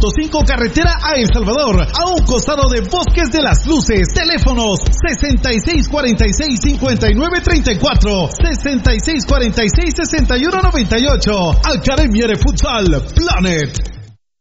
13.5 carretera a El Salvador, a un costado de Bosques de las Luces. Teléfonos 6646-5934, 6646-6198. Academia de Futsal Planet.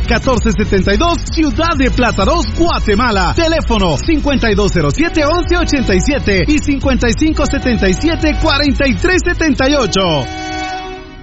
1472, Ciudad de Plátanos, Guatemala. Teléfono 5207-1187 y 5577-4378.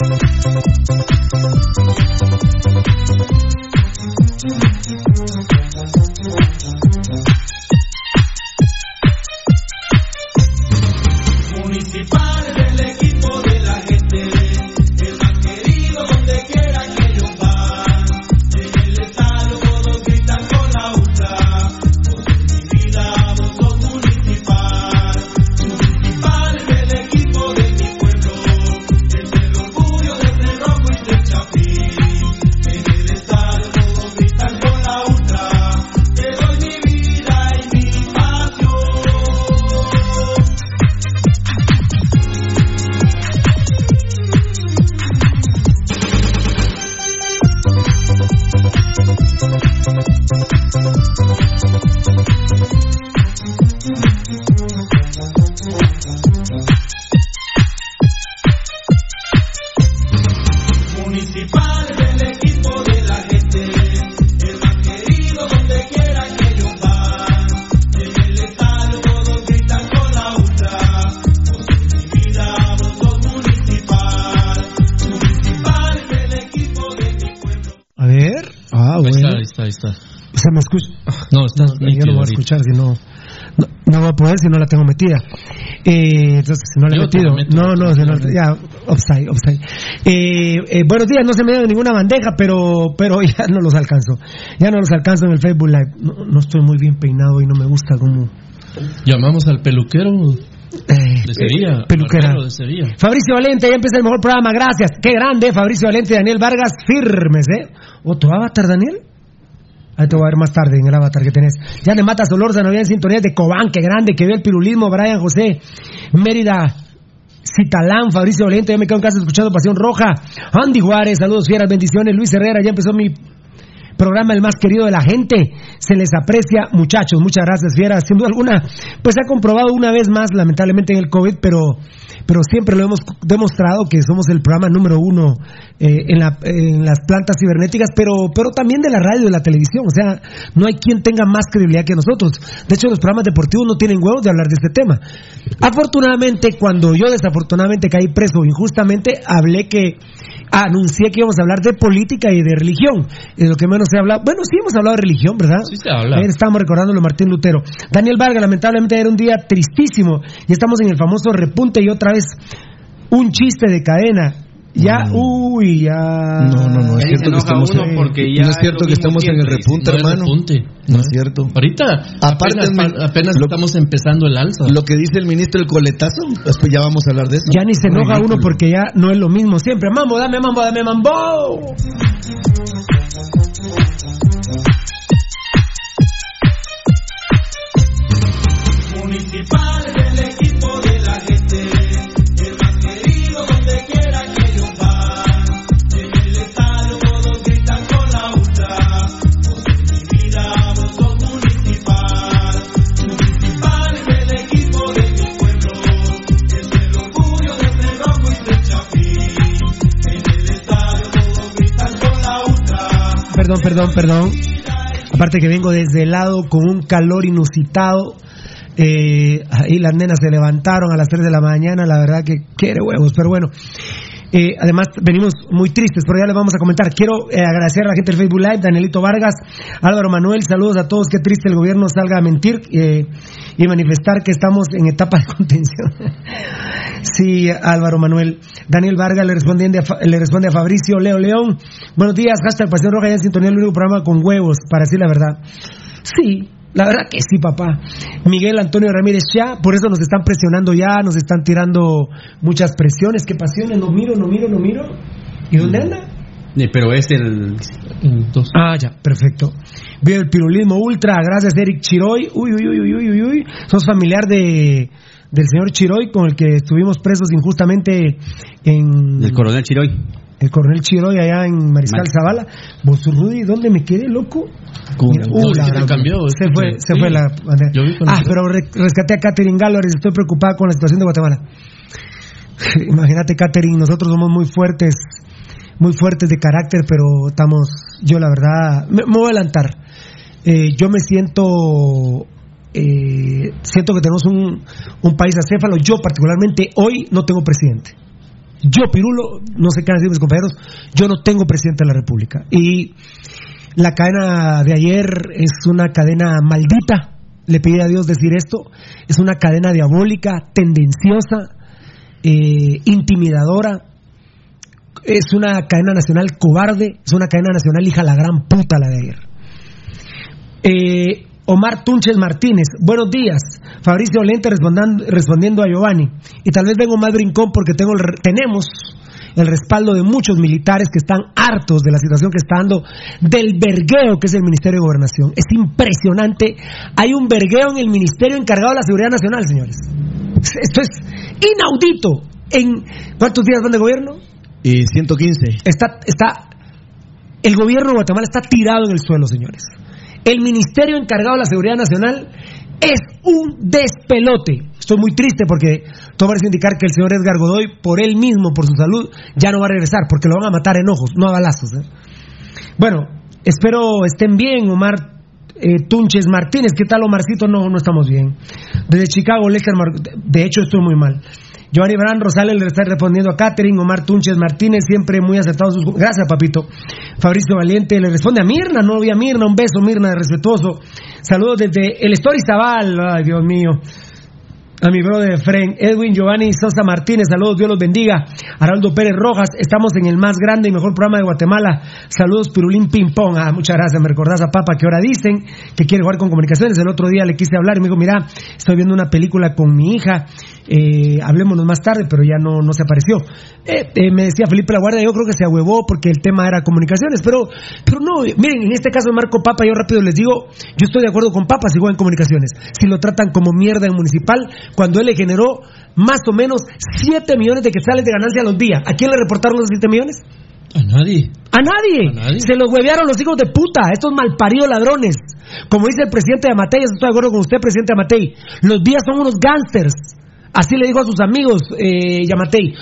どのどのどのどの。Poder si no la tengo metida. Eh, entonces, si no la he metido. no, no, no, ya, offside, offside. Eh, eh, buenos días, no se me dio ninguna bandeja, pero, pero ya no los alcanzo. Ya no los alcanzo en el Facebook Live. No, no estoy muy bien peinado y no me gusta como. Llamamos al peluquero de Sevilla. eh, peluquera. de Sevilla. Fabricio Valente, ya empieza el mejor programa, gracias. Qué grande, Fabricio Valente Daniel Vargas, firmes, ¿eh? ¿Otro avatar, Daniel? Ahí te voy a ver más tarde en el avatar que tenés. Ya de Mata Solorza, no había en sintonía de Cobán, qué grande, que vio el pirulismo, Brian José, Mérida, Citalán, Fabricio Valente, ya me quedo en casa escuchando Pasión Roja. Andy Juárez, saludos fieras, bendiciones. Luis Herrera, ya empezó mi programa el más querido de la gente. Se les aprecia, muchachos. Muchas gracias, fieras. Sin duda alguna, pues se ha comprobado una vez más, lamentablemente, en el COVID, pero, pero siempre lo hemos demostrado que somos el programa número uno eh, en, la- en las plantas cibernéticas, pero, pero también de la radio y de la televisión. O sea, no hay quien tenga más credibilidad que nosotros. De hecho, los programas deportivos no tienen huevos de hablar de este tema. Afortunadamente, cuando yo desafortunadamente caí preso injustamente, hablé que anuncié que íbamos a hablar de política y de religión. Es lo que menos se ha hablado. Bueno, sí hemos hablado de religión, ¿verdad? Sí se habla. Ayer estábamos recordándolo Martín Lutero. Daniel Vargas, lamentablemente era un día tristísimo y estamos en el famoso repunte y otra vez un chiste de cadena. Ya, uy, ya. No, no, no, es cierto que estamos en, porque no ya es cierto que estamos en el repunte, No hermano. repunte. No es cierto. Ahorita Aparte, apenas, el- apenas lo- estamos empezando el alza. Lo que dice el ministro del coletazo, después ya vamos a hablar de eso. Ya ni se enoja Ridículo. uno porque ya no es lo mismo siempre. Mambo, dame mambo, dame mambo. Municipal Perdón, perdón, perdón. Aparte que vengo desde lado con un calor inusitado. Eh, ahí las nenas se levantaron a las 3 de la mañana, la verdad que quiere huevos, pero bueno. Eh, además, venimos muy tristes, pero ya les vamos a comentar. Quiero eh, agradecer a la gente del Facebook Live, Danielito Vargas, Álvaro Manuel, saludos a todos. Qué triste el gobierno salga a mentir eh, y manifestar que estamos en etapa de contención. sí, Álvaro Manuel. Daniel Vargas le responde, a, le responde a Fabricio Leo León. Buenos días, hashtag Pasión Roja ya en sintonía el único programa con huevos, para decir la verdad. Sí, la verdad que sí, papá. Miguel Antonio Ramírez ya, por eso nos están presionando ya, nos están tirando muchas presiones. ¿Qué pasiones? No miro, no miro, no miro. ¿Y dónde anda? Eh, Pero es el. Ah, ya, perfecto. Veo el pirulismo ultra, gracias Eric Chiroy. Uy, uy, uy, uy, uy, uy. Sos familiar de del señor Chiroy con el que estuvimos presos injustamente en El coronel Chiroy. El coronel Chiroy allá en Mariscal Mar- Zavala. Vos, Rudy, ¿dónde me quedé, loco? Mira, uh, la cambió, Se fue, sí. se fue la. Yo vi Ah, pero re- rescaté a Catherine Gálvarez. Estoy preocupada con la situación de Guatemala. Imagínate, Catherine, nosotros somos muy fuertes, muy fuertes de carácter, pero estamos. Yo, la verdad, me, me voy a adelantar. Eh, yo me siento. eh, siento que tenemos un, un país acéfalo. Yo, particularmente, hoy no tengo presidente. Yo, Pirulo, no sé qué han decir mis compañeros, yo no tengo presidente de la República. Y la cadena de ayer es una cadena maldita, le pedí a Dios decir esto, es una cadena diabólica, tendenciosa, eh, intimidadora, es una cadena nacional cobarde, es una cadena nacional hija la gran puta la de ayer. Eh, Omar Tunches Martínez, buenos días. Fabricio Lente respondiendo a Giovanni. Y tal vez vengo más brincón porque tengo el re- tenemos el respaldo de muchos militares que están hartos de la situación que está dando del vergueo que es el Ministerio de Gobernación. Es impresionante. Hay un vergueo en el Ministerio encargado de la Seguridad Nacional, señores. Esto es inaudito. ¿En cuántos días van de gobierno? Y 115. Está, está, el gobierno de Guatemala está tirado en el suelo, señores. El ministerio encargado de la seguridad nacional es un despelote. Estoy muy triste porque todo parece indicar que el señor Edgar Godoy, por él mismo, por su salud, ya no va a regresar porque lo van a matar en ojos, no a balazos. ¿eh? Bueno, espero estén bien, Omar eh, Tunches Martínez. ¿Qué tal, Omarcito? No, no estamos bien. Desde Chicago, Lester De hecho, estoy muy mal. Giovanni Bran Rosales le está respondiendo a Catherine, Omar Tunches Martínez, siempre muy acertado. Gracias, papito. Fabricio Valiente le responde a Mirna, no vi a Mirna, un beso, Mirna, respetuoso. Saludos desde el Story Zabal, ay, Dios mío. A mi brother Fren, Edwin Giovanni Sosa Martínez, saludos, Dios los bendiga. Araldo Pérez Rojas, estamos en el más grande y mejor programa de Guatemala. Saludos, Pirulín Ping Pong. Ah, muchas gracias, me recordás a Papa que ahora dicen que quiere jugar con comunicaciones. El otro día le quise hablar y me dijo, mira, estoy viendo una película con mi hija, eh, hablémonos más tarde, pero ya no, no se apareció. Eh, eh, me decía Felipe La Guardia, yo creo que se ahuevó porque el tema era comunicaciones, pero, pero no, miren, en este caso Marco Papa, yo rápido les digo, yo estoy de acuerdo con Papa si juega en comunicaciones. Si lo tratan como mierda en municipal, cuando él le generó más o menos 7 millones de quetzales de ganancia a los días. ¿A quién le reportaron los 7 millones? A nadie. A nadie. Se los huevearon los hijos de puta, estos malparidos ladrones. Como dice el presidente de Amatei, estoy de acuerdo con usted, presidente de Amatei. Los días son unos gángsters. Así le dijo a sus amigos eh, Yamatei.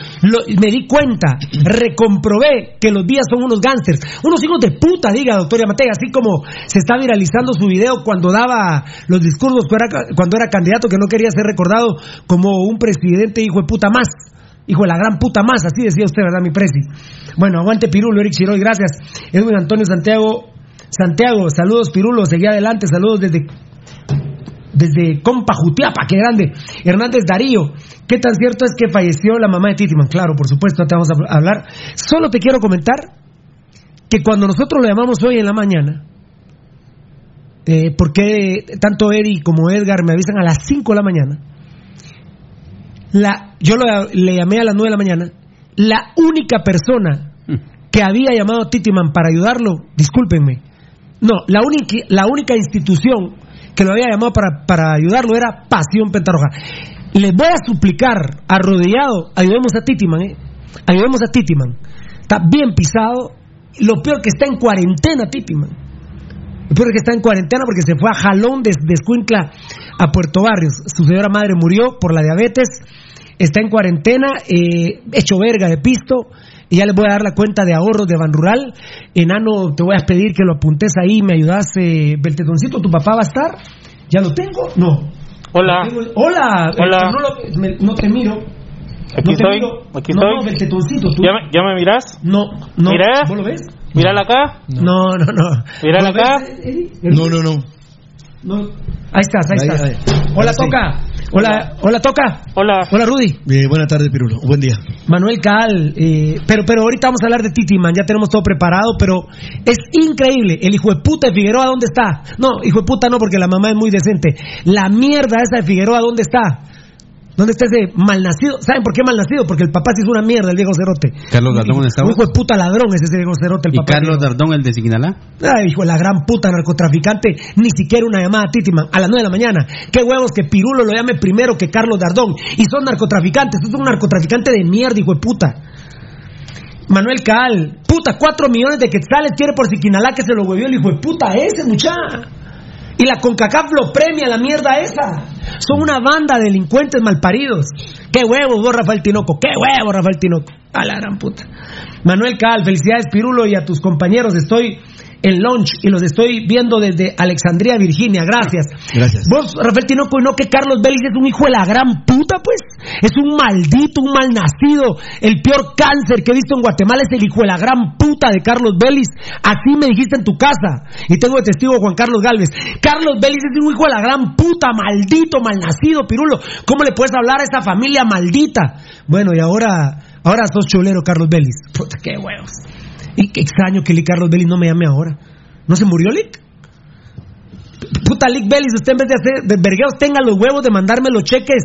Me di cuenta, recomprobé que los días son unos gángsters. Unos hijos de puta, diga doctor Yamatei. Así como se está viralizando su video cuando daba los discursos cuando era, cuando era candidato, que no quería ser recordado como un presidente hijo de puta más. Hijo de la gran puta más, así decía usted, ¿verdad, mi presi? Bueno, aguante Pirulo, Eric Chiroy, gracias. Edwin Antonio Santiago, Santiago, saludos Pirulo, seguí adelante, saludos desde desde Compa Jutiapa, qué grande. Hernández Darío, ¿qué tan cierto es que falleció la mamá de Titiman? Claro, por supuesto, no te vamos a hablar. Solo te quiero comentar que cuando nosotros lo llamamos hoy en la mañana, eh, porque tanto Eri como Edgar me avisan a las 5 de la mañana, la, yo lo- le llamé a las 9 de la mañana, la única persona que había llamado a Titiman para ayudarlo, discúlpenme, no, la única, la única institución que lo había llamado para, para ayudarlo era Pasión Pentarroja. Les voy a suplicar, arrodillado, ayudemos a Titiman, ¿eh? Ayudemos a Titiman. Está bien pisado. Lo peor que está en cuarentena, Titiman. Lo peor que está en cuarentena porque se fue a jalón desde de Escuintla a Puerto Barrios. Su señora madre murió por la diabetes. Está en cuarentena, eh, hecho verga de pisto. Y ya les voy a dar la cuenta de ahorros de Ban Rural. Enano, te voy a pedir que lo apuntes ahí, me ayudas, eh, Beltetoncito, ¿tu papá va a estar? ¿Ya lo tengo? No. Hola. Hola. Hola. Eh, No, lo- me- no te miro. Aquí No te estoy, miro. aquí no, estoy. No, del tetoncito, tú. ¿Ya me, ya me miras? No, no. ¿Vos lo ves? Mírala acá. No, no, no. Mírala ¿Vos lo acá. ves, Eddie? No, no, no. No. Ahí estás, ahí Ahí, estás. ahí. Hola, sí. Toca. Hola, hola, Toca. Hola. Hola, Rudy. Eh, buenas tardes, Pirulo. Buen día. Manuel Cal, eh, pero, pero ahorita vamos a hablar de Titiman, ya tenemos todo preparado, pero es increíble, el hijo de puta de Figueroa, ¿dónde está? No, hijo de puta no, porque la mamá es muy decente. La mierda esa de Figueroa, ¿dónde está? ¿Dónde está ese malnacido? ¿Saben por qué malnacido? Porque el papá sí es una mierda, el viejo cerote. Carlos Dardón, ¿dónde está Un hijo de puta ladrón es ese viejo cerote, el ¿Y papá. Carlos Dardón, el de Signalá? Ay, hijo de la gran puta narcotraficante, ni siquiera una llamada a Titiman a las 9 de la mañana. Qué huevos que Pirulo lo llame primero que Carlos Dardón. Y son narcotraficantes, eres un narcotraficante de mierda, hijo de puta. Manuel Cal, puta, 4 millones de quetzales quiere por Siquinalá que se lo huevió el hijo de puta ese, mucha. Y la CONCACAF lo premia la mierda esa. Son una banda de delincuentes malparidos. Qué huevos vos, Rafael Tinoco. Qué huevos, Rafael Tinoco. A la gran puta. Manuel Cal, felicidades Pirulo y a tus compañeros. Estoy en lunch y los estoy viendo desde Alexandria, Virginia. Gracias. Gracias. Vos, Rafael Tinoco, y no que Carlos Vélez es un hijo de la gran puta, pues. Es un maldito, un malnacido. El peor cáncer que he visto en Guatemala es el hijo de la gran puta de Carlos Vélez. Así me dijiste en tu casa. Y tengo de testigo Juan Carlos Galvez. Carlos Vélez es un hijo de la gran puta, maldito, malnacido, pirulo. ¿Cómo le puedes hablar a esa familia maldita? Bueno, y ahora, ahora sos cholero, Carlos Vélez. Puta, qué huevos. Y qué extraño que Lee Carlos Vélez no me llame ahora. ¿No se murió Lick? Puta Lick Vélez, usted en vez de hacer de tenga los huevos de mandarme los cheques,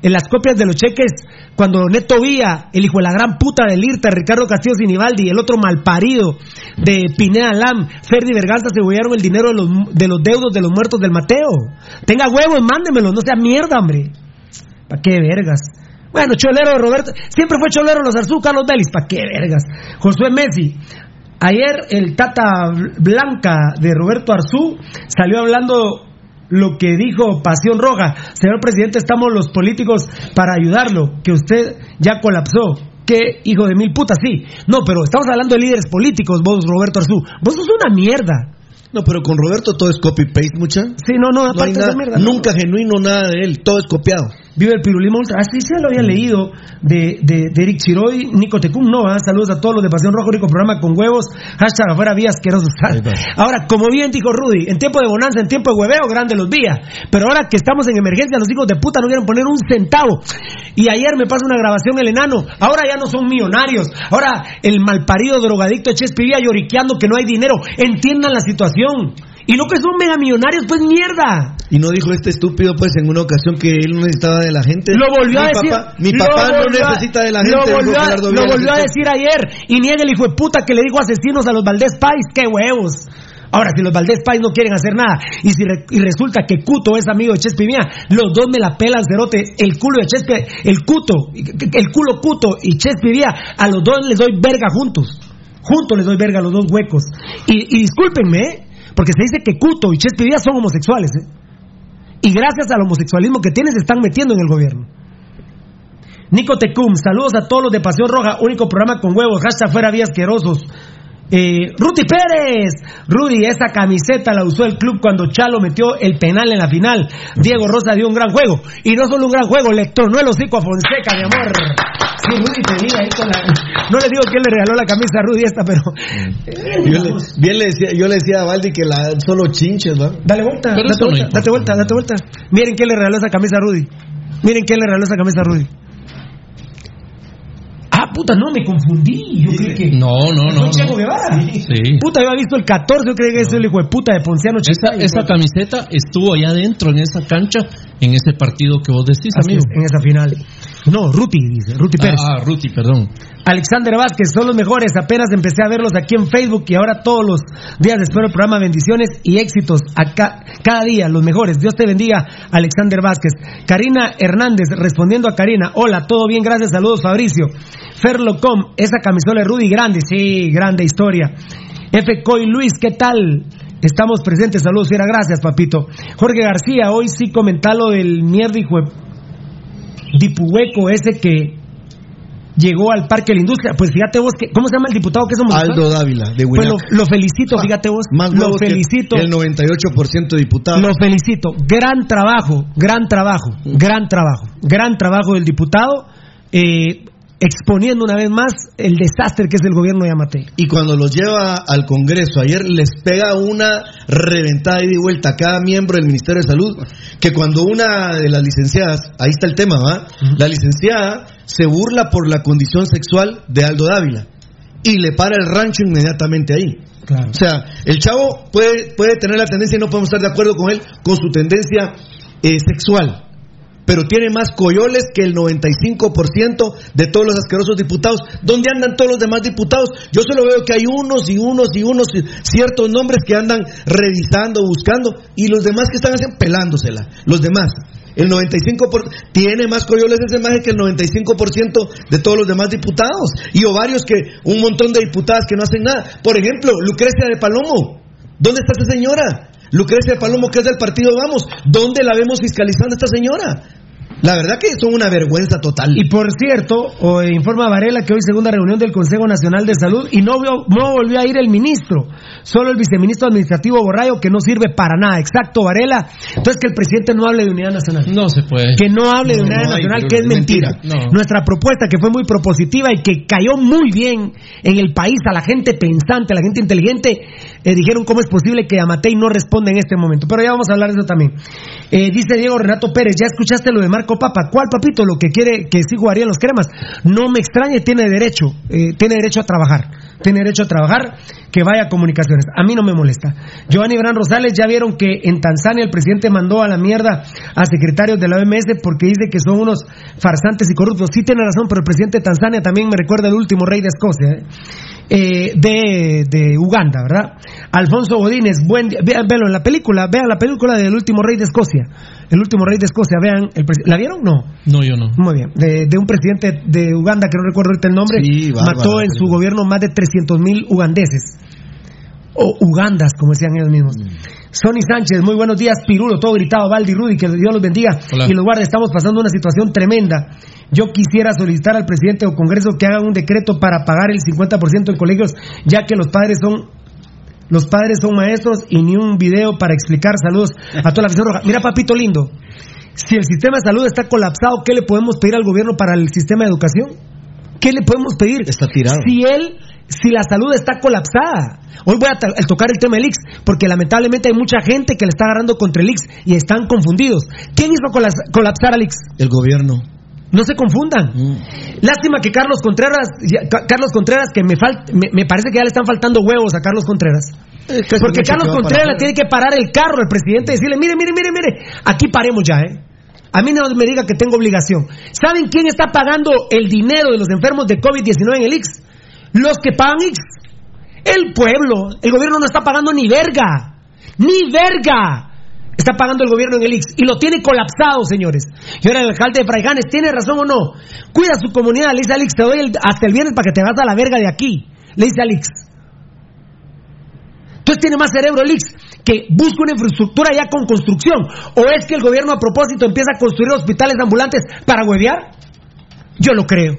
en las copias de los cheques, cuando Neto Vía, el hijo de la gran puta del IRTA, Ricardo Castillo Sinibaldi, el otro malparido de Pineda Lam, Ferdi Verganza se huellaron el dinero de los, de los deudos de los muertos del Mateo. Tenga huevos, mándemelos, no sea mierda, hombre. ¿Para qué vergas? Bueno, cholero de Roberto, siempre fue cholero los Arzú, Carlos Vélez, ¿para qué vergas? Josué Messi, ayer el Tata Blanca de Roberto Arzú salió hablando lo que dijo Pasión Roja. Señor presidente, estamos los políticos para ayudarlo, que usted ya colapsó. ¿Qué hijo de mil putas? Sí. No, pero estamos hablando de líderes políticos, vos, Roberto Arzú. Vos sos una mierda. No, pero con Roberto todo es copy-paste, mucha. Sí, no, no, No aparte de nada, mierda. nunca genuino nada de él, todo es copiado. Vive el pirulismo ultra. Así se lo había leído de, de, de Eric Chiroy, Nico Tecum, no, ¿ah? saludos a todos los de Pasión Rojo, rico programa con huevos, hashtag afuera vías asquerosos. Ahora, como bien dijo Rudy, en tiempo de bonanza, en tiempo de hueveo, grande los días. Pero ahora que estamos en emergencia, los hijos de puta no quieren poner un centavo. Y ayer me pasa una grabación el enano, ahora ya no son millonarios, ahora el malparido drogadicto de Chespivía lloriqueando que no hay dinero. Entiendan la situación. Y no que son mega millonarios, pues mierda. Y no dijo este estúpido, pues, en una ocasión que él no necesitaba de la gente. Lo volvió mi a decir. Papá, mi lo papá no volvió necesita de la Lo gente. volvió, a, lo volvió a decir ayer. Y niega el hijo de puta que le dijo asesinos a los Valdés Pais. ¡Qué huevos! Ahora, si los Valdés Pais no quieren hacer nada y si re- y resulta que Cuto es amigo de Chespi Mía, los dos me la pelan, cerote. El culo de Chespi, el Cuto, el culo Cuto y Chespi a los dos les doy verga juntos. Juntos les doy verga a los dos huecos. Y, y discúlpenme, ¿eh? Porque se dice que Cuto y Chespi son homosexuales. ¿eh? Y gracias al homosexualismo que tienen se están metiendo en el gobierno. Nico Tecum, saludos a todos los de Pasión Roja, único programa con huevos, hashtag fuera vías asquerosos. Eh, Ruti Pérez, Rudy, esa camiseta la usó el club cuando Chalo metió el penal en la final. Diego Rosa dio un gran juego, y no solo un gran juego, le tronó el hocico a Fonseca, mi amor. Sí, Rudy, te diga ahí con la... No le digo quién le regaló la camisa a Rudy esta, pero... Yo le, bien le decía, yo le decía a Valdi que la, solo chinches, ¿va? Dale vuelta, date no vuelta, importa. date vuelta, date vuelta. Miren quién le regaló esa camisa a Rudy. Miren quién le regaló esa camisa a Rudy. Puta, no, me confundí. Yo creí que. No, no, Fue no. Checo no. Guevara. Sí. Puta, yo había visto el 14, yo creí que es el hijo de puta de Ponciano Esa, esa camiseta estuvo allá adentro, en esa cancha, en ese partido que vos decís, Así amigo. es, en esa final. No, Ruti, dice, Ruti Pérez. Ah, ah, Ruti, perdón. Alexander Vázquez, son los mejores. Apenas empecé a verlos aquí en Facebook y ahora todos los días espero el programa. Bendiciones y éxitos acá, cada día, los mejores. Dios te bendiga, Alexander Vázquez. Karina Hernández, respondiendo a Karina. Hola, todo bien, gracias, saludos, Fabricio. Ferlocom, esa camisola de Rudy, grande, sí, grande historia. F. Coy Luis, ¿qué tal? Estamos presentes, saludos, fiera, gracias, papito. Jorge García, hoy sí comentalo del mierda, hijo de dipuhueco ese que llegó al Parque de la Industria. Pues fíjate vos, que, ¿cómo se llama el diputado que es homosexual? Aldo Dávila, de Pues lo, Huinac. lo felicito, fíjate vos. Más lo huevos que felicito. El 98% de diputados. Lo felicito. Gran trabajo, gran trabajo, gran trabajo, gran trabajo del diputado. eh, exponiendo una vez más el desastre que es el gobierno de Yamatei. Y cuando los lleva al Congreso, ayer les pega una reventada y de vuelta a cada miembro del Ministerio de Salud, que cuando una de las licenciadas, ahí está el tema, ¿va? La licenciada se burla por la condición sexual de Aldo Dávila y le para el rancho inmediatamente ahí. O sea, el chavo puede, puede tener la tendencia, y no podemos estar de acuerdo con él, con su tendencia eh, sexual pero tiene más coyoles que el 95% de todos los asquerosos diputados. ¿Dónde andan todos los demás diputados? Yo solo veo que hay unos y unos y unos ciertos nombres que andan revisando, buscando, y los demás que están haciendo pelándosela. Los demás. El 95% tiene más coyoles ese más que el 95% de todos los demás diputados. Y o varios que, un montón de diputadas que no hacen nada. Por ejemplo, Lucrecia de Palomo. ¿Dónde está esa señora? Lucrecia Palomo, que es del partido Vamos, ¿dónde la vemos fiscalizando a esta señora? La verdad que son una vergüenza total. Y por cierto, informa Varela que hoy segunda reunión del Consejo Nacional de Salud y no, no volvió a ir el ministro, solo el viceministro administrativo Borrayo que no sirve para nada. Exacto, Varela. Entonces que el presidente no hable de unidad nacional. No se puede. Que no hable de unidad nacional, que es mentira. Nuestra propuesta que fue muy propositiva y que cayó muy bien en el país a la gente pensante, a la gente inteligente, eh, dijeron cómo es posible que Amatei no responda en este momento. Pero ya vamos a hablar de eso también. Eh, dice Diego Renato Pérez, ¿ya escuchaste lo de Marco Papa. ¿Cuál papito? Lo que quiere que sí jugaría en los cremas. No me extrañe, tiene derecho, eh, tiene derecho a trabajar. Tiene derecho a trabajar, que vaya a comunicaciones. A mí no me molesta. Giovanni Gran Rosales, ya vieron que en Tanzania el presidente mandó a la mierda a secretarios de la OMS porque dice que son unos farsantes y corruptos. Sí tiene razón, pero el presidente de Tanzania también me recuerda el último rey de Escocia. ¿eh? Eh, de, Uganda, ¿verdad? Alfonso Godínez, buen vean, en la película, vean la película del último rey de Escocia. El último rey de Escocia, vean, el ¿la vieron? No. No, yo no. Muy bien. De, un presidente de Uganda, que no recuerdo ahorita el nombre, mató en su gobierno más de 300 mil ugandeses. O ugandas, como decían ellos mismos. Mm. Sonny Sánchez, muy buenos días, Pirulo, todo gritado, Valdi Rudy, que Dios los bendiga y los guarde. Estamos pasando una situación tremenda. Yo quisiera solicitar al presidente o Congreso que haga un decreto para pagar el 50% en colegios, ya que los padres son los padres son maestros y ni un video para explicar. Saludos a toda la afición roja. Mira, papito lindo, si el sistema de salud está colapsado, ¿qué le podemos pedir al gobierno para el sistema de educación? ¿Qué le podemos pedir? Está tirado. Si él si la salud está colapsada. Hoy voy a tocar el tema del IX, porque lamentablemente hay mucha gente que le está agarrando contra el IX y están confundidos. ¿Quién hizo colapsar al IX? El gobierno. No se confundan. Mm. Lástima que Carlos Contreras, Carlos Contreras, que me, me, parece que ya le están faltando huevos a Carlos Contreras. Porque Carlos Contreras tiene que parar el carro al presidente y decirle, mire, mire, mire, mire, aquí paremos ya, ¿eh? A mí no me diga que tengo obligación. ¿Saben quién está pagando el dinero de los enfermos de COVID-19 en el IX? Los que pagan X. El pueblo. El gobierno no está pagando ni verga. Ni verga. Está pagando el gobierno en el IX y lo tiene colapsado, señores. Y ahora el alcalde de Fraijanes, ¿tiene razón o no? Cuida su comunidad, le dice al IX, te doy hasta el viernes para que te vas a la verga de aquí. Le dice al IX. Entonces tiene más cerebro el IX que busca una infraestructura ya con construcción. ¿O es que el gobierno a propósito empieza a construir hospitales ambulantes para huevear? Yo lo creo.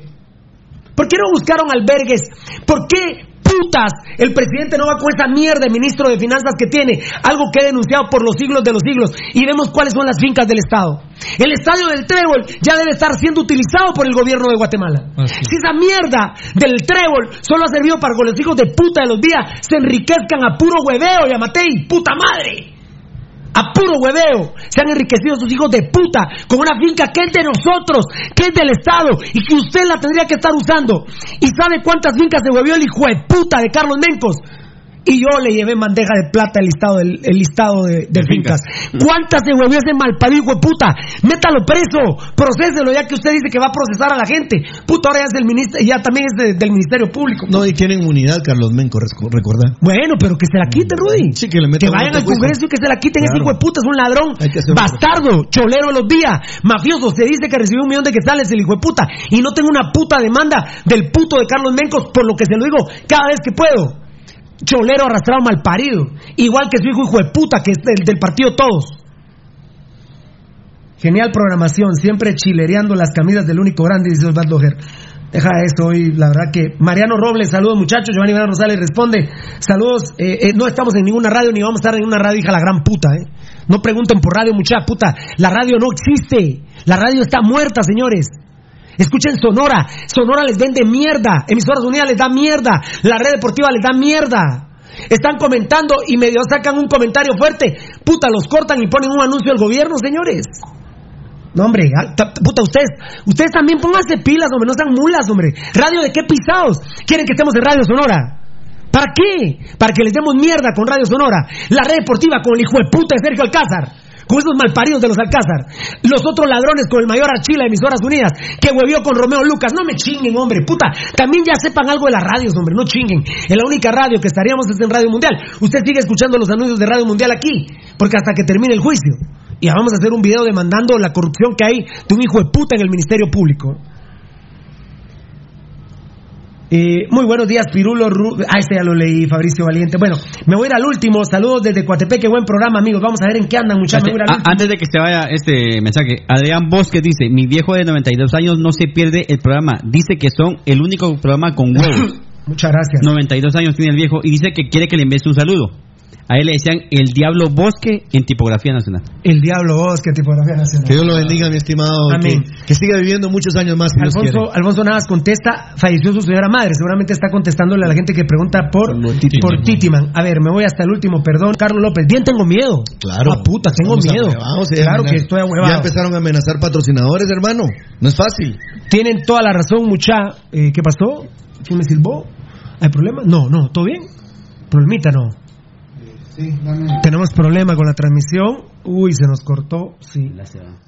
¿Por qué no buscaron albergues? ¿Por qué putas el presidente no va con esa mierda de ministro de finanzas que tiene? Algo que he denunciado por los siglos de los siglos. Y vemos cuáles son las fincas del Estado. El estadio del Trébol ya debe estar siendo utilizado por el gobierno de Guatemala. Si esa mierda del Trébol solo ha servido para que los hijos de puta de los días se enriquezcan a puro hueveo y a Matei, puta madre a puro hueveo, se han enriquecido sus hijos de puta con una finca que es de nosotros, que es del Estado y que usted la tendría que estar usando. ¿Y sabe cuántas fincas se huevió el hijo de puta de Carlos Mencos? Y yo le llevé bandeja de plata el listado, el, listado de, fincas. ¿Cuántas se volvió ese malparido hijo de puta? Métalo preso, procéselo ya que usted dice que va a procesar a la gente. Puta, ahora ya es del ministro, ya también es del Ministerio Público. No, y tienen inmunidad, Carlos Menco, recuerda. Bueno, pero que se la quiten, Rudy. Sí, que, le que vayan al Congreso y que se la quiten. Ese hijo de puta es un ladrón, bastardo, cholero de los días, mafioso. Se dice que recibió un millón de quetzales el hijo de puta. Y no tengo una puta demanda del puto de Carlos Mencos, por lo que se lo digo cada vez que puedo cholero arrastrado mal parido, igual que su hijo hijo de puta, que es del, partido todos. Genial programación, siempre chilereando las camisas del único grande, dice Osvaldo Ger. Deja eso hoy, la verdad que. Mariano Robles, saludos muchachos. Giovanni Iván Rosales responde: Saludos, eh, eh, no estamos en ninguna radio ni vamos a estar en una radio, hija la gran puta, ¿eh? No pregunten por radio, mucha puta. La radio no existe. La radio está muerta, señores. Escuchen Sonora. Sonora les vende mierda. Emisoras Unidas les da mierda. La red deportiva les da mierda. Están comentando y medio sacan un comentario fuerte. Puta, los cortan y ponen un anuncio del gobierno, señores. No, hombre, ta- puta, ustedes, ustedes también pónganse pilas, hombre, no sean mulas, hombre. Radio de qué pisados. ¿Quieren que estemos en Radio Sonora? ¿Para qué? Para que les demos mierda con Radio Sonora. La red deportiva con el hijo de puta de Sergio Alcázar. Esos malparidos de los Alcázar. Los otros ladrones con el mayor Archila de Emisoras Unidas. Que huevió con Romeo Lucas. No me chinguen, hombre. Puta. También ya sepan algo de las radios, hombre. No chinguen. En la única radio que estaríamos es en Radio Mundial. Usted sigue escuchando los anuncios de Radio Mundial aquí. Porque hasta que termine el juicio. Y vamos a hacer un video demandando la corrupción que hay de un hijo de puta en el Ministerio Público. Eh, muy buenos días, Pirulo. Ru- ah, este ya lo leí, Fabricio Valiente. Bueno, me voy a ir al último. Saludos desde Coatepeque. Buen programa, amigos. Vamos a ver en qué andan, muchachos. Antes de que se vaya este mensaje, Adrián Bosque dice, mi viejo de 92 años no se pierde el programa. Dice que son el único programa con huevos. Muchas gracias. 92 años tiene el viejo y dice que quiere que le envíes un saludo. A él le decían el Diablo Bosque en tipografía nacional. El Diablo Bosque, tipografía nacional. Que Dios lo bendiga, mi estimado. Que, Amén. que siga viviendo muchos años más. Si. Alfonso, Alfonso Navas contesta, falleció su señora madre. Seguramente está contestándole a la gente que pregunta por, por Titiman. A ver, me voy hasta el último, perdón. Carlos López, bien tengo miedo. Claro. Ah, puta, tengo miedo. ahuevados, ya Claro amenaz- que estoy Ya ahuevado. empezaron a amenazar patrocinadores, hermano. No es fácil. Tienen toda la razón, mucha. Eh, ¿Qué pasó? ¿Quién me silbó? ¿Hay problema? No, no, ¿todo bien? Problemita, no. Tenemos problema con la transmisión. Uy, se nos cortó. Sí. Municipal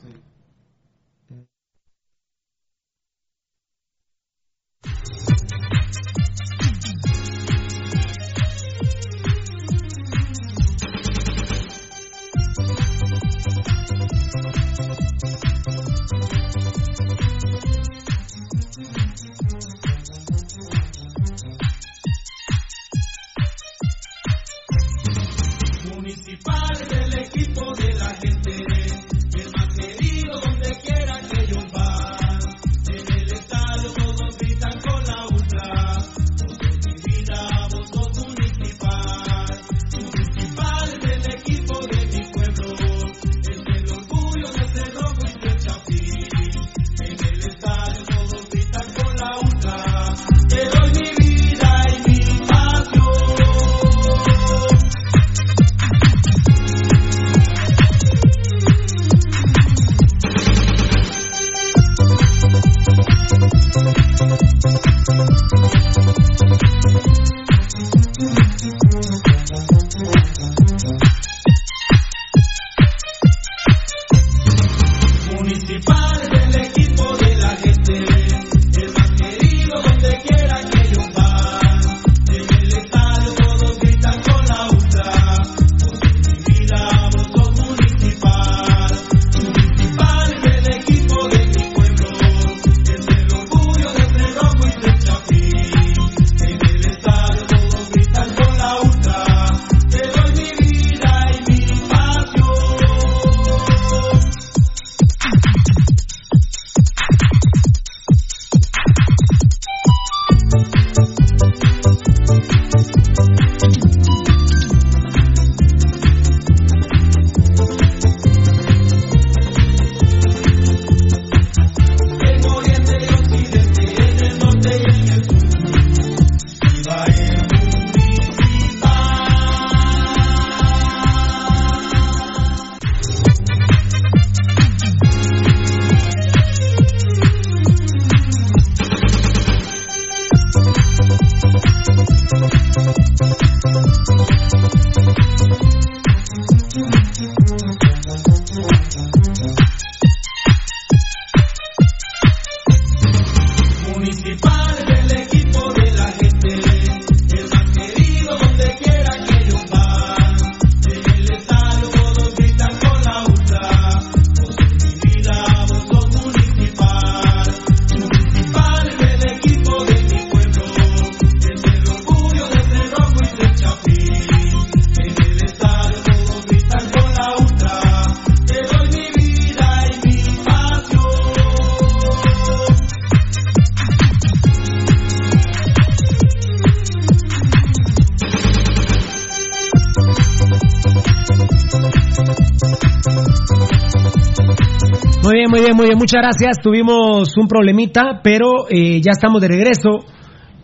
Muy bien, muy bien, muy bien. Muchas gracias. Tuvimos un problemita, pero eh, ya estamos de regreso.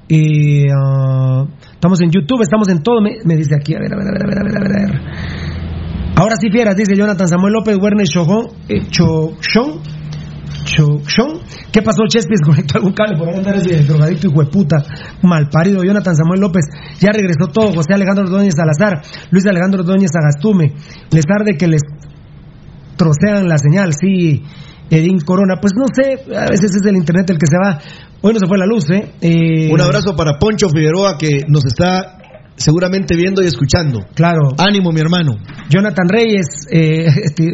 Eh, ah, estamos en YouTube, estamos en todo. Me, dice aquí, a ver, a ver, a ver, a ver, a ver, a ver. Ahora sí, fieras, dice Jonathan Samuel López, Werner Chojón, eh, Chochón. ¿Qué pasó, Chespis? ¿Conectó algún cable por ahí andar ese drogadicto y hueputa? Malparido. Jonathan Samuel López, ya regresó todo. José Alejandro Ordóñez Salazar, Luis Alejandro Ordóñez Agastume. Les tarde que les trocean la señal, sí. Edín Corona, pues no sé, a veces es el internet el que se va. Hoy no se fue la luz, ¿eh? Eh, Un abrazo para Poncho Figueroa que nos está seguramente viendo y escuchando. Claro. Ánimo, mi hermano. Jonathan Reyes, eh, este,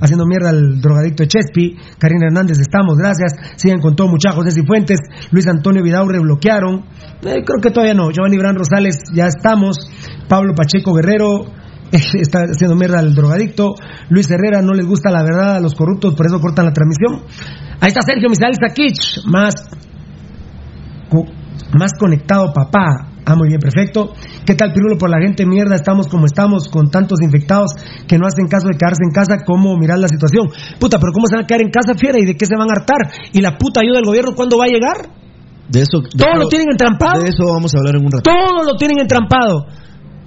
haciendo mierda al drogadicto de Chespi. Karina Hernández, estamos, gracias. Siguen con todo, muchachos. José Cifuentes, Luis Antonio Vidaurre bloquearon. Eh, creo que todavía no. Giovanni Bran Rosales, ya estamos. Pablo Pacheco Guerrero. Está haciendo mierda al drogadicto. Luis Herrera, no les gusta la verdad a los corruptos, por eso cortan la transmisión. Ahí está Sergio Misael Sakich, más, más conectado, papá. Ah, muy bien, perfecto. ¿Qué tal, Pirulo? Por la gente mierda, estamos como estamos, con tantos infectados que no hacen caso de quedarse en casa. ¿Cómo mirar la situación? Puta, pero ¿cómo se van a quedar en casa, fiera? ¿Y de qué se van a hartar? ¿Y la puta ayuda del gobierno cuándo va a llegar? De eso. de Todo eso- lo tienen entrampado. De eso vamos a hablar en un rato. Todo lo tienen entrampado.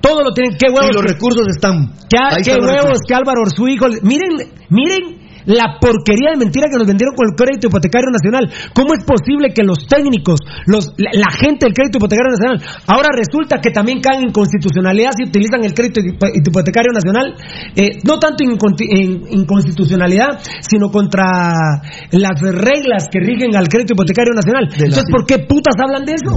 Todo lo tienen. ¿Qué huevos? Y los que- recursos están. ¿Qué, qué huevos que Álvaro Orzuigo. Miren, miren la porquería de mentira que nos vendieron con el crédito hipotecario nacional. ¿Cómo es posible que los técnicos, los, la, la gente del crédito hipotecario nacional, ahora resulta que también caen en constitucionalidad si utilizan el crédito hipo- hipotecario nacional? Eh, no tanto en, inconstitucionalidad, sino contra las reglas que rigen al crédito hipotecario nacional. Entonces, ¿por qué putas hablan de eso?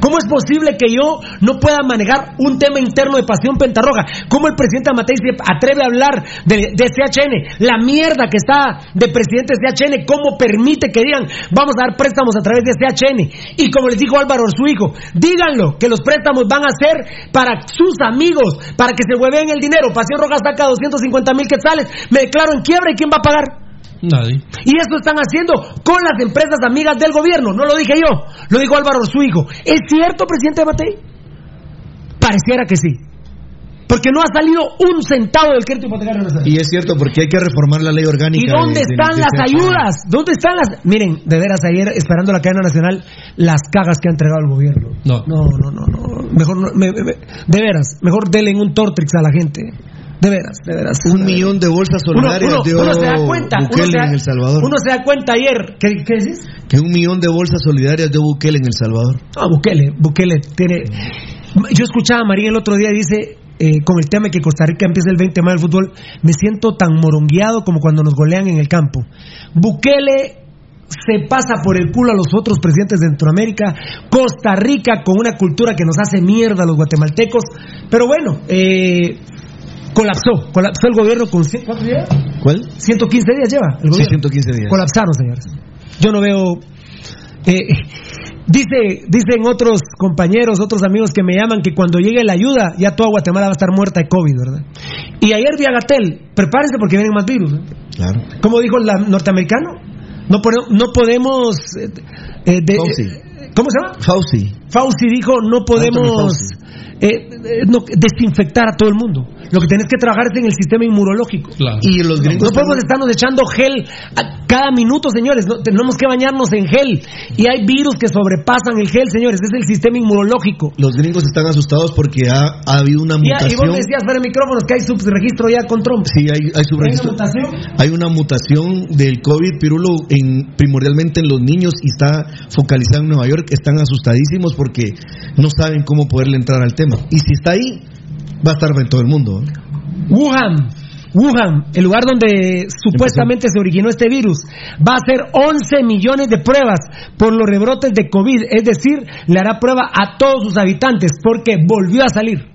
¿Cómo es posible que yo no pueda manejar un tema interno de pasión pentarroja? ¿Cómo el presidente Amatei se atreve a hablar de, de CHN? La mierda que está de presidente de CHN, ¿cómo permite que digan vamos a dar préstamos a través de CHN? Y como les dijo Álvaro su hijo, díganlo, que los préstamos van a ser para sus amigos, para que se hueveen el dinero. Pasión Roja saca 250 mil quetzales, me declaro en quiebra y ¿quién va a pagar? Nadie. Y eso están haciendo con las empresas amigas del gobierno. No lo dije yo, lo dijo Álvaro su hijo. ¿Es cierto, presidente Matei? Pareciera que sí. Porque no ha salido un centavo del crédito hipotecario nacional. Y es cierto, porque hay que reformar la ley orgánica. ¿Y dónde de- de- están de las ayudas? ¿Dónde están las.? Miren, de veras, ayer esperando la cadena nacional, las cagas que ha entregado el gobierno. No. No, no, no. no. Mejor, no- me- me- de veras, mejor denle un Tortrix a la gente. De veras, de veras. Un millón de bolsas Uno, solidarias uno- dio uno se da cuenta. Uno Bukele se da, en El Salvador. uno se da cuenta ayer. ¿Qué, qué decís? Que un millón de bolsas solidarias dio Bukele en El Salvador. Ah, Bukele, Bukele tiene. Yo escuchaba a María el otro día, dice, eh, con el tema de que Costa Rica empieza el 20 de mayo del fútbol, me siento tan morongueado como cuando nos golean en el campo. Bukele se pasa por el culo a los otros presidentes de Centroamérica, Costa Rica con una cultura que nos hace mierda a los guatemaltecos, pero bueno, eh, colapsó, colapsó el gobierno con... ¿Cuántos días? ¿Cuál? 115 días lleva el Sí, gobierno. 115 días. Colapsaron, señores. Yo no veo. eh, dice, dicen otros compañeros, otros amigos que me llaman que cuando llegue la ayuda, ya toda Guatemala va a estar muerta de COVID, ¿verdad? Y ayer vi a Gatel, prepárense porque vienen más virus. ¿eh? Claro. ¿Cómo dijo el norteamericano? No, no podemos. eh, eh, de- eh, ¿Cómo se llama? Fauci. Fauci dijo: no podemos Fauci. eh, eh, no, desinfectar a todo el mundo. Lo que tenés que trabajar es en el sistema inmunológico. Claro. Y los gringos. No podemos están- estarnos echando gel a cada minuto, señores. No, tenemos que bañarnos en gel. Y hay virus que sobrepasan el gel, señores. Es el sistema inmunológico. Los gringos están asustados porque ha, ha habido una Y, y mutación. vos decías fuera de micrófonos que hay subregistro ya con Trump. Sí, hay, hay ¿Hay subregistro. una mutación? Hay una mutación del COVID, Pirulo, en, primordialmente en los niños y está focalizada en Nueva York. Están asustadísimos porque no saben cómo poderle entrar al tema. Y si está ahí, va a estar en todo el mundo. ¿eh? Wuhan. Wuhan, el lugar donde supuestamente se originó este virus, va a hacer 11 millones de pruebas por los rebrotes de COVID, es decir, le hará prueba a todos sus habitantes porque volvió a salir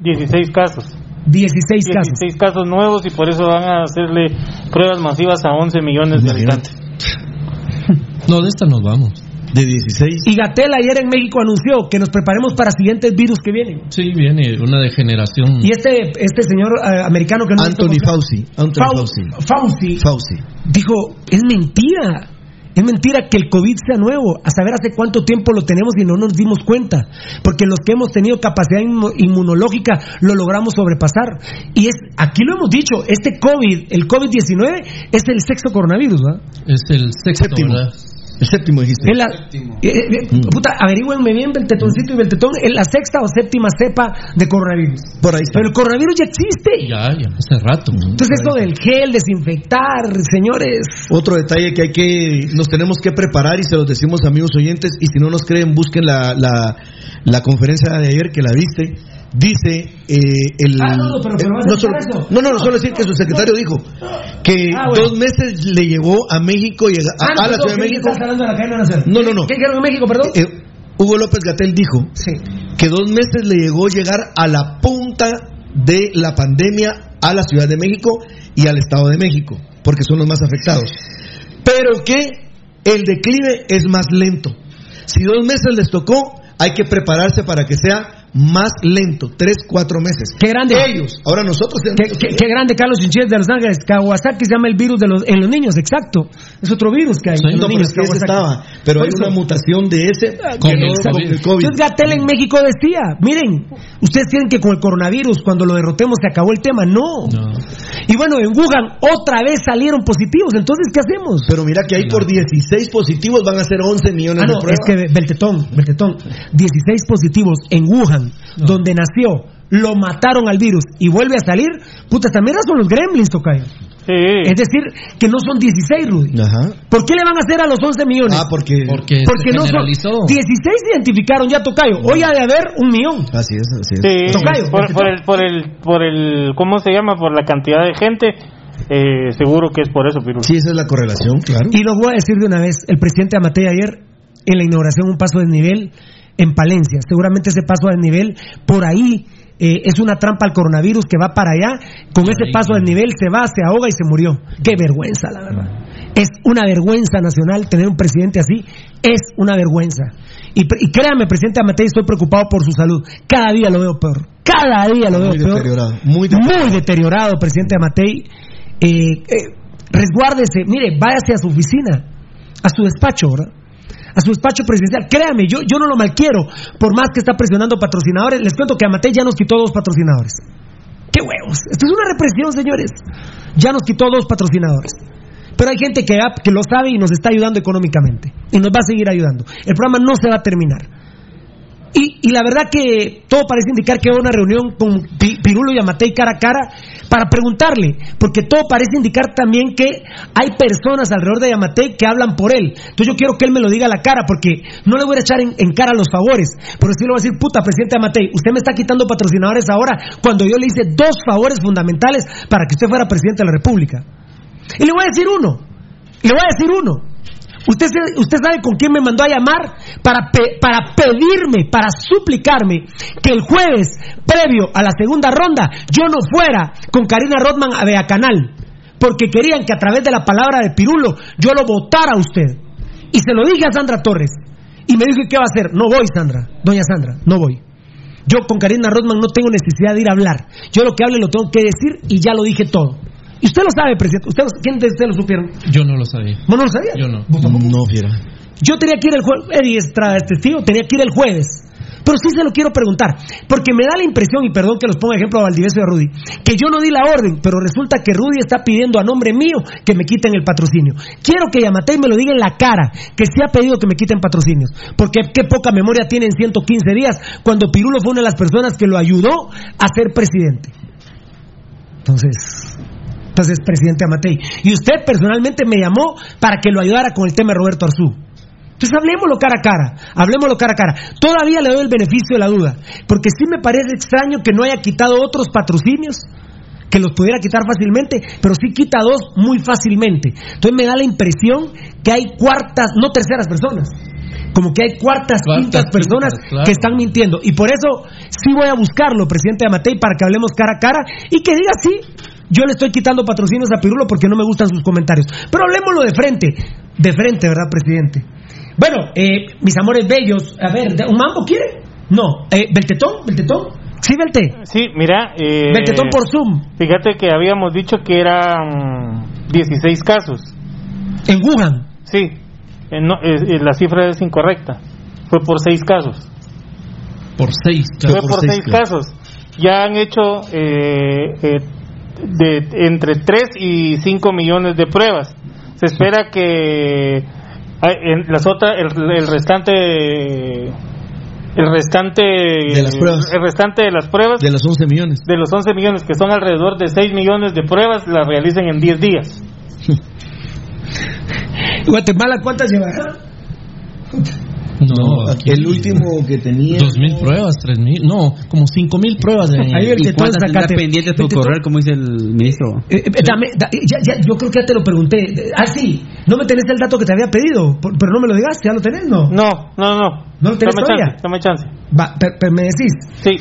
16 casos. 16 casos. 16 casos nuevos y por eso van a hacerle pruebas masivas a 11 millones de habitantes. No, de esta nos vamos. De 16. Y Gatel ayer en México anunció que nos preparemos para siguientes virus que vienen. Sí, viene una degeneración. Y este, este señor eh, americano que no Anthony Fauci. Anthony Fau- Fauci. Fauci Fauci. dijo, es mentira. Es mentira que el COVID sea nuevo. A saber hace cuánto tiempo lo tenemos y no nos dimos cuenta. Porque los que hemos tenido capacidad inmu- inmunológica lo logramos sobrepasar. Y es, aquí lo hemos dicho, este COVID, el COVID-19, es el sexto coronavirus, ¿verdad? Es el sexto, ¿verdad? El séptimo dijiste. La- eh, eh, eh, Puta, averigüenme bien, Beltetoncito y Beltetón, es la sexta o séptima cepa de coronavirus. Por ahí está. Pero el coronavirus ya existe. Ya, ya, hace rato. Entonces, esto del gel, desinfectar, señores. Otro detalle que hay que, nos tenemos que preparar y se los decimos amigos oyentes y si no nos creen busquen la, la, la conferencia de ayer que la viste. Dice eh, el Ah, no, no, pero- pero eh, a no, solo, no, no, no, solo decir que su secretario dijo que Ah, bueno. dos meses le llevó a México llega- a, Ah, no, a la Ciudad de ¿qué México. la? No, no, no. ¿Qué dijeron en México, perdón? Eh, Hugo López Gatel dijo que dos meses le llegó llegar a la punta de la pandemia a la Ciudad de México y al Estado de México, porque son los más afectados. Pero que el declive es más lento. Si dos meses les tocó, hay que prepararse para que sea más lento, tres, cuatro meses. Qué grande. Ellos, ahora nosotros. Qué, qué- qué grande Carlos Chinchilla de Los Ángeles. Kawasaki se llama el virus de los, en los niños, exacto. Es otro virus que hay. en no, los pero niños, es que ese estaba, pero hay una mutación de ese Con el con COVID. el COVID. Entonces Gatel en México decía, miren, ustedes creen que con el coronavirus, cuando lo derrotemos, se acabó el tema. No. Y bueno, en Wuhan otra vez salieron positivos. Entonces, ¿qué hacemos? Pero mira que hay por 16 positivos van a ser 11 millones Ah, no, de pruebas. es que Beltetón, Beltetón, 16 positivos en Wuhan, donde nació, lo mataron al virus y vuelve a salir, puta, mierda son los gremlins, Tocayo. Es decir, que no son 16, Rudy. Ajá. ¿Por qué le van a hacer a los 11 millones? Ah, porque... Porque, no son generalizó. 16 identificaron ya Tocayo. Hoy ha de haber un millón. Así es, así es. Sí, Tocayo, por, por el, por el, por el, ¿cómo se llama? Por la cantidad de gente, eh, seguro que es por eso, Pirulo. Sí, esa es la correlación, claro. Y lo voy a decir de una vez, el presidente Amatei ayer en la inauguración un paso de nivel en Palencia. Seguramente ese paso de nivel por ahí eh, es una trampa al coronavirus que va para allá. Con ese paso de nivel se va, se ahoga y se murió. Qué vergüenza, la verdad. Es una vergüenza nacional tener un presidente así. Es una vergüenza. Y, créame, presidente Amatei, estoy preocupado por su salud. Cada día lo veo peor. Cada día lo veo Muy peor. deteriorado, muy Muy deteriorado, presidente Amatei. Eh, eh, resguárdese, mire, váyase a su oficina, a su despacho, ¿verdad? A su despacho presidencial. Créame, yo, yo no lo malquiero, por más que está presionando patrocinadores. Les cuento que Amatei ya nos quitó dos patrocinadores. ¡Qué huevos! Esto es una represión, señores. Ya nos quitó dos patrocinadores. Pero hay gente que, que lo sabe y nos está ayudando económicamente. Y nos va a seguir ayudando. El programa no se va a terminar. Y, y la verdad que todo parece indicar que a una reunión con Pi- Pirulo y Amatei cara a cara para preguntarle, porque todo parece indicar también que hay personas alrededor de Yamatei que hablan por él. Entonces yo quiero que él me lo diga a la cara, porque no le voy a echar en, en cara los favores, pero sí le voy a decir, puta, presidente Yamatei, usted me está quitando patrocinadores ahora cuando yo le hice dos favores fundamentales para que usted fuera presidente de la República. Y le voy a decir uno, le voy a decir uno. Usted, usted sabe con quién me mandó a llamar para, para pedirme, para suplicarme que el jueves, previo a la segunda ronda, yo no fuera con Karina Rodman a Beacanal, porque querían que a través de la palabra de Pirulo yo lo votara a usted. Y se lo dije a Sandra Torres. Y me dijo, ¿y ¿qué va a hacer? No voy, Sandra, doña Sandra, no voy. Yo con Karina Rodman no tengo necesidad de ir a hablar. Yo lo que hable lo tengo que decir y ya lo dije todo. Y usted lo sabe, presidente. ¿Usted, lo- ¿Quién de ustedes lo supieron? Yo no lo sabía. ¿Vos no lo sabía? Yo no. No, fiera. Yo tenía que ir el jueves, Eddie Estrada es testigo, tenía que ir el jueves. Pero sí se lo quiero preguntar, porque me da la impresión, y perdón que los ponga ejemplo a Valdivieso y a Rudy, que yo no di la orden, pero resulta que Rudy está pidiendo a nombre mío que me quiten el patrocinio. Quiero que Yamatei me lo diga en la cara, que se ha pedido que me quiten patrocinios, porque qué poca memoria tiene en 115 días, cuando Pirulo fue una de las personas que lo ayudó a ser presidente. Entonces, entonces, presidente Amatei. Y usted personalmente me llamó para que lo ayudara con el tema de Roberto Arzú. Entonces hablemoslo cara a cara, hablemoslo cara a cara. Todavía le doy el beneficio de la duda, porque sí me parece extraño que no haya quitado otros patrocinios, que los pudiera quitar fácilmente, pero sí quita dos muy fácilmente. Entonces me da la impresión que hay cuartas, no terceras personas, como que hay cuartas, Cuartas, quintas personas quintas, claro. que están mintiendo. Y por eso sí voy a buscarlo, presidente Amatei, para que hablemos cara a cara y que diga sí. Yo le estoy quitando patrocinios a Pirulo porque no me gustan sus comentarios. Pero hablemoslo de frente. De frente, ¿verdad, presidente? Bueno, eh, mis amores bellos. A ver, ¿un mambo quiere? No. Eh, ¿Beltetón? ¿Beltetón? Sí, Belte. Sí, mira. Eh, Beltetón por Zoom. Fíjate que habíamos dicho que eran 16 casos. En Wuhan. Sí. eh, no, eh, la cifra es incorrecta. Fue por seis casos. Por seis Fue por seis casos. Ya han hecho eh, eh, de, entre 3 y 5 millones de pruebas. Se espera que ah, en las otras, el, el restante, el restante De las pruebas. el restante de las pruebas De los 11 millones. de los 11 millones, que son alrededor de 6 millones de pruebas, las realicen en 10 días. Guatemala, ¿cuántas llevará? No, aquí- el último que tenía. Dos mil pruebas, tres mil, no, como cinco mil pruebas. De, Ahí el ¿Y tetón, cuántas tendrá sacate. pendientes por El tetón. correr, como dice el ministro? Eh, eh, dame- da- ya- ya- yo creo que ya te lo pregunté. Eh, Ah, sí. No me tenés el dato que te había pedido, por- pero no me lo digas, ¿ya lo tenés? No. No, no, no. ¿No lo tenés Dame todavía? chance, dame chance. Va, pero, pero me decís. Sí.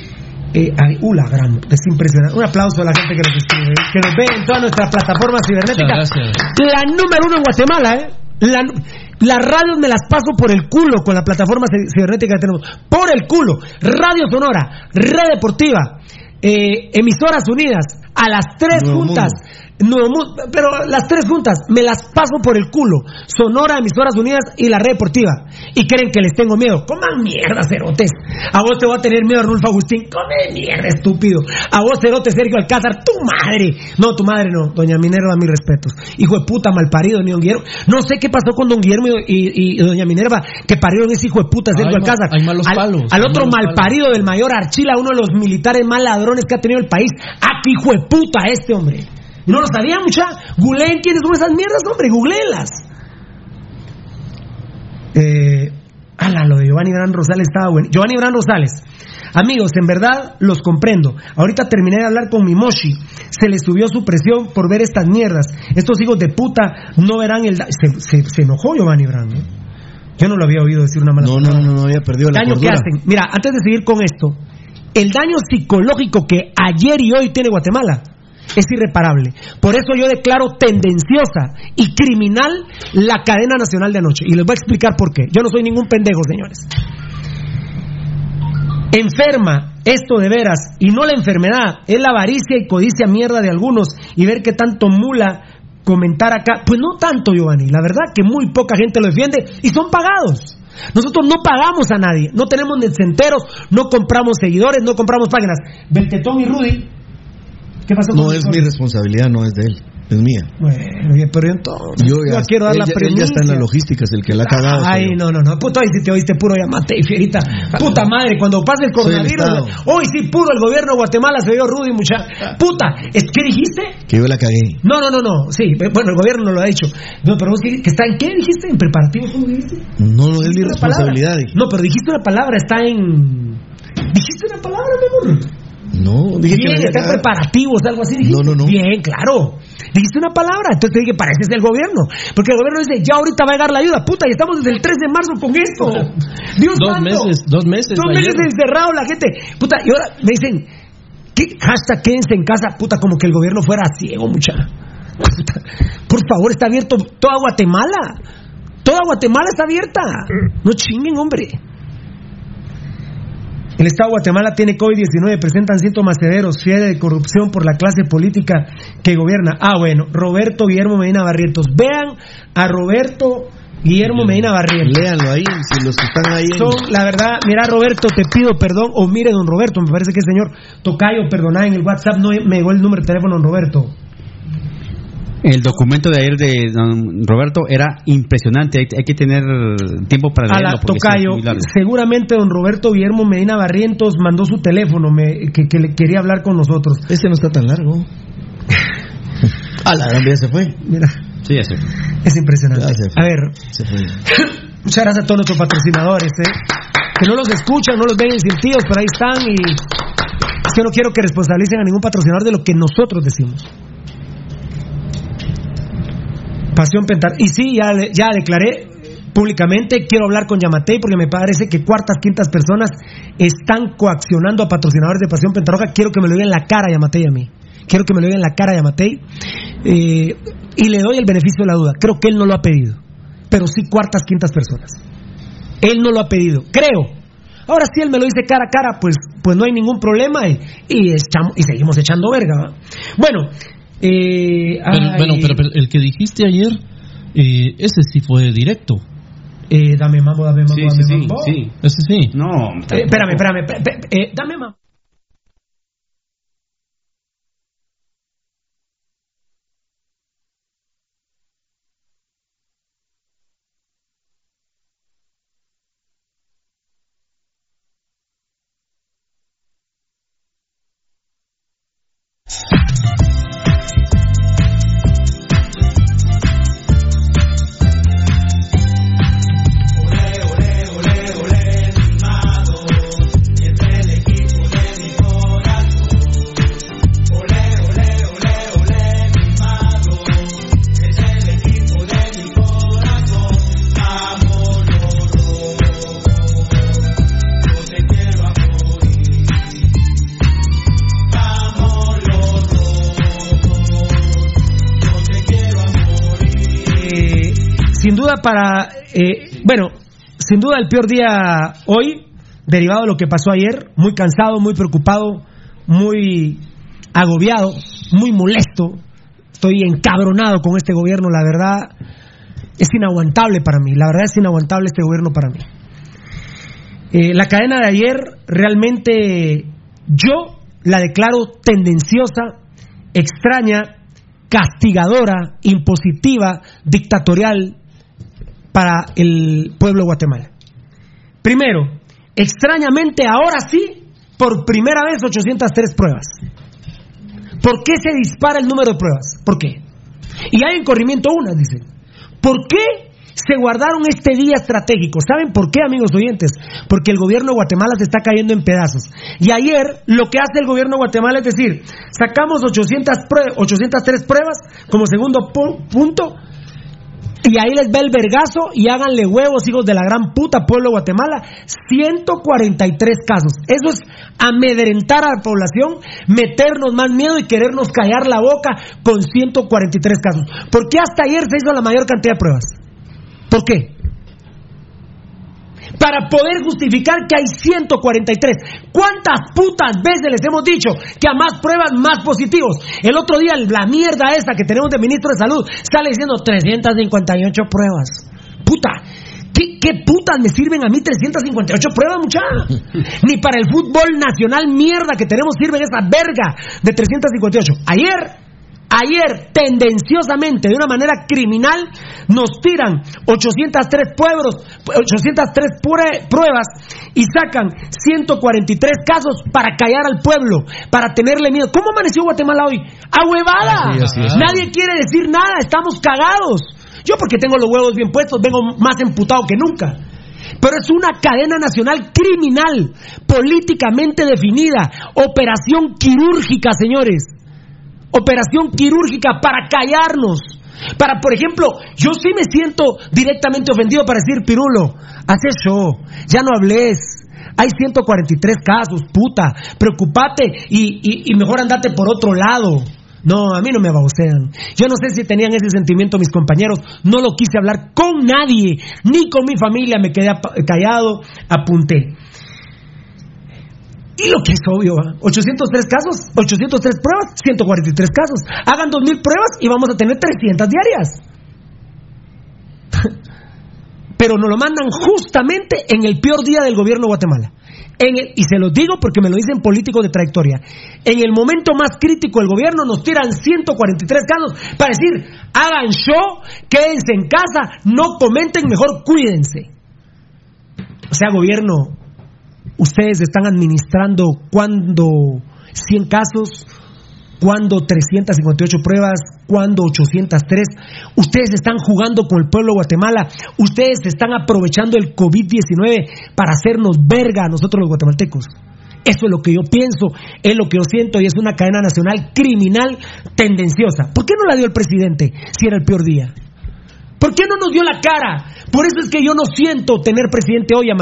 Eh, ay, uh, la gran, es impresionante. Un aplauso a la gente que nos escribe, que nos ve en todas nuestras plataformas cibernéticas. La número uno en Guatemala, ¿eh? La, las radios me las paso por el culo con la plataforma ci- cibernética que tenemos. Por el culo. Radio Sonora, Red Deportiva, eh, Emisoras Unidas, a las tres Nuevo juntas. Mundo, pero las tres juntas me las paso por el culo. Sonora, Emisoras Unidas y la Red Deportiva. Y creen que les tengo miedo. Coman mierda, cerotes. A vos te voy a tener miedo, Arnulfo Agustín. Come mierda, estúpido. A vos, cerote, Sergio Alcázar. Tu madre. No, tu madre no. Doña Minerva, mis respetos. Hijo de puta, malparido, ni don Guillermo. No sé qué pasó con don Guillermo y, y- y doña Minerva, que parieron ese hijo de puta, Sergio Alcázar. hay malos al, palos, al hay otro malparido del mayor Archila, uno de los militares más ladrones que ha tenido el país. ¡Ah, hijo de puta este hombre! No lo sabía, mucha. Googleen quiénes son esas mierdas, hombre, googleenlas. Eh, ala, lo de Giovanni Gran Rosales estaba bueno. Giovanni Gran Rosales. Amigos, en verdad los comprendo. Ahorita terminé de hablar con Mimoshi. Se le subió su presión por ver estas mierdas. Estos hijos de puta no verán el... Se, se- se enojó Giovanni Gran. ¿eh? Yo no lo había oído decir una mala No, no, no, no había perdido la daño que hacen. Mira, antes de seguir con esto, el daño psicológico que ayer y hoy tiene Guatemala es irreparable. Por eso yo declaro tendenciosa y criminal la cadena nacional de anoche. Y les voy a explicar por qué. Yo no soy ningún pendejo, señores. Enferma esto de veras, y no la enfermedad, es la avaricia y codicia mierda de algunos y ver que tanto mula comentar acá. Pues no tanto, Giovanni. La verdad que muy poca gente lo defiende y son pagados. Nosotros no pagamos a nadie, no tenemos enteros, no compramos seguidores, no compramos páginas. Beltetón y Rudy, ¿qué pasó con No es mi responsabilidad, no es de él. Es mía. Bueno, pero entonces Yo yo ya, quiero dar la ya- él ya está en premisa. la logística, es el que la ha cagado. Ay, no, no, no. Puta, hoy si te oíste puro llamate y fierita. Puta madre, cuando pase el coronavirus. Hoy sí, puro el gobierno de Guatemala se dio Rudy, mucha. Puta, ¿es, ¿qué dijiste? Que yo la cagué. No, no, no, no. Sí, bueno, el gobierno no lo ha hecho. No, pero vos que, está en qué dijiste? ¿En preparativos? ¿Cómo dijiste? No, no es mi responsabilidad. No, pero dijiste una palabra, está en. ¿Dijiste una palabra, mi amor? No, dije Bien, que cagada. preparativos, algo así. dijiste. No, no, no. Bien, claro. Dijiste una palabra, entonces te dije, pareces el gobierno. Porque el gobierno dice, ya ahorita va a llegar la ayuda. Puta, y estamos desde el 3 de marzo con esto. Dios Dos santo. meses, dos meses. Dos meses encerrado la gente. Puta, y ahora me dicen, ¿qué? Hashtag quédense en casa. Puta, como que el gobierno fuera ciego, mucha. Puta, por favor, está abierto toda Guatemala. Toda Guatemala está abierta. No chinguen, hombre. El Estado de Guatemala tiene COVID-19, presentan síntomas severos, fiebre de corrupción por la clase política que gobierna. Ah, bueno, Roberto Guillermo Medina Barrientos. Vean a Roberto Guillermo Medina Barrientos. Léanlo ahí, si los están ahí. en- Son, la verdad, mira Roberto, te pido perdón, o mire don Roberto, me parece que el señor Tocayo, perdoná, en el WhatsApp no me llegó el número de teléfono don Roberto. El documento de ayer de don Roberto era impresionante. Hay, hay que tener tiempo para A leerlo. la sí es Tocayo, seguramente don Roberto Guillermo Medina Barrientos mandó su teléfono, me- que, que le quería hablar con nosotros. Ese no está tan largo. A la gran ya se fue. Mira, Sí, ya sé. es impresionante. Ya se fue. A ver, Se fue. muchas gracias a todos nuestros patrocinadores, ¿eh? que no los escuchan, no los ven en sentidos, pero ahí están y es que no quiero que responsabilicen a ningún patrocinador de lo que nosotros decimos. Pasión Pentar. Y sí, ya, ya declaré públicamente, quiero hablar con Yamatei porque me parece que cuartas, quintas personas están coaccionando a patrocinadores de Pasión Pentarroja. Quiero que me lo digan la cara Yamatei a mí. Quiero que me lo digan la cara Yamatei. Eh, y le doy el beneficio de la duda. Creo que él no lo ha pedido. Pero sí cuartas, quintas personas. Él no lo ha pedido. Creo. Ahora sí él me lo dice cara a cara, pues, pues no hay ningún problema y, y, y seguimos echando verga. Bueno, eh, Pero, ay, bueno, pero, pero el que dijiste ayer, eh, ese sí fue directo. Eh, dame mambo, dame mambo, Sí, dame sí, sí, mambo. sí. Ese sí. No, Eh, espérame, espérame, pe- pe- eh, dame mambo. Para, eh, bueno, sin duda el peor día hoy, derivado de lo que pasó ayer, muy cansado, muy preocupado, muy agobiado, muy molesto, estoy encabronado con este gobierno, la verdad es inaguantable para mí, la verdad es inaguantable este gobierno para mí. Eh, la cadena de ayer realmente yo la declaro tendenciosa, extraña, castigadora, impositiva, dictatorial para el pueblo de Guatemala. Primero, extrañamente ahora sí, por primera vez 803 pruebas. ¿Por qué se dispara el número de pruebas? ¿Por qué? Y hay en corrimiento unas, dicen. ¿Por qué se guardaron este día estratégico? ¿Saben por qué, amigos oyentes? Porque el gobierno de Guatemala se está cayendo en pedazos. Y ayer lo que hace el gobierno de Guatemala es decir, sacamos 800 prue- 803 pruebas como segundo pu- punto y ahí les ve el vergazo y háganle huevos, hijos de la gran puta pueblo de Guatemala. 143 casos. Eso es amedrentar a la población, meternos más miedo y querernos callar la boca con 143 casos. ¿Por qué hasta ayer se hizo la mayor cantidad de pruebas? ¿Por qué? Para poder justificar que hay 143. ¿Cuántas putas veces les hemos dicho que a más pruebas, más positivos? El otro día, la mierda esta que tenemos de ministro de salud sale diciendo 358 pruebas. Puta, ¿Qué, ¿Qué putas me sirven a mí 358 pruebas, muchacha? Ni para el fútbol nacional mierda que tenemos sirven esa verga de 358. Ayer, ayer, tendenciosamente, de una manera criminal, nos tiran 803 pueblos, 803 prue- pruebas y sacan 143 casos para callar al pueblo, para tenerle miedo. ¿Cómo amaneció Guatemala hoy? ¡Ahuevada! Así es, así es. Nadie quiere decir nada, estamos cagados. Yo porque tengo los huevos bien puestos, vengo más emputado que nunca. Pero es una cadena nacional criminal, políticamente definida, operación quirúrgica, señores. Operación quirúrgica para callarnos. Para, por ejemplo, yo sí me siento directamente ofendido para decir, Pirulo, hace show, ya no hables. Hay 143 casos, puta. Preocupate y, y- y mejor andate por otro lado. No, a mí no me babosean. Yo no sé si tenían ese sentimiento mis compañeros. No lo quise hablar con nadie, ni con mi familia. Me quedé callado, apunté. Y lo que es obvio, ¿ah? 803 casos, 803 pruebas, 143 casos. Hagan 2000 pruebas y vamos a tener 300 diarias. Pero nos lo mandan justamente en el peor día del gobierno de Guatemala. Y se los digo porque me lo dicen políticos de trayectoria. En el momento más crítico del gobierno nos tiran 143 casos para decir, hagan show, quédense en casa, no comenten, mejor cuídense. O sea, gobierno, ustedes están administrando cuando 100 casos, cuando 358 pruebas, cuando 803. Ustedes están jugando con el pueblo de Guatemala, ustedes están aprovechando el COVID-19 para hacernos verga a nosotros los guatemaltecos. Eso es lo que yo pienso, es lo que yo siento y es una cadena nacional criminal tendenciosa. ¿Por qué no la dio el presidente si era el peor día? ¿Por qué no nos dio la cara? Por eso es que yo no siento tener presidente hoy a.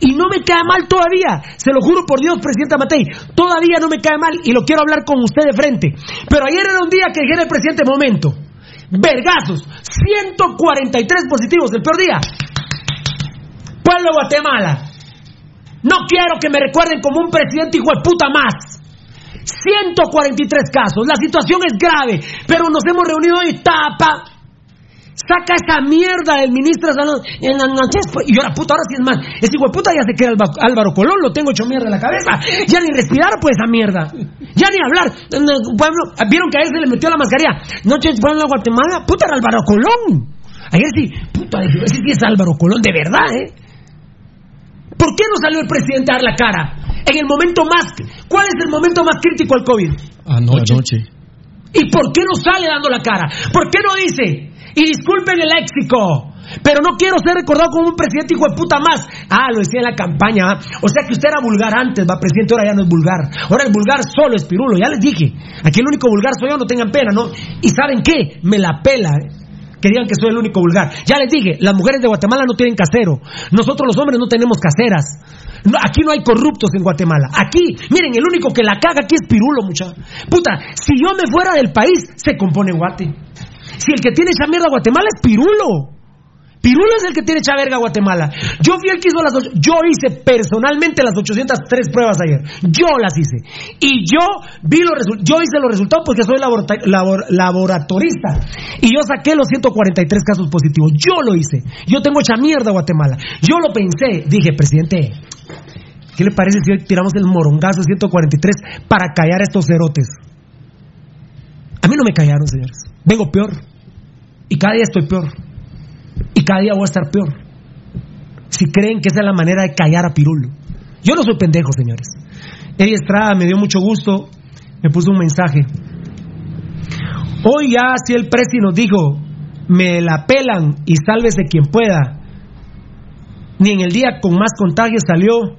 Y no me cae mal todavía. Se lo juro por Dios, presidente Matei. Todavía no me cae mal y lo quiero hablar con usted de frente. Pero ayer era un día que dijera el presidente, momento. Vergazos. 143 positivos, el peor día. Pueblo de Guatemala. No quiero que me recuerden como un presidente hijo de puta más. 143 casos. La situación es grave. Pero nos hemos reunido hoy. Tapa. Saca esa mierda del ministro de Salud en las noches. pues, Y ahora, puta, ahora sí es más. Ese hijo de puta ya se queda Alba- Álvaro Colón, lo tengo hecho mierda en la cabeza. Ya ni respirar, pues, esa mierda. Ya ni hablar. Pueblo, vieron que a él se le metió la mascarilla. Noches, pueblo de Guatemala. Puta, era Álvaro Colón. Ayer sí, puta, ese sí es Álvaro Colón, de verdad, ¿eh? ¿Por qué no salió el presidente a dar la cara? En el momento más. ¿Cuál es el momento más crítico al COVID? Anoche. ¿Y por qué no sale dando la cara? ¿Por qué no dice? Y disculpen el léxico, pero no quiero ser recordado como un presidente hijo de puta más. Ah, lo decía en la campaña. O sea que usted era vulgar antes, va, presidente, ahora ya no es vulgar. Ahora el vulgar solo es Pirulo, ya les dije. Aquí el único vulgar soy yo, no tengan pena, ¿no? ¿Y saben qué? Me la pela. Que digan que soy el único vulgar. Ya les dije, las mujeres de Guatemala no tienen casero. Nosotros los hombres no tenemos caseras. No, aquí no hay corruptos en Guatemala. Aquí, miren, el único que la caga aquí es Pirulo, mucha. Puta, si yo me fuera del país, se compone Guate. Si el que tiene esa mierda Guatemala es Pirulo. Pirulo es el que tiene esa verga Guatemala. Yo fui el que hizo las ocho- Yo hice personalmente las 803 pruebas ayer. Yo las hice. Y yo vi los resultados. Yo hice los resultados porque soy laborata- labor- laboratorista. Y yo saqué los 143 casos positivos. Yo lo hice. Yo tengo esa mierda Guatemala. Yo lo pensé. Dije, presidente, ¿qué le parece si hoy tiramos el morongazo 143 para callar a estos cerotes? A mí no me callaron, señores. Vengo peor. Y cada día estoy peor. Y cada día voy a estar peor. Si creen que esa es la manera de callar a Pirulo. Yo no soy pendejo, señores. Eddie Estrada me dio mucho gusto. Me puso un mensaje. Hoy ya si el presi nos dijo, me la pelan y sálvese quien pueda. Ni en el día con más contagios salió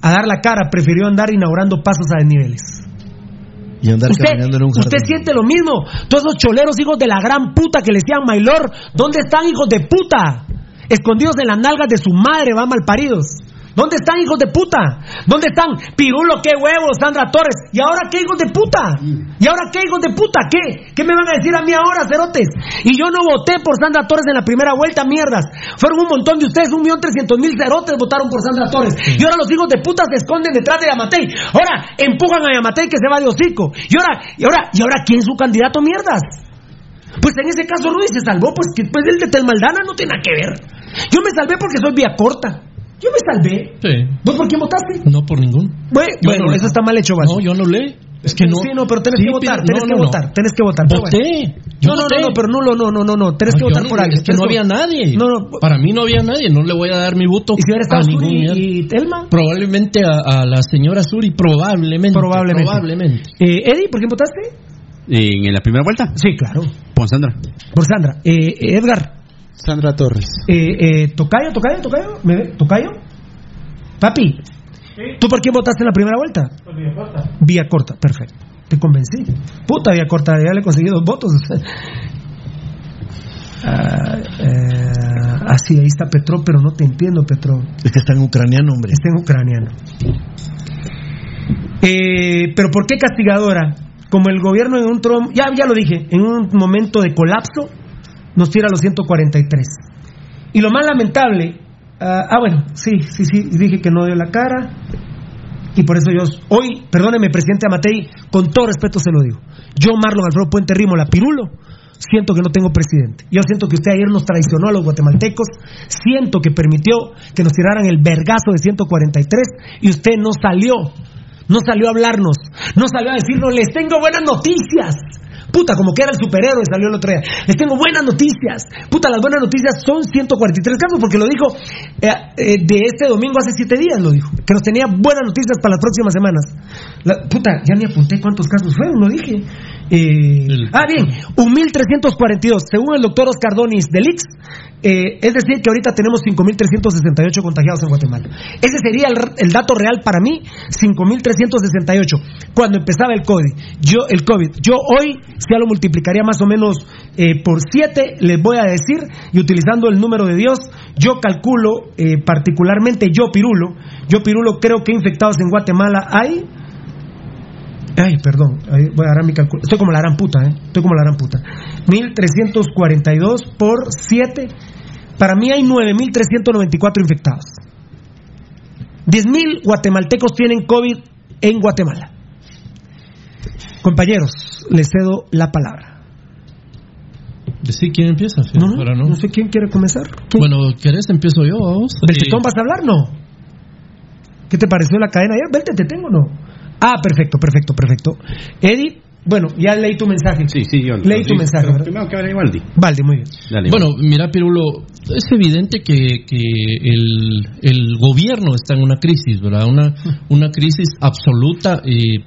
a dar la cara, prefirió andar inaugurando pasos a desniveles. Y andar Usted, caminando en un usted siente lo mismo. Todos esos choleros hijos de la gran puta que le decían Maylor, ¿dónde están hijos de puta? Escondidos en las nalgas de su madre, van malparidos. ¿Dónde están hijos de puta? ¿Dónde están Pirulo, qué huevos, Sandra Torres? ¿Y ahora qué hijos de puta? ¿Y ahora qué hijos de puta? ¿Qué? ¿Qué me van a decir a mí ahora, cerotes? Y yo no voté por Sandra Torres en la primera vuelta, mierdas. Fueron un montón de ustedes, un millón trescientos mil cerotes votaron por Sandra Torres. Y ahora los hijos de puta se esconden detrás de Yamatei. Ahora empujan a Yamatei que se va de hocico. Y ahora, y ahora, y ahora, ¿quién es su candidato, mierdas? Pues en ese caso Ruiz se salvó, pues que pues el de Telmaldana no tiene nada que ver. Yo me salvé porque soy vía corta. Yo me salvé. Sí. ¿Vos por quién votaste? No por ningún. Bueno, Yo bueno, no- eso está mal hecho, Val. No, yo no leí. Es que no. Sí, no, pero tenés Sí, que votar, tenés no, que no, no. votar, tenés que votar. Voté. bueno. Yo No, no, voté. no, no, pero no, no, no, no, no, tenés No, que votar no- por alguien. Es que no había nadie. No, no. Para mí no había nadie. No le voy a dar mi voto ¿Y si a ningún y Telma? Probablemente a, a la señora Suri, probablemente. Probablemente. Probablemente. Eh, Eddie, ¿por quién votaste? ¿En la primera vuelta? Sí, claro. Por Sandra. Por Sandra. Eh, Edgar. Sandra Torres. Eh, eh, ¿Tocayo, Tocayo, Tocayo? ¿Me ve? ¿Tocayo? Papi, ¿tú por quién votaste en la primera vuelta? Vía corta, perfecto. Te convencí. Puta vía corta, ya le conseguí dos votos. Ah, eh, así, ahí está Petro, pero no te entiendo, Petro. Es que está en ucraniano, hombre. Está en ucraniano. Eh, pero ¿por qué castigadora? Como el gobierno en un Trump, ya, ya lo dije, en un momento de colapso, nos tira los 143. Y lo más lamentable, ah, ah, bueno, sí, sí, sí, dije que no dio la cara. Y por eso yo, hoy, perdóneme, presidente Amatei, con todo respeto se lo digo. Yo, Marlon Alfredo Puente Rimo, la Pirulo, siento que no tengo presidente. Yo siento que usted ayer nos traicionó a los guatemaltecos. Siento que permitió que nos tiraran el vergazo de 143 y usted no salió. No salió a hablarnos. No salió a decirnos, les tengo buenas noticias. Puta, como que era el superhéroe, salió el otro día. Les tengo buenas noticias. Puta, las buenas noticias son 143 casos, porque lo dijo eh, eh, de este domingo hace 7 días, lo dijo. Que nos tenía buenas noticias para las próximas semanas. La- puta, ya ni apunté cuántos casos fueron, lo dije. Eh, ah, bien, un 1342, según el doctor Oscar Donis del IX, eh, es decir, que ahorita tenemos 5.368 contagiados en Guatemala. Ese sería el, el dato real para mí, 5.368, cuando empezaba el COVID. Yo, el COVID. Yo hoy, si ya lo multiplicaría más o menos eh, por 7, les voy a decir, y utilizando el número de Dios, yo calculo, eh, particularmente yo, Pirulo, yo, Pirulo, creo que infectados en Guatemala hay... Ay, perdón, voy a agarrar mi cálculo. Estoy como la gran puta, ¿eh? Estoy como la gran puta. 1342 por 7. Para mí hay 9394 infectados. 10.000 guatemaltecos tienen COVID en Guatemala. Compañeros, les cedo la palabra. Decí quién empieza, No, no, para no. no sé quién quiere comenzar. ¿Quién? Bueno, ¿querés? Empiezo yo, vamos. ¿Del Eh, tetón vas a hablar? No. ¿Qué te pareció la cadena ayer? Vete, te tengo no. Ah, perfecto, perfecto, perfecto. Eddie, bueno, ya leí tu mensaje. Sí, sí, yo. Leí tu sí, mensaje. Primero que hable Valdi. Valde, muy bien. Dale, Bueno, mira, Pirulo, es evidente que, que el, el gobierno está en una crisis, ¿verdad? Una, una crisis absoluta. eh,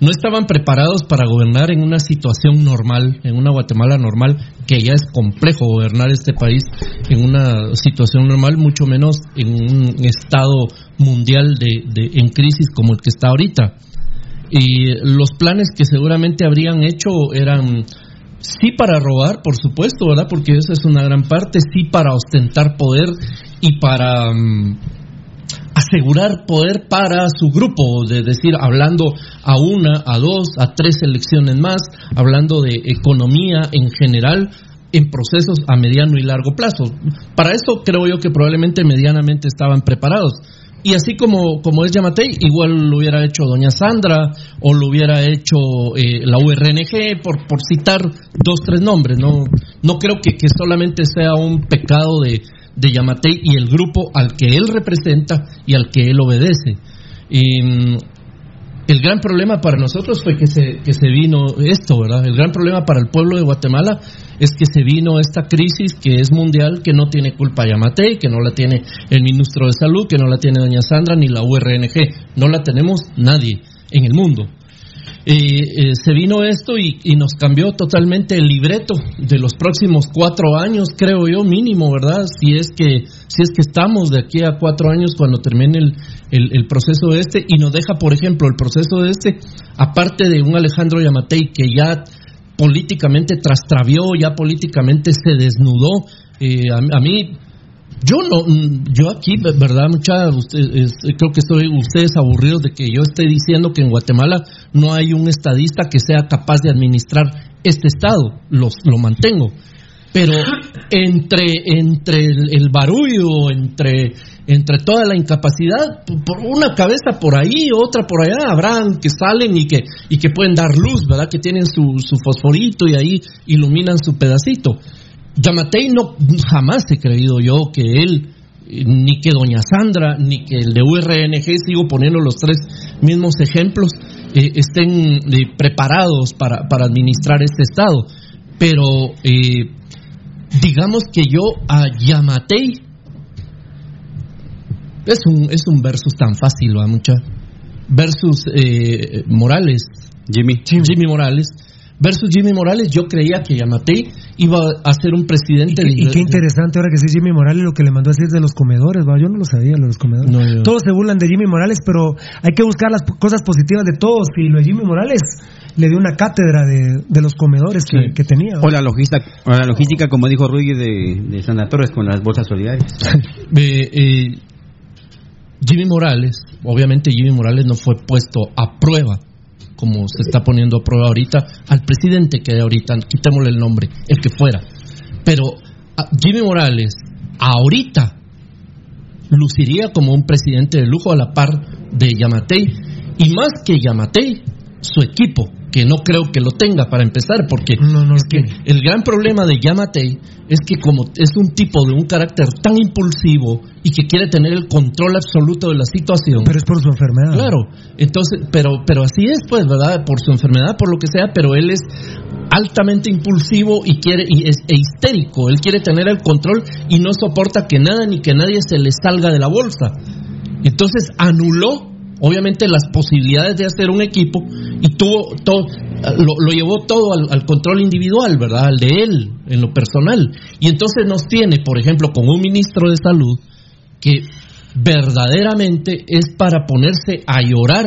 no estaban preparados para gobernar en una situación normal, en una Guatemala normal, que ya es complejo gobernar este país en una situación normal, mucho menos en un estado mundial de, de- en crisis como el que está ahorita. Y los planes que seguramente habrían hecho eran sí para robar, por supuesto, ¿verdad? Porque esa es una gran parte, sí para ostentar poder y para mm, asegurar poder para su grupo, de decir, hablando a una, a dos, a tres elecciones más, hablando de economía en general en procesos a mediano y largo plazo. Para eso creo yo que probablemente medianamente estaban preparados. Y así como, como es Yamatei, igual lo hubiera hecho Doña Sandra o lo hubiera hecho eh, la URNG, por, por citar dos, tres nombres. No, no creo que, que solamente sea un pecado de, de Yamatei y el grupo al que él representa y al que él obedece. Y, mm, el gran problema para nosotros fue que se, que se vino esto, ¿verdad? El gran problema para el pueblo de Guatemala es que se vino esta crisis que es mundial, que no tiene culpa Yamatei, que no la tiene el ministro de Salud, que no la tiene doña Sandra ni la URNG, no la tenemos nadie en el mundo. Eh, se vino esto y, y nos cambió totalmente el libreto de los próximos cuatro años, creo yo, mínimo, ¿verdad? Si es que, si es que estamos de aquí a cuatro años cuando termine el, el, el proceso este y nos deja, por ejemplo, el proceso de este, aparte de un Alejandro Yamatei que ya políticamente trastravió, ya políticamente se desnudó, eh, a, a mí yo no, mm, yo aquí, verdad, mucha, usted, creo que estoy ustedes aburridos de que yo esté diciendo que en Guatemala no hay un estadista que sea capaz de administrar este estado, los, lo mantengo. Pero entre, entre el, el barullo, entre, entre toda la incapacidad, por una cabeza por ahí, otra por allá, habrán que salen y que, y que pueden dar luz, ¿verdad? Que tienen su, su fosforito y ahí iluminan su pedacito. Yamatei no jamás he creído yo que él ni que doña Sandra ni que el de URNG sigo poniendo los tres mismos ejemplos eh, estén eh, preparados para, para administrar este estado. Pero eh, digamos que yo a Yamatei es un es un versus tan fácil va mucha versus eh, Morales. Jimmy. Jimmy Morales versus Jimmy Morales yo creía que Yamatei iba a ser un presidente de- Y qué interesante ahora que sí Jimmy Morales lo que le mandó a decir de los comedores, ¿va? yo no lo sabía, lo de los comedores. No, yo- Todos se burlan de Jimmy Morales, pero hay que buscar las cosas positivas de todos. Y lo de Jimmy Morales le dio una cátedra de, de los comedores que, que tenía. O la logística, o la logística como dijo Rudy de, de Santa Torres con las bolsas solidarias. Eh, eh, Jimmy Morales, obviamente Jimmy Morales no fue puesto a prueba, como se está poniendo a prueba ahorita, al presidente que de ahorita, quitémosle el nombre, el que fuera. Pero a Jimmy Morales, ahorita, luciría como un presidente de lujo a la par de Yamatei, y más que Yamatei, su equipo, que no creo que lo tenga para empezar, porque es que el gran problema de Yamatei es que como es un tipo de un carácter tan impulsivo y que quiere tener el control absoluto de la situación. Pero es por su enfermedad. Claro, entonces, pero, pero así es, pues, ¿verdad? Por su enfermedad, por lo que sea, pero él es altamente impulsivo y quiere y es e histérico. Él quiere tener el control y no soporta que nada ni que nadie se le salga de la bolsa. Entonces anuló, obviamente, las posibilidades de hacer un equipo y tuvo todo, lo, lo llevó todo al, al control individual, ¿verdad? Al de él, en lo personal. Y entonces nos tiene, por ejemplo, con un ministro de salud que verdaderamente es para ponerse a llorar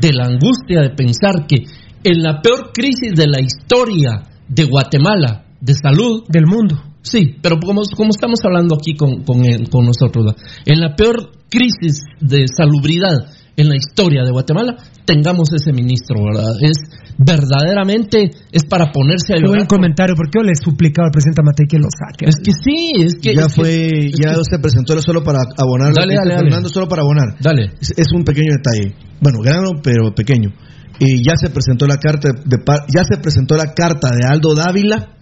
de la angustia de pensar que en la peor crisis de la historia de Guatemala de salud del mundo. Sí, pero como, como estamos hablando aquí con, con, nosotros, ¿verdad? en la peor crisis de salubridad en la historia de Guatemala, tengamos ese ministro, ¿verdad? Es verdaderamente, es para ponerse a llorar. buen comentario, porque yo le he suplicado al presidente Matei que lo saque. Es que sí, es que... ya es fue, ya que- se presentó solo para abonar. Dale, dale, dale. Fernando solo para abonar. Dale. Es, es un pequeño detalle. Bueno, grano, pero pequeño. Y ya se presentó la carta de, ya se presentó la carta de Aldo Dávila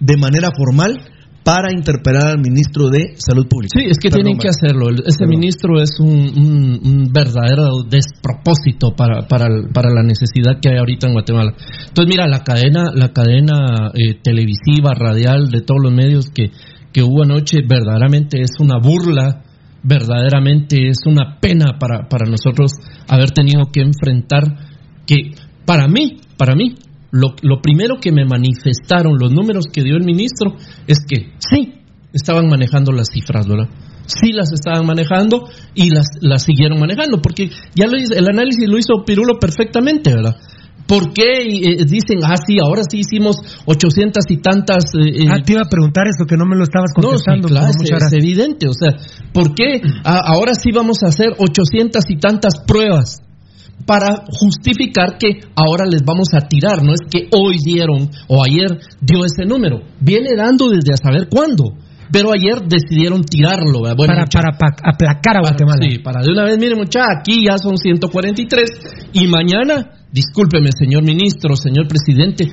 de manera formal para interpelar al ministro de Salud Pública. Sí, es que Perdón, tienen que hacerlo. Ese ministro es un, un- un verdadero despropósito para, para, para la necesidad que hay ahorita en Guatemala. Entonces, mira, la cadena, la cadena eh, televisiva, radial, de todos los medios que, que hubo anoche, verdaderamente es una burla, verdaderamente es una pena para, para nosotros haber tenido que enfrentar que, para mí, para mí, lo, lo primero que me manifestaron los números que dio el ministro es que sí, estaban manejando las cifras, ¿verdad? Sí las estaban manejando y las, las siguieron manejando, porque ya lo el análisis lo hizo Pirulo perfectamente, ¿verdad? ¿Por qué eh, dicen, ah, sí, ahora sí hicimos 800 y tantas... eh, eh, Ah, te iba a preguntar eso, que no me lo estabas no, sí, contestando. claro, pero es, muchas es gracias. evidente. O sea, ¿por qué a- ahora sí vamos a hacer 800 y tantas pruebas? Para justificar que ahora les vamos a tirar. No es que hoy dieron o ayer dio ese número. Viene dando desde a saber cuándo. Pero ayer decidieron tirarlo. para, mucha- para pa- aplacar a Guatemala. Sí, para de una vez, mire muchacha, aquí ya son 143 y mañana, discúlpeme señor ministro, señor presidente,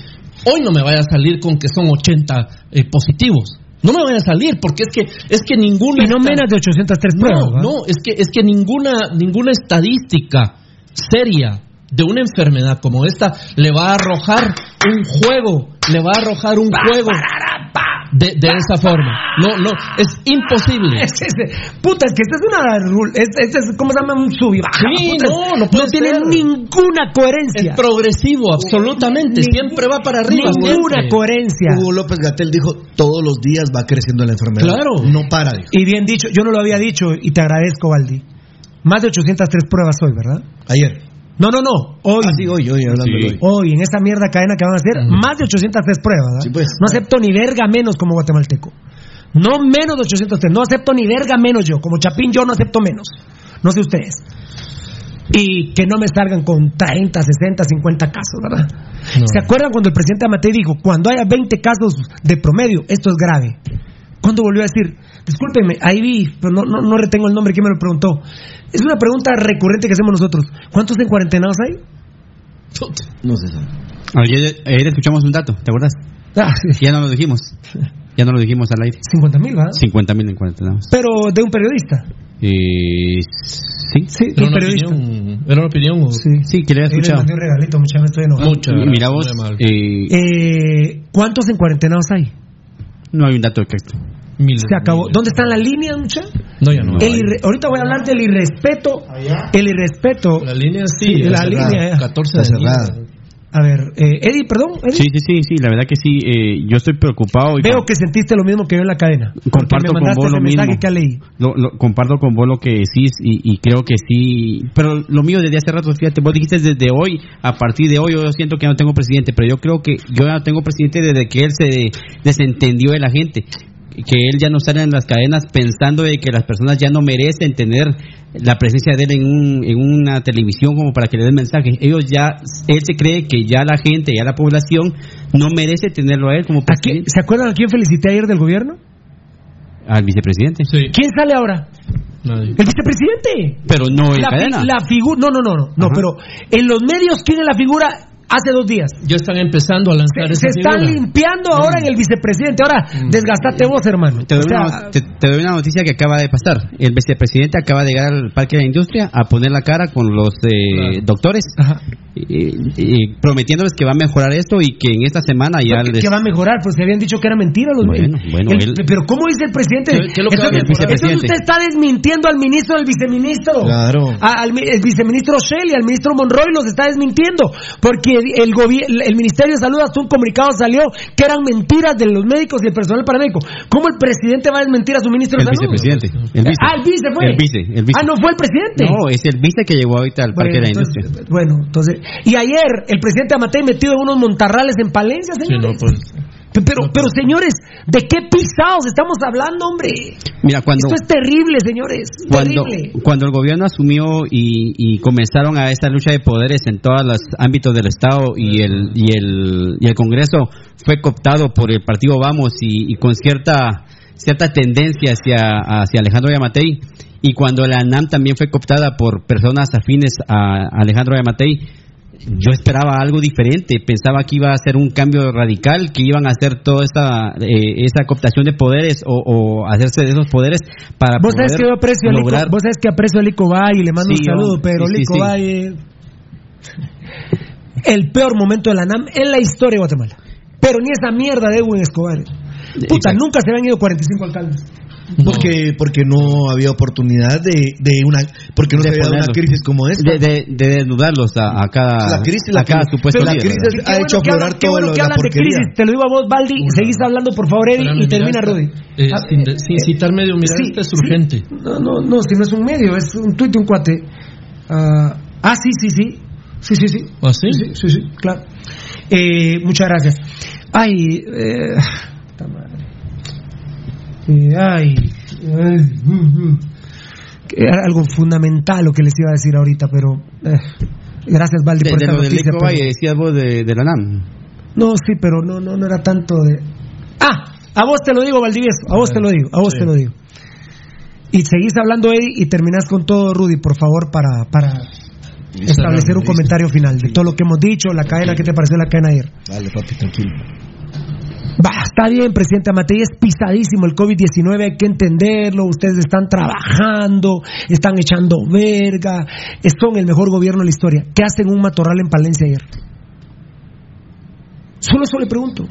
hoy no me vaya a salir con que son 80 eh, positivos. No me vaya a salir porque es que es que ninguna Y no menos de 803 no, pruebas. ¿va? no, es que es que ninguna ninguna estadística seria de una enfermedad como esta le va a arrojar un juego, le va a arrojar un juego de, de esa forma. No, no, es imposible. Es, es- puta, es que esta es una. Es, este es, ¿Cómo se llama? Un sub y baja. Sí, puta, no, no puede tiene ser. ninguna coherencia. Es progresivo, absolutamente. Siempre va para arriba. Ninguna siempre. coherencia. Hugo López Gatel dijo, todos los días va creciendo la enfermedad. Claro. No para, dijo. Y bien dicho, yo no lo había dicho y te agradezco, Valdi. Más de 803 pruebas hoy, ¿verdad? Ayer. No, no, no. Hoy. Ah, sí, hoy, hoy, hablando de hoy. Hoy, en esa mierda cadena que van a hacer, más de 803 pruebas, ¿verdad? Sí, pues. No acepto ni verga menos como guatemalteco. No menos de 803. No acepto ni verga menos yo. Como Chapín, yo no acepto menos. No sé ustedes. Y que no me salgan con 30, 60, 50 casos, ¿verdad? No. ¿Se acuerdan cuando el presidente Amatei dijo, cuando haya 20 casos de promedio, esto es grave? ¿Cuándo volvió a decir? Discúlpenme, ahí vi, pero no, no, no retengo el nombre, ¿quién me lo preguntó? Es una pregunta recurrente que hacemos nosotros. ¿Cuántos en cuarentenados hay? No sabe. Ayer, ayer escuchamos un dato, ¿te acuerdas? Ah, sí. Ya no lo dijimos. Ya no lo dijimos al aire. 50 mil, ¿verdad? 50 mil en cuarentenados. Pero de un periodista. Eh, sí. Sí, Era un una periodista. opinión. Era una opinión. o- Sí. Sí, que le había le escuchado. un regalito, muchas veces estoy enojado. Muchas Y Mira vos, eh, Eh, ¿Cuántos en cuarentenados hay? no hay un dato exacto. Miles, Se acabó. miles. ¿Dónde están las líneas, mucha? No, ya no. El irre- Ahorita voy a hablar del irrespeto. El irrespeto. La línea sí. Sí, la está línea, cerrada. eh. 14 Está de cerrada. A ver, eh, Eddie, perdón. Eddie. Sí, sí, sí, sí, la verdad que sí. eh, yo estoy preocupado. Y Veo que sentiste lo mismo que yo en la cadena. Comparto me con vos lo mismo. que leí. Lo, lo- comparto con vos lo que decís y, y creo que sí. Pero lo mío desde hace rato, fíjate, vos dijiste desde hoy, a partir de hoy, yo siento que no tengo presidente, pero yo creo que yo ya no tengo presidente desde que él se desentendió de la gente. Que él ya no sale en las cadenas pensando de que las personas ya no merecen tener la presencia de él en, un, en una televisión como para que le den mensajes. Ellos ya, él se cree que ya la gente, ya la población no merece tenerlo a él como ¿A quién- presidente. ¿Se acuerdan a quién felicité ayer del gobierno? Al vicepresidente. Sí. ¿Quién sale ahora? Nadie. El vicepresidente. Pero no en La, cadena. la figura. No, no, no, no. No, pero en los medios, ¿quién es la figura? Hace dos días. Ya están empezando a lanzar Se, se están figura. limpiando ahora en el vicepresidente. Ahora, desgastate vos, hermano. Te doy, O sea, una, te, te doy una noticia que acaba de pasar. El vicepresidente acaba de llegar al Parque de la Industria a poner la cara con los eh, Claro. doctores, Ajá. eh, prometiéndoles que va a mejorar esto y que en esta semana ya que, les... que va a mejorar, pues se habían dicho que era mentira los Bueno, bueno, el- él- pero ¿cómo dice el presidente? ¿Qué- lo entonces, usted está desmintiendo al ministro del viceministro. Claro. A- al el viceministro Shelley, al ministro Monroy los está desmintiendo. Porque el, el Ministerio de Salud hasta un comunicado salió que eran mentiras de los médicos y el personal paramédico. ¿Cómo el presidente va a desmentir a su ministro El de Salud? vicepresidente. El vice. Ah, el vice fue. El vice, el vice. Ah, no fue el presidente. No, es el vice que llegó ahorita al Parque Bueno, de la entonces, Industria. bueno, entonces. Y ayer el presidente Amatei metido en unos montarrales en Palencia, Sí, señores. no, pues. Pero, pero señores, ¿de qué pisados estamos hablando, hombre? Mira, cuando... Esto es terrible, señores. cuando, terrible. cuando el gobierno asumió y, y comenzaron a esta lucha de poderes en todos los ámbitos del Estado y el, y el, y el Congreso fue cooptado por el partido Vamos y, y con cierta, cierta tendencia hacia, hacia Alejandro Yamatei y cuando la ANAM también fue cooptada por personas afines a Alejandro Yamatei, yo esperaba algo diferente, pensaba que iba a ser un cambio radical, que iban a hacer toda esa, eh, esa cooptación de poderes o, o hacerse de esos poderes para Vos poder sabés que yo aprecio Lico, lograr... vos sabés que aprecio a Lico Valle y le mando Sí, un saludo, pero sí, Lico sí. Valle el peor momento de la NAM en la historia de Guatemala. Pero ni esa mierda de Edwin Escobar. Puta, nunca se habían ido 45 alcaldes. Porque, porque no había oportunidad de, de una. Porque no de se había dado una crisis como esta. De, de, de desnudarlos a, a cada, La crisis, la a cada supuesto la crisis ha hecho aflorar todo bueno lo que la hablan de porquería. crisis. Te lo digo a vos, Baldi, seguís hablando, por favor, Eddie, y termina Rudy. eh, Ah, sin, de- sin citar medio, mira, sí, es sí. urgente. No, no, no, si no es un medio, es un tuit de un cuate. Ah, ah, sí, sí, sí. Sí, sí, sí. ¿Ah, sí? Sí, sí, sí, claro. Eh, muchas gracias. Ay, eh. Eh, ay, ay. Que Era algo fundamental lo que les iba a decir ahorita, pero eh, gracias, Valdi, De, por de esta lo del noticia. Lico pero- decías vos de, de la NAM. no, sí, pero no, no, no era tanto de. Ah, a vos te lo digo, Valdivieso, a vos te lo digo, a vos Sí. te lo digo. Y seguís hablando, Eddie, y terminás con todo, Rudy, por favor, para, para establecer un comentario final de todo lo que hemos dicho, la cadena, ¿qué te pareció la cadena ayer? Dale, papi, tranquilo. Va, está bien, presidente Amatei, es pisadísimo el COVID-19, hay que entenderlo, ustedes están trabajando, están echando verga, son el mejor gobierno de la historia. ¿Qué hacen un matorral en Palencia ayer? Solo eso le pregunto.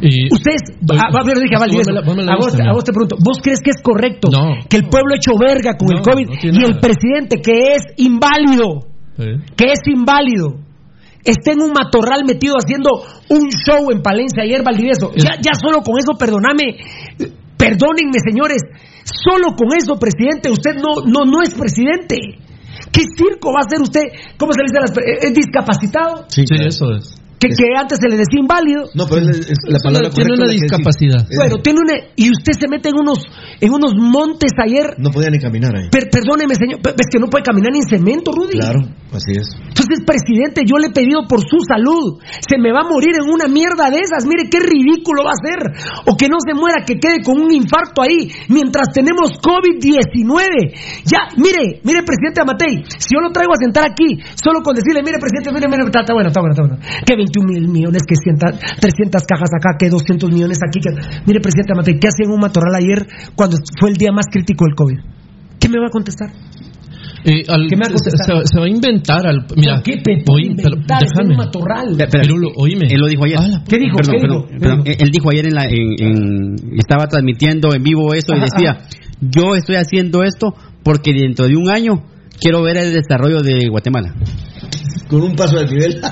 Y- Ustedes, a, a ver, dije a Valdivieso, Pónmela- pónmela a vos, a te pregunto, ¿vos crees que es correcto No. que el pueblo hecho verga con el COVID no y el presidente que es inválido, Eh, que es inválido, esté en un matorral metido haciendo un show en Palencia ayer, Valdivieso? Ya, ya solo con eso, perdóname, perdónenme señores, solo con eso, presidente, usted no, no, no es presidente. ¿Qué circo va a hacer usted? ¿Cómo se le dice a las per- ¿Es discapacitado? Sí, eso es. Que, que antes se le decía inválido. No, pero es, es la palabra Tiene una discapacidad. Bueno, tiene una. Y usted se mete en unos, en unos montes ayer. No podía ni caminar ahí. Per- perdóneme, señor. Es que no puede caminar ni en cemento, Rudy. Claro, así es. Entonces, presidente, yo le he pedido por su salud. Se me va a morir en una mierda de esas. Mire qué ridículo va a ser. O que no se muera, que quede con un infarto ahí. Mientras tenemos COVID-19. Ya, mire, mire, presidente Amatei. Si yo lo traigo a sentar aquí, solo con decirle, mire, presidente, mire, mire, está, está bueno, está bueno, está bueno. Que 21 mil millones, que 100, 300 cajas acá, que 200 millones aquí. Que... Mire, presidente Amatei, ¿qué hacía en un matorral ayer cuando fue el día más crítico del COVID? ¿Qué me va a contestar? Eh, al- ¿Qué me va a se, contestar? se- se va a inventar al, mira, ¿Por qué oí- pero inventar en déjame. un matorral? Espera, Pirulo, oíme. Él lo dijo ayer. Ah, ¿Qué dijo? Perdón, ¿Qué perdón, dijo? Él dijo ayer en la, en, en- estaba transmitiendo en vivo eso y Ajá, decía, yo estoy haciendo esto porque dentro de un año quiero ver el desarrollo de Guatemala. Con un paso de nivel.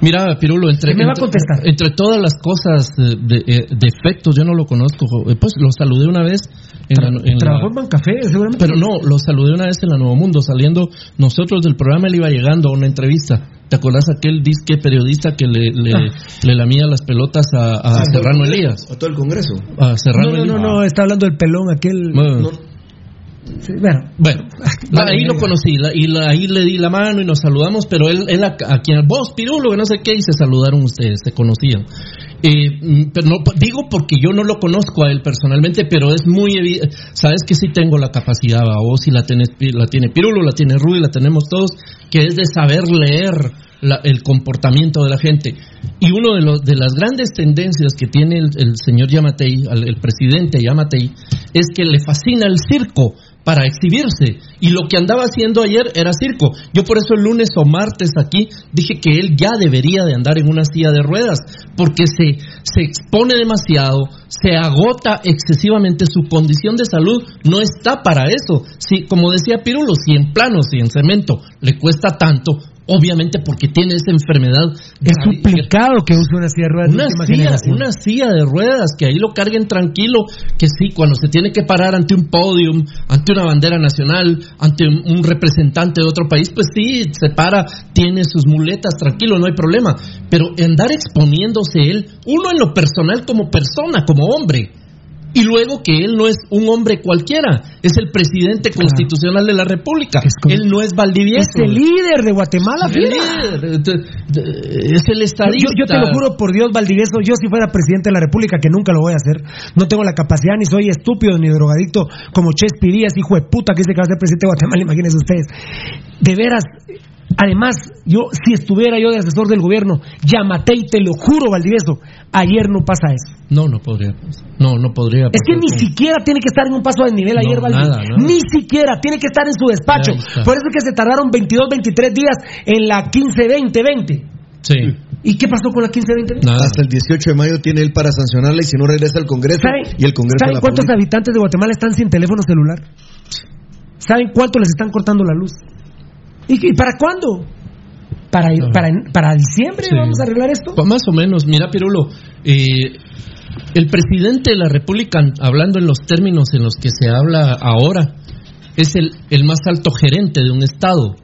Mira, Pirulo, entre, ¿Qué me va a entre- contestar? entre todas las cosas eh, de, eh, defectos, yo no lo conozco. eh, Pues lo saludé una vez en la, en la- Trabajó en Bancafé, seguramente. Pero no, lo saludé una vez en la Nuevo Mundo, saliendo nosotros del programa, él iba llegando a una entrevista. ¿Te acordás aquel disque periodista que le, le, Ah. le lamía las pelotas a, a Serrano Elías? A todo el Congreso. A Serrano No, no, no, Elías. no, está hablando del pelón aquel. Bueno, Sí, bueno, bueno, ahí lo conocí la- y la- ahí le di la mano y nos saludamos, pero él, él a, a quien vos, Pirulo, que no sé qué, y se saludaron ustedes, se conocían. Eh, mm, pero no, digo porque yo no lo conozco a él personalmente, pero es muy evidente. Sabes que sí tengo la capacidad, vos sí la, tenés, la tiene Pirulo, la tiene Rudy, la tenemos todos, que es de saber leer la- el comportamiento de la gente. Y uno de, los, de las grandes tendencias que tiene el, el señor Yamatei, al- el presidente Yamatei, es que le fascina el circo para exhibirse. Y lo que andaba haciendo ayer era circo. Yo por eso el lunes o martes aquí dije que él ya debería de andar en una silla de ruedas, porque se, se expone demasiado, se agota excesivamente, su condición de salud no está para eso. Si, como decía Pirulo, si en plano, si en cemento le cuesta tanto, obviamente porque tiene esa enfermedad. es suplicado que use una silla de ruedas una silla, una silla de ruedas, que ahí lo carguen tranquilo, que sí, cuando se tiene que parar ante un podium, ante una bandera nacional, ante un, un representante de otro país, pues sí, se para, tiene sus muletas, tranquilo, no hay problema. Pero andar exponiéndose él, uno en lo personal como persona, como hombre, y luego que él no es un hombre cualquiera, es el presidente constitucional de la República, él no es Valdivieso. Es el líder de Guatemala, El fiera. líder, de- de- es el estadista. Yo, yo te lo juro por Dios, Valdivieso, yo si fuera presidente de la República, que nunca lo voy a hacer, no tengo la capacidad, ni soy estúpido, ni drogadicto, como Chespi Díaz, hijo de puta, que dice que va a ser presidente de Guatemala, imagínense ustedes. De veras, Además, yo, si estuviera yo de asesor del gobierno, Yamatei, te lo juro, Valdivieso, ayer no pasa eso. No, no podría pasar. No, no podría Es que ni con- siquiera tiene que estar en un paso de nivel No, ayer, Valdivieso. nada, nada. Ni siquiera, tiene que estar en su despacho. Por eso es que se tardaron 22, 23 días en la 15-20-20. Sí. ¿Y qué pasó con la 15-20? Hasta el 18 de mayo tiene él para sancionarla y si no regresa al Congreso ¿Saben, y el Congreso ¿saben la cuántos publica. habitantes de Guatemala están sin teléfono celular? ¿Saben cuánto les están cortando la luz? ¿Y, y para cuándo? ¿Para, para, para diciembre Sí. vamos a arreglar esto? Pues más o menos, mira Pirulo, eh, el presidente de la República, hablando en los términos en los que se habla ahora, es el, el más alto gerente de un Estado.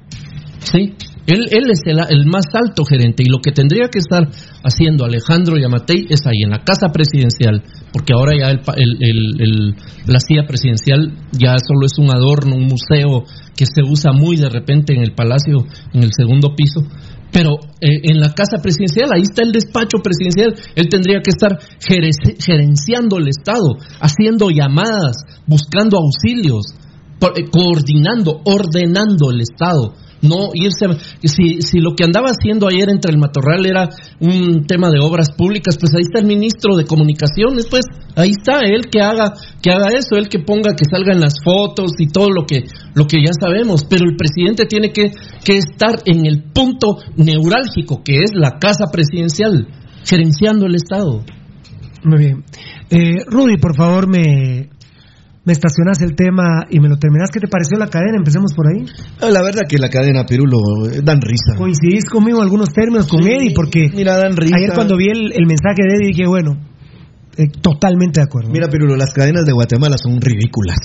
¿Sí? Él, él es el, el más alto gerente y lo que tendría que estar haciendo Alejandro Yamatei es ahí en la casa presidencial, porque ahora ya el, el- el- la silla presidencial ya solo es un adorno, un museo que se usa muy de repente en el palacio, en el segundo piso. Pero eh, en la casa presidencial, ahí está el despacho presidencial, él tendría que estar gerenciando el Estado, haciendo llamadas, buscando auxilios, coordinando, ordenando el Estado. No irse. Si, si lo que andaba haciendo ayer entre el Matorral era un tema de obras públicas, pues ahí está el ministro de Comunicaciones, pues ahí está él que haga que haga eso, él que ponga que salgan las fotos y todo lo que lo que ya sabemos. Pero el presidente tiene que, que estar en el punto neurálgico que es la casa presidencial, gerenciando el Estado. Muy bien. Eh, Rudy, por favor, me, me estacionas el tema y me lo terminas. ¿Qué te pareció la cadena? Empecemos por ahí. Ah, La verdad que la cadena Pirulo eh, dan risa. Coincidís conmigo en algunos términos con Eddie, porque Mira, dan risa. ayer cuando vi el, el mensaje de Eddie dije, bueno, eh, totalmente de acuerdo. Mira, Pirulo, las cadenas de Guatemala son ridículas.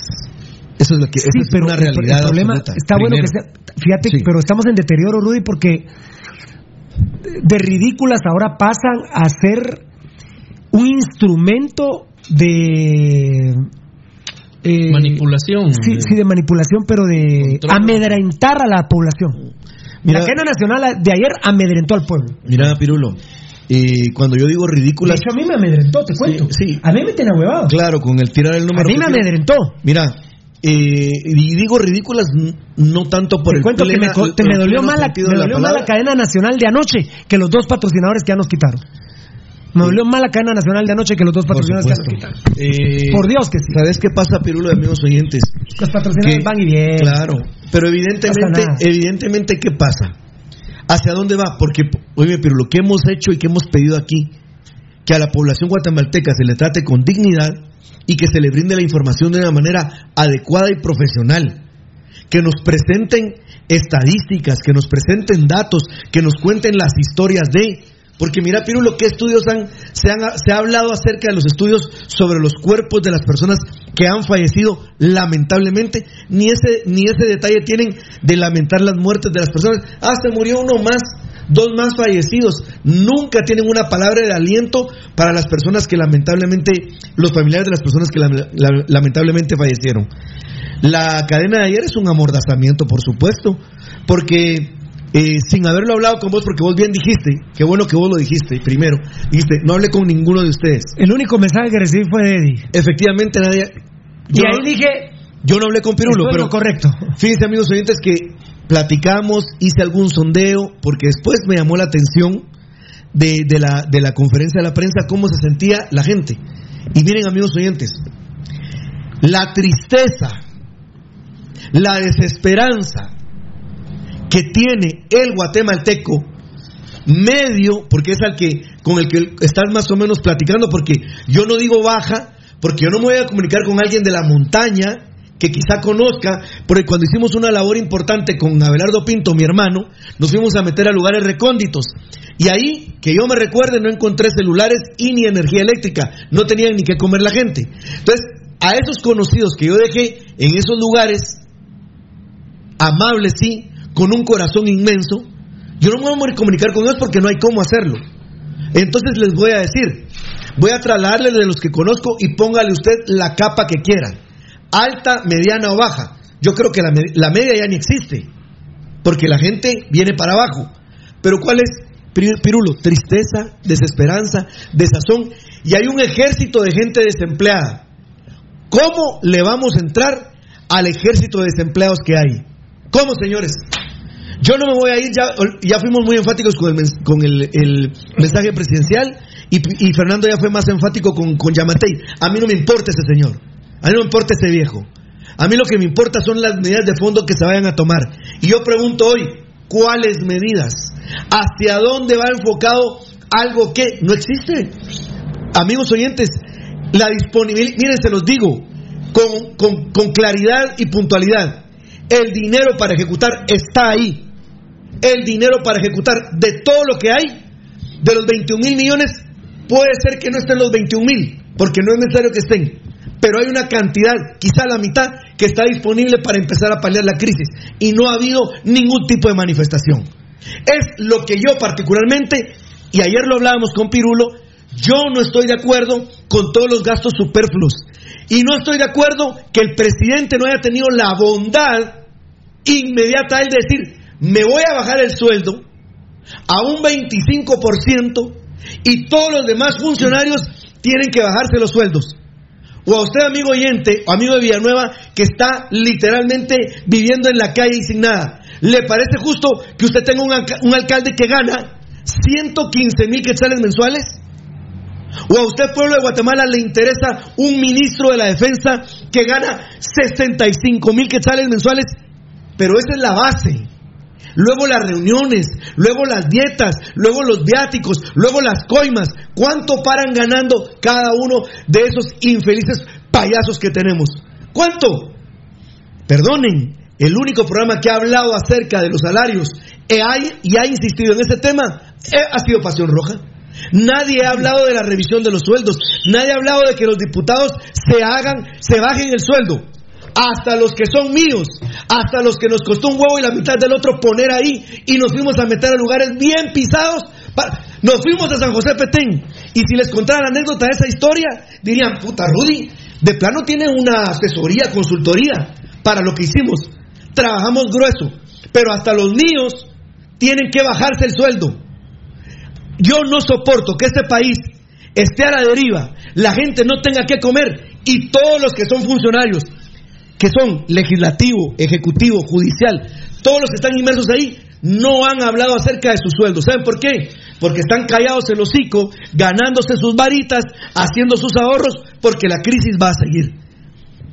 Eso es lo que Sí, es pero una realidad el problema absoluta. está bueno que sea, fíjate, Sí. pero estamos en deterioro, Rudy, porque de ridículas ahora pasan a ser un instrumento de eh, Manipulación. Sí, sí, de manipulación, pero de Control. amedrentar a la población. Mira- la cadena nacional de ayer amedrentó al pueblo. Mira, Pirulo, eh, cuando yo digo De ridículas, hecho, a mí me amedrentó, te cuento. sí. A mí me tiene huevado. claro, con el tirar el A número. mí me amedrentó. Mira, eh, y digo ridículas no tanto por Te el cuento que me, te- el me dolió más la, me de la dolió más la cadena nacional de anoche que los dos patrocinadores que ya nos quitaron. Me dolió más la cadena nacional de anoche que los dos patrocinadores que. Eh, Por Dios que sí. ¿Sabes qué pasa, Pirulo, de amigos oyentes? Los patrocinadores van y vienen. Claro, pero evidentemente, evidentemente, ¿qué pasa? ¿Hacia dónde va? Porque, oye, pero lo que hemos hecho y que hemos pedido aquí, que a la población guatemalteca se le trate con dignidad y que se le brinde la información de una manera adecuada y profesional. Que nos presenten estadísticas, que nos presenten datos, que nos cuenten las historias de... Porque mira, Pirulo, ¿qué estudios han, se, han, se ha hablado acerca de los estudios sobre los cuerpos de las personas que han fallecido lamentablemente? Ni ese, ni ese detalle tienen de lamentar las muertes de las personas. Ah, se murió uno más, dos más fallecidos. Nunca tienen una palabra de aliento para las personas que lamentablemente, los familiares de las personas que lam- la- lamentablemente fallecieron. La cadena de ayer es un amordazamiento, por supuesto, porque eh, sin haberlo hablado con vos, porque vos bien dijiste, qué bueno que vos lo dijiste primero, dijiste, no hablé con ninguno de ustedes. El único mensaje que recibí fue de Eddie. Efectivamente, nadie. Y ahí no- dije, Yo no hablé con Pirulo, pero correcto. fíjense, amigos oyentes, que platicamos, hice algún sondeo, porque después me llamó la atención de, de la, de la conferencia de la prensa cómo se sentía la gente. Y miren, amigos oyentes, la tristeza, la desesperanza que tiene el guatemalteco medio, porque es al que con el que estás más o menos platicando, porque yo no digo baja, porque yo no me voy a comunicar con alguien de la montaña que quizá conozca, porque cuando hicimos una labor importante con Abelardo Pinto, mi hermano, nos fuimos a meter a lugares recónditos. Y ahí, que yo me recuerde, no encontré celulares y ni energía eléctrica, no tenían ni que comer la gente. Entonces, a esos conocidos que yo dejé en esos lugares, amables sí, con un corazón inmenso, yo no me voy a comunicar con ellos porque no hay cómo hacerlo. Entonces les voy a decir, voy a trasladarle de los que conozco y póngale usted la capa que quiera, alta, mediana o baja. Yo creo que la, la media ya ni existe, porque la gente viene para abajo. Pero ¿cuál es, Pi- Pirulo? Tristeza, desesperanza, desazón, y hay un ejército de gente desempleada. ¿Cómo le vamos a entrar al ejército de desempleados que hay? ¿Cómo, señores? Yo no me voy a ir, ya, fuimos muy enfáticos con el, mensaje presidencial y, Fernando ya fue más enfático con, Yamatei. A mí no me importa ese señor, a mí no me importa ese viejo. A mí lo que me importa son las medidas de fondo que se vayan a tomar. Y yo pregunto hoy, ¿cuáles medidas? ¿Hacia dónde va enfocado algo que no existe? Amigos oyentes, la disponibilidad, miren, se los digo, con claridad y puntualidad, el dinero para ejecutar está ahí. El dinero para ejecutar de todo lo que hay, de los 21 mil millones, puede ser que no estén los 21 mil, porque no es necesario que estén. Pero hay una cantidad, quizá la mitad, que está disponible para empezar a paliar la crisis. Y no ha habido ningún tipo de manifestación. Es lo que yo particularmente, y ayer lo hablábamos con Pirulo, yo no estoy de acuerdo con todos los gastos superfluos. Y no estoy de acuerdo que el presidente no haya tenido la bondad inmediata de decir, me voy a bajar el sueldo a un 25% y todos los demás funcionarios tienen que bajarse los sueldos. O a usted, amigo oyente, o amigo de Villanueva, que está literalmente viviendo en la calle y sin nada, ¿le parece justo que usted tenga un, alca- un alcalde que gana 115 mil quetzales mensuales? ¿O a usted, pueblo de Guatemala, le interesa un ministro de la defensa que gana 65 mil quetzales mensuales? Pero esa es la base. Luego las reuniones, luego las dietas, luego los viáticos, luego las coimas. ¿Cuánto paran ganando cada uno de esos infelices payasos que tenemos? ¿Cuánto? Perdonen, el único programa que ha hablado acerca de los salarios e hay- y ha insistido en ese tema eh, ha sido Pasión Roja. Nadie ha hablado de la revisión de los sueldos. Nadie ha hablado de que los diputados se hagan, se bajen el sueldo. Hasta los que son míos, hasta los que nos costó un huevo y la mitad del otro poner ahí y nos fuimos a meter a lugares bien pisados. Nos fuimos a San José Petén. Y si les contara la anécdota de esa historia, dirían, puta Rudy, de plano tiene una asesoría, consultoría para lo que hicimos. Trabajamos grueso, pero hasta los míos tienen que bajarse el sueldo. Yo no soporto que este país esté a la deriva, la gente no tenga que comer y todos los que son funcionarios, que son legislativo, ejecutivo, judicial, todos los que están inmersos ahí, no han hablado acerca de sus sueldos. ¿Saben por qué? Porque están callados el hocico, ganándose sus varitas, haciendo sus ahorros, porque la crisis va a seguir.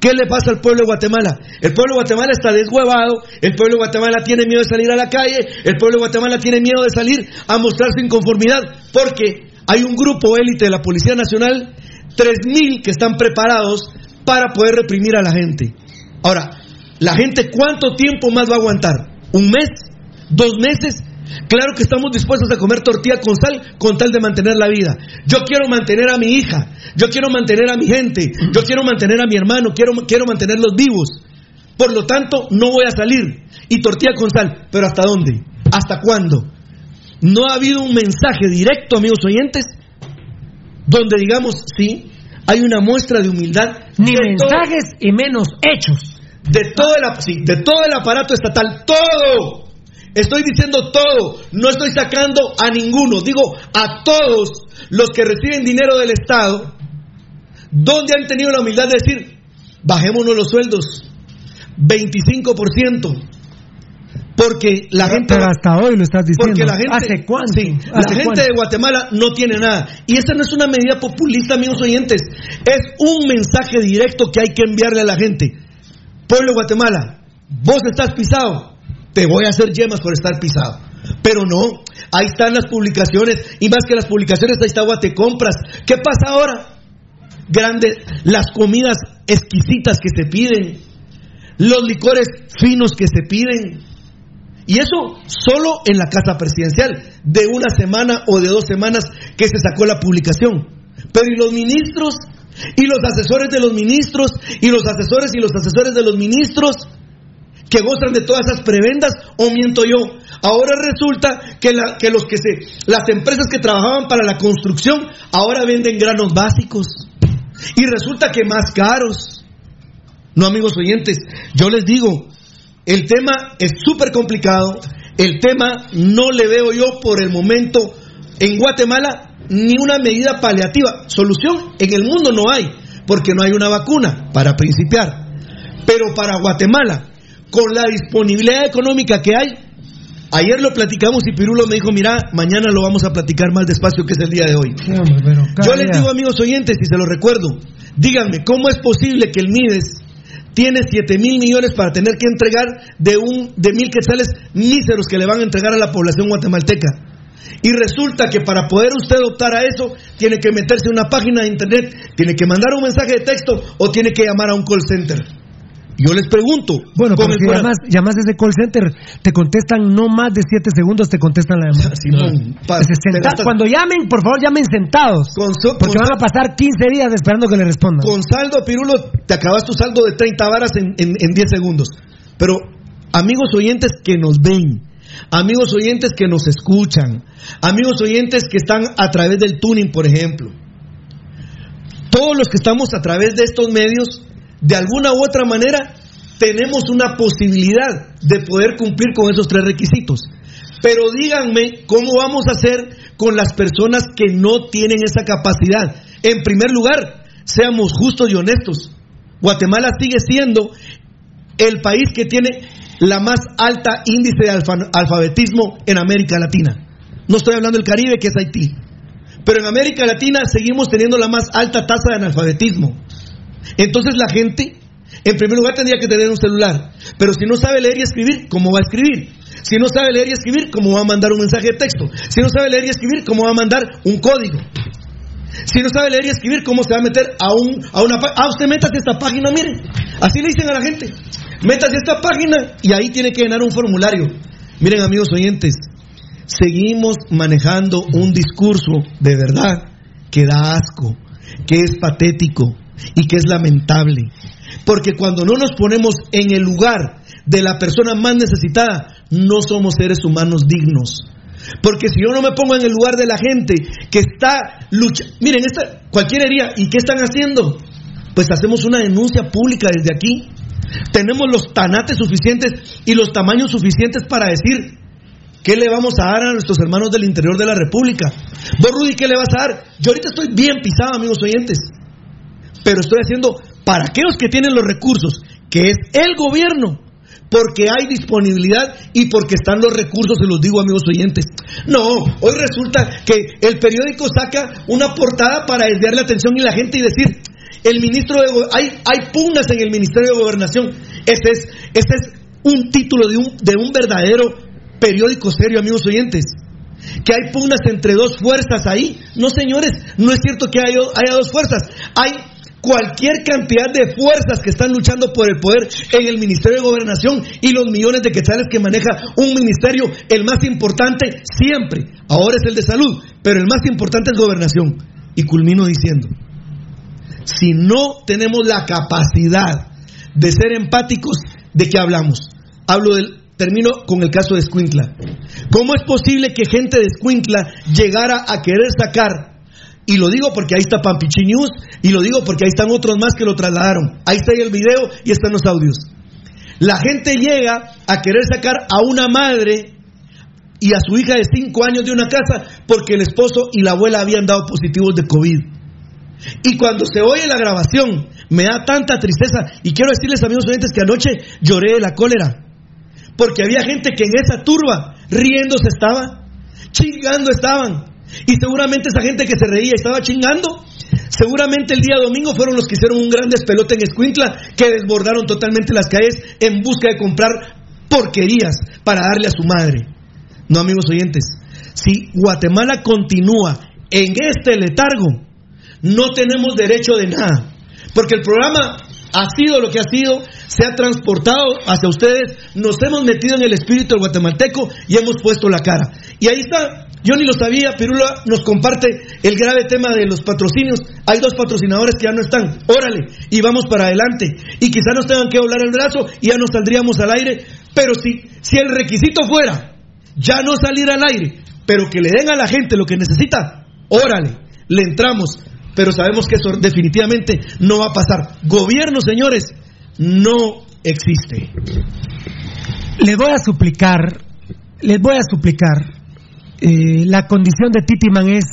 ¿Qué le pasa al pueblo de Guatemala? El pueblo de Guatemala está deshuevado, el pueblo de Guatemala tiene miedo de salir a la calle, el pueblo de Guatemala tiene miedo de salir a mostrar su inconformidad, porque hay un grupo élite de la Policía Nacional, 3.000 que están preparados para poder reprimir a la gente. Ahora, ¿la gente cuánto tiempo más va a aguantar? ¿Un mes? ¿Dos meses? Claro que estamos dispuestos a comer tortilla con sal con tal de mantener la vida. Yo quiero mantener a mi hija, yo quiero mantener a mi gente, yo quiero mantener a mi hermano, quiero, quiero mantenerlos vivos. Por lo tanto, no voy a salir. Y tortilla con sal, pero ¿hasta dónde? ¿Hasta cuándo? No ha habido un mensaje directo, amigos oyentes, donde digamos, sí, hay una muestra de humildad. Ni de todo- mensajes y menos hechos. de todo el, sí, de todo el aparato estatal, todo. Estoy diciendo todo, no estoy sacando a ninguno, digo a todos los que reciben dinero del Estado, donde han tenido la humildad de decir, bajémonos los sueldos, 25%, porque la gente... Pero hasta hoy lo estás diciendo. Porque la gente, ¿Hace cuánto? Sí, la ¿Hace gente cuánto? de Guatemala no tiene nada. Y esa no es una medida populista, amigos oyentes. Es un mensaje directo que hay que enviarle a la gente. Pueblo de Guatemala, vos estás pisado. Te voy a hacer yemas por estar pisado. Pero no, ahí están las publicaciones. Y más que las publicaciones, ahí está Guatecompras. ¿Qué pasa ahora? Grandes, las comidas exquisitas que se piden. Los licores finos que se piden. Y eso solo en la casa presidencial, de una semana o de dos semanas que se sacó la publicación. Pero ¿y los ministros? ¿Y los asesores de los ministros? ¿Y los asesores y los asesores de los ministros? Que gozan de todas esas prebendas o miento yo ahora resulta que, los que se las empresas que trabajaban para la construcción ahora venden granos básicos y resulta que más caros no amigos oyentes yo les digo el tema es súper complicado. El tema no le veo yo por el momento en Guatemala ni una medida paliativa. Solución en el mundo no hay, porque no hay una vacuna para principiar. Pero para Guatemala, con la disponibilidad económica que hay, Ayer lo platicamos y Pirulo me dijo, mira, mañana lo vamos a platicar más despacio que es el día de hoy. Sí, hombre, pero cada Yo les digo, amigos oyentes, y se lo recuerdo, díganme, ¿cómo es posible que el Mides tiene 7 mil millones para tener que entregar de un de mil quetzales míseros que le van a entregar a la población guatemalteca? Y resulta que para poder usted optar a eso, tiene que meterse en una página de internet, tiene que mandar un mensaje de texto o tiene que llamar a un call center. Yo les pregunto, Bueno, si cora- llamas, llamas desde call center, te contestan no más de 7 segundos, te contestan la llamada. Senta- gastas- Cuando llamen, por favor, llamen sentados. porque con van a pasar 15 días esperando que le respondan. Con saldo, Pirulo, te acabas tu saldo de 30 varas en, en, en 10 segundos. Pero, amigos oyentes que nos ven, amigos oyentes que nos escuchan, amigos oyentes que están a través del tuning, por ejemplo, todos los que estamos a través de estos medios, de alguna u otra manera, tenemos una posibilidad de poder cumplir con esos tres requisitos. Pero díganme cómo vamos a hacer con las personas que no tienen esa capacidad. En primer lugar, seamos justos y honestos. Guatemala sigue siendo el país que tiene la más alta índice de alfa- alfabetismo en América Latina. No estoy hablando del Caribe, que es Haití. Pero en América Latina seguimos teniendo la más alta tasa de analfabetismo. Entonces la gente, en primer lugar, tendría que tener un celular. Pero si no sabe leer y escribir, ¿cómo va a escribir? Si no sabe leer y escribir, ¿cómo va a mandar un mensaje de texto? Si no sabe leer y escribir, ¿cómo va a mandar un código? Si no sabe leer y escribir, ¿cómo se va a meter a, un, a una página? Ah, usted métase esta página, mire. Así le dicen a la gente. Métase esta página y ahí tiene que llenar un formulario. Miren, amigos oyentes, seguimos manejando un discurso de verdad que da asco, que es patético y que es lamentable. Porque cuando no nos ponemos en el lugar de la persona más necesitada, no somos seres humanos dignos. Porque si yo no me pongo en el lugar de la gente que está luchando, miren, esta, cualquier herida, ¿y qué están haciendo? Pues hacemos una denuncia pública desde aquí. Tenemos los tanates suficientes y los tamaños suficientes para decir qué le vamos a dar a nuestros hermanos del interior de la República. Vos, Rudy, ¿qué le vas a dar? Yo ahorita estoy bien pisado, amigos oyentes. Pero estoy haciendo para aquellos que tienen los recursos, que es el gobierno, porque hay disponibilidad y porque están los recursos, se los digo amigos oyentes. No, hoy resulta que el periódico saca una portada para desviar la atención y la gente y decir, el ministro de hay, hay pugnas en el Ministerio de Gobernación. Ese es, ese es un título de un, de un verdadero periódico serio, amigos oyentes. Que hay pugnas entre dos fuerzas ahí. No, señores, no es cierto que haya, haya dos fuerzas. Hay cualquier cantidad de fuerzas que están luchando por el poder en el Ministerio de Gobernación y los millones de quetzales que maneja un ministerio, el más importante siempre. Ahora es el de salud, pero el más importante es gobernación. Y culmino diciendo, si no tenemos la capacidad de ser empáticos, ¿de qué hablamos? Hablo del termino con el caso de Escuintla. ¿Cómo es posible que gente de Escuintla llegara a querer sacar y lo digo porque ahí está Pampichi News y lo digo porque ahí están otros más que lo trasladaron. Ahí está el video y están los audios. La gente llega a querer sacar a una madre y a su hija de 5 años de una casa porque el esposo y la abuela habían dado positivos de COVID. Y cuando se oye la grabación, me da tanta tristeza. Y quiero decirles, amigos oyentes, que anoche lloré de la cólera. Porque había gente que en esa turba riéndose estaba, chingando estaban. Y seguramente esa gente que se reía estaba chingando. Seguramente el día domingo fueron los que hicieron un gran despelote en Escuintla, que desbordaron totalmente las calles en busca de comprar porquerías para darle a su madre. No, amigos oyentes, si Guatemala continúa en este letargo, no tenemos derecho de nada. Porque el programa ha sido lo que ha sido, se ha transportado hacia ustedes, nos hemos metido en el espíritu del guatemalteco y hemos puesto la cara. Y ahí está, yo ni lo sabía, Pirula nos comparte el grave tema de los patrocinios. Hay dos patrocinadores que ya no están, órale, y vamos para adelante. Y quizá nos tengan que doblar el brazo y ya nos saldríamos al aire, pero si, si el requisito fuera ya no salir al aire, pero que le den a la gente lo que necesita, órale, le entramos pero sabemos que eso definitivamente no va a pasar. Gobierno, señores, no existe. Les voy a suplicar, les voy a suplicar, eh, la condición de Titiman es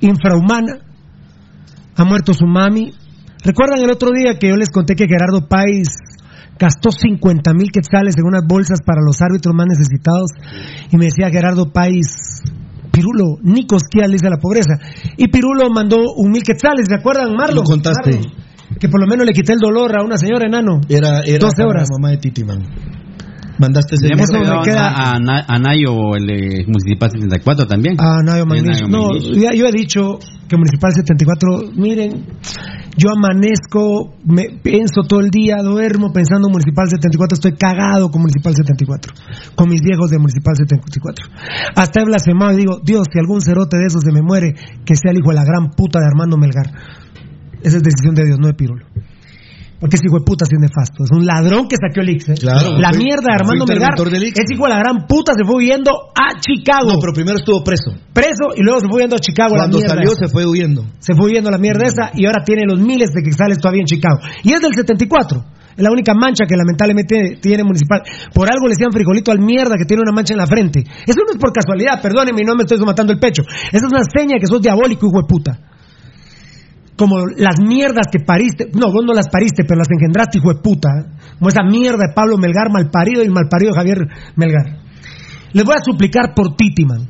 infrahumana, ha muerto su mami. ¿Recuerdan el otro día que yo les conté que Gerardo Páez gastó 50 mil quetzales en unas bolsas para los árbitros más necesitados y me decía Gerardo País, Pirulo, ni cosquillas le la pobreza. Y Pirulo mandó un mil quetzales, ¿se acuerdan, Marlon? Lo contaste. Que por lo menos le quité el dolor a una señora enano. Era, era 12 para horas. la mamá de Titiman. Mandaste ese me ayudado queda- a, a, Na- a Nayo, el Municipal 74 también. Ah, Nayo Magnish. Nayo No, ya- yo he dicho que Municipal 74, miren, yo amanezco, me pienso todo el día, duermo pensando en Municipal 74, estoy cagado con Municipal 74, con mis viejos de Municipal 74. Hasta he blasfemado y digo, Dios, si algún cerote de esos se me muere, que sea el hijo de la gran puta de Armando Melgar. Esa es decisión de Dios, no de Pirulo. Porque ese hijo de puta sí es nefasto. Es un ladrón que saqueó el IX. ¿eh? Claro, la fue- mierda de Armando Melgar. Ese hijo de la gran puta se fue huyendo a Chicago. No, pero primero estuvo preso. Preso y luego se fue huyendo a Chicago. Cuando salió esa. se fue huyendo. Se fue huyendo la mierda esa y ahora tiene los miles de quetzales todavía en Chicago. Y es del 74. Es la única mancha que lamentablemente tiene municipal. Por algo le decían frijolito al mierda que tiene una mancha en la frente. Eso no es por casualidad, perdónenme, no me estoy matando el pecho. Esa es una seña que sos diabólico, hijo de puta. Como las mierdas que pariste, no, vos no las pariste, pero las engendraste, hijo de puta. Como esa mierda de Pablo Melgar, malparido, y el malparido de Javier Melgar. Les voy a suplicar por Titiman.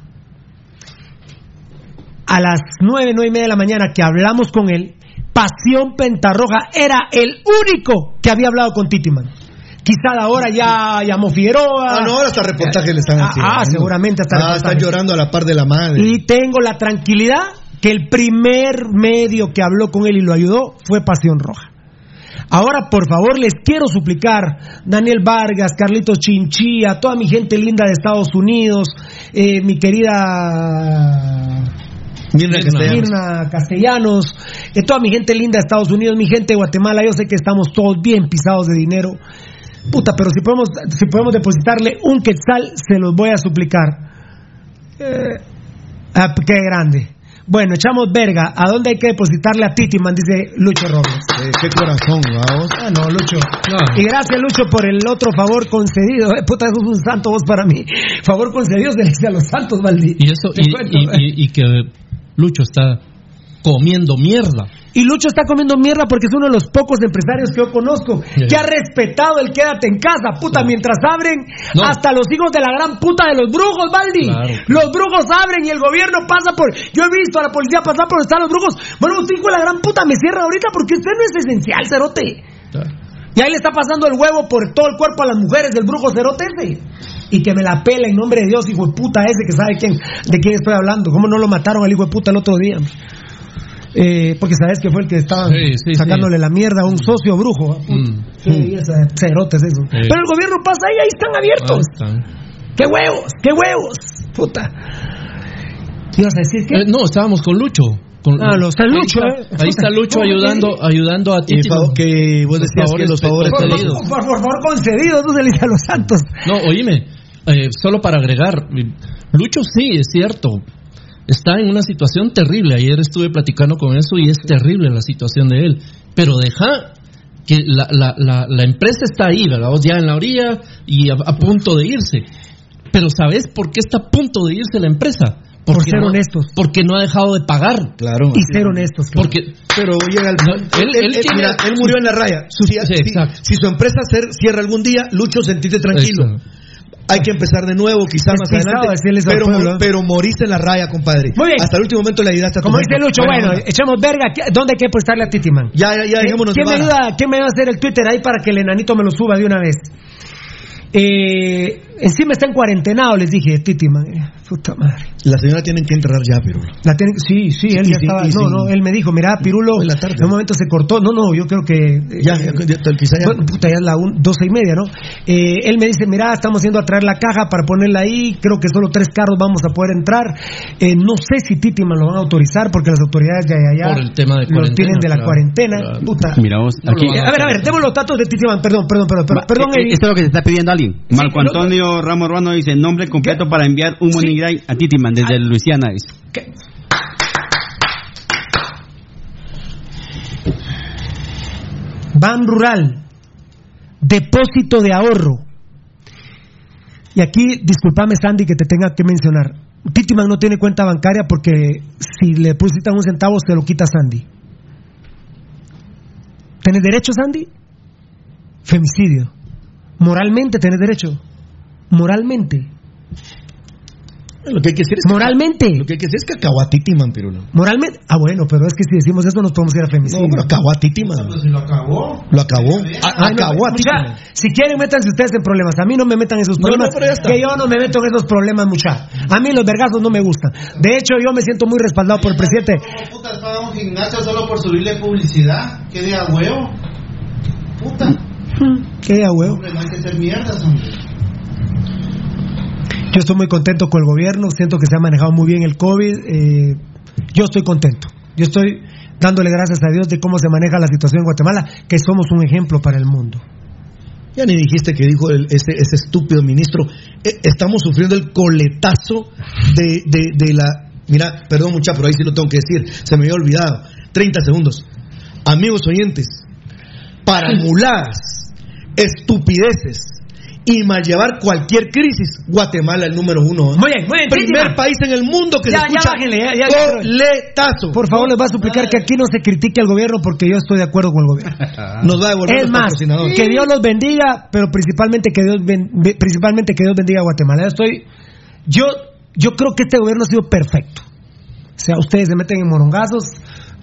A las nueve, nueve y media de la mañana que hablamos con él, Pasión Pentarroja era el único que había hablado con Titiman. Quizá ahora ya llamó Figueroa. Ah, no, ahora hasta reportaje le están Ah, haciendo. ah, seguramente hasta Ah, están reportaje. llorando a la par de la madre. Y tengo la tranquilidad que el primer medio que habló con él y lo ayudó fue Pasión Roja. Ahora, por favor, les quiero suplicar, Daniel Vargas, Carlitos Chinchilla, toda mi gente linda de Estados Unidos, eh, mi querida Mirna Castellanos. Mirna Castellanos, eh, toda mi gente linda de Estados Unidos, mi gente de Guatemala, yo sé que estamos todos bien pisados de dinero. Puta, pero si podemos, si podemos depositarle un quetzal, se los voy a suplicar. Eh, ah, qué grande. Bueno, echamos verga. ¿A dónde hay que depositarle a Titiman? Dice Lucho Robles. Eh, qué corazón, vamos. Ah, no, Lucho. Y gracias, Lucho, por el otro favor concedido. Eh, puta, sos un santo vos para mí. Favor concedido se le dice a los santos, Valdi. Y eso, y, y- y- y que Lucho está comiendo mierda. Y Lucho está comiendo mierda porque es uno de los pocos empresarios que yo conozco que ha respetado el quédate en casa, puta, mientras abren No. hasta los hijos de la gran puta de los brujos, Baldi. Claro. Los brujos abren y el gobierno pasa por. Yo he visto a la policía pasar por donde están los brujos. Bueno, usted hijo de la gran puta me cierra ahorita porque usted no es esencial, cerote. Y ahí le está pasando el huevo por todo el cuerpo a las mujeres del brujo cerote ese. Y que me la pela en nombre de Dios, hijo de puta ese que sabe quién, de quién estoy hablando. ¿Cómo no lo mataron al hijo de puta el otro día? Eh, porque sabes que fue el que estaba Sí, sí, sacándole sí. la mierda a un socio brujo. Mm. Belleza, cerotes eso. Sí. Pero el gobierno pasa ahí, ahí están abiertos. Ah, está. ¡Qué huevos! ¡Qué huevos! Puta. ¿Ibas a decir qué? Eh, no, estábamos con Lucho. Con- Ah, lo está ahí Lucho, está- eh. Ahí está Lucho ¿Cómo que- ayudando, ayudando a fa- que vos decías que los favores por, por- por- por favor, concedidos, no se le a los santos. No, oíme, eh, solo para agregar, Lucho sí, es cierto, está en una situación terrible. Ayer estuve platicando con eso y es terrible la situación de él. Pero deja que la, la, la, la empresa está ahí, ¿verdad? Ya en la orilla y a, a punto de irse. Pero ¿sabes por qué está a punto de irse la empresa? Por ser no- honestos. Porque no ha dejado de pagar. Claro. Y ser honestos. claro. Porque Pero llega el No, él- él tiene- mira, él murió en la raya. Si, Sí, si- si su empresa cierra algún día, Lucho, sentite tranquilo. Exacto. Hay que empezar de nuevo, quizás más adelante. Pero, pero moriste en la raya, compadre. Muy bien. Hasta el último momento le ayudaste a tu Como dice Lucho, bueno, onda. echamos verga. ¿qué- ¿Dónde hay que prestarle a Titiman? Ya, ya, ya, dejémonos ¿Quién me, ayuda, ¿Quién me ayuda a hacer el Twitter ahí para que el enanito me lo suba de una vez? Eh, encima está en cuarentenado, les dije, Titiman. Eh, puta madre. La señora tiene que enterrar ya. La tienen- sí, sí, él ya estaba. No, no, él me dijo, mira, Pirulo, En la tarde. en un momento se cortó. No, no, yo creo que. eh, Ya, ya, ya, quizá ya. Bueno, puta, ya es la un- doce y media, ¿no? Eh, él me dice, mira, estamos yendo a traer la caja para ponerla ahí, creo que solo tres carros vamos a poder entrar. Eh, no sé si Titiman lo van a autorizar porque las autoridades de allá Por el tema de lo tienen de la claro, cuarentena. claro. Puta. Mira vos, aquí. Eh, a ver, a ver, demos los datos de Titiman, perdón, perdón, perdón, perdón, perdón, Eh. Esto es lo que se está pidiendo alguien. Marco lo- Antonio Ramos Ruano dice nombre completo para enviar un Sí. money a Titiman desde Luisiana. dice. ¿Qué? Ban Rural, depósito de ahorro. Y aquí, discúlpame Sandy que te tenga que mencionar. Titiman no tiene cuenta bancaria porque si le depositan un centavo se lo quita Sandy. ¿Tienes derecho, Sandy? Femicidio. Moralmente tenés derecho. Moralmente. Lo que hay que decir es Moralmente. Lo que hay que decir es cacahuatitiman, Pirulo. Moralmente. Ah, bueno, pero es que si decimos eso nos podemos ir a femicidio. No, pero cacahuatitiman. lo acabó. Lo acabó. Ah, no, acabó a ti. mucha, si quieren, métanse ustedes en problemas. A mí no me metan en esos No, problemas. no, pero ya está. que yo no me meto en esos problemas, mucha. A mí los vergazos no me gustan. De hecho, yo me siento muy respaldado por el presidente. Puta, un gimnasio solo por subirle publicidad. ¿Qué de a huevo? Puta. ¿Qué a huevo? Hombre, no hay que hacer mierdas, hombre. Yo estoy muy contento con el gobierno. Siento que se ha manejado muy bien el COVID. eh, yo estoy contento. Yo estoy dándole gracias a Dios de cómo se maneja la situación en Guatemala, que somos un ejemplo para el mundo. Ya ni dijiste que dijo el- ese, ese estúpido ministro. Eh, estamos sufriendo el coletazo de, de, de la. Mira, perdón, mucha, pero ahí sí lo tengo que decir. Se me había olvidado. 30 segundos. Amigos oyentes, para muladas, estupideces y mal llevar cualquier crisis, Guatemala el número uno. ¿eh? Muy bien, muy bien. Primer país en el mundo que Ya, se escucha bájenle, ya, ya, ya. coletazo. Por favor, les voy a suplicar que aquí no se critique al gobierno porque yo estoy de acuerdo con el gobierno. Nos va a devolver Es más, que Dios los bendiga, pero principalmente que Dios ben- be- principalmente que Dios bendiga a Guatemala. Yo estoy yo yo creo que este gobierno ha sido perfecto. O sea, ustedes se meten en morongazos,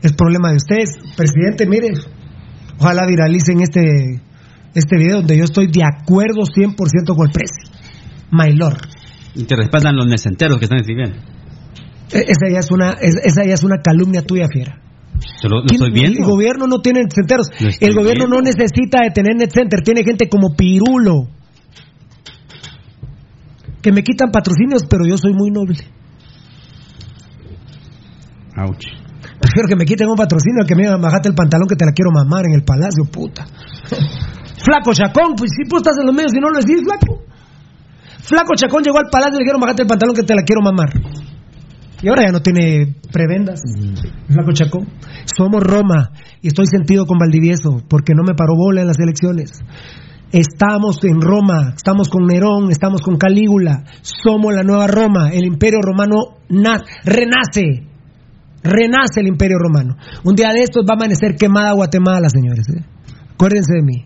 es problema de ustedes. Presidente, mire, ojalá viralicen este este video donde yo estoy de acuerdo 100% con el precio. My lord. Y te respaldan los necenteros que están escribiendo. E- Esa ya es una es- esa ya es una calumnia tuya, fiera. Lo, lo ¿Quién- estoy viendo. El gobierno no tiene centeros. El gobierno viendo. no necesita de tener net center. Tiene gente como Pirulo. Que me quitan patrocinios, pero yo soy muy noble. Ouch. Prefiero que me quiten un patrocinio que me digan, bajate el pantalón que te la quiero mamar en el palacio, puta. Flaco Chacón, pues si tú estás en los medios y no lo decís, flaco. Flaco Chacón llegó al palacio y le dijeron, bajate el pantalón que te la quiero mamar. Y ahora ya no tiene prebendas. Flaco Chacón. Somos Roma y estoy sentido con Valdivieso porque no me paró bola en las elecciones. Estamos en Roma, estamos con Nerón, estamos con Calígula, somos la nueva Roma, el imperio romano na- renace, renace el imperio romano. Un día de estos va a amanecer quemada Guatemala, señores. ¿eh? Acuérdense de mí.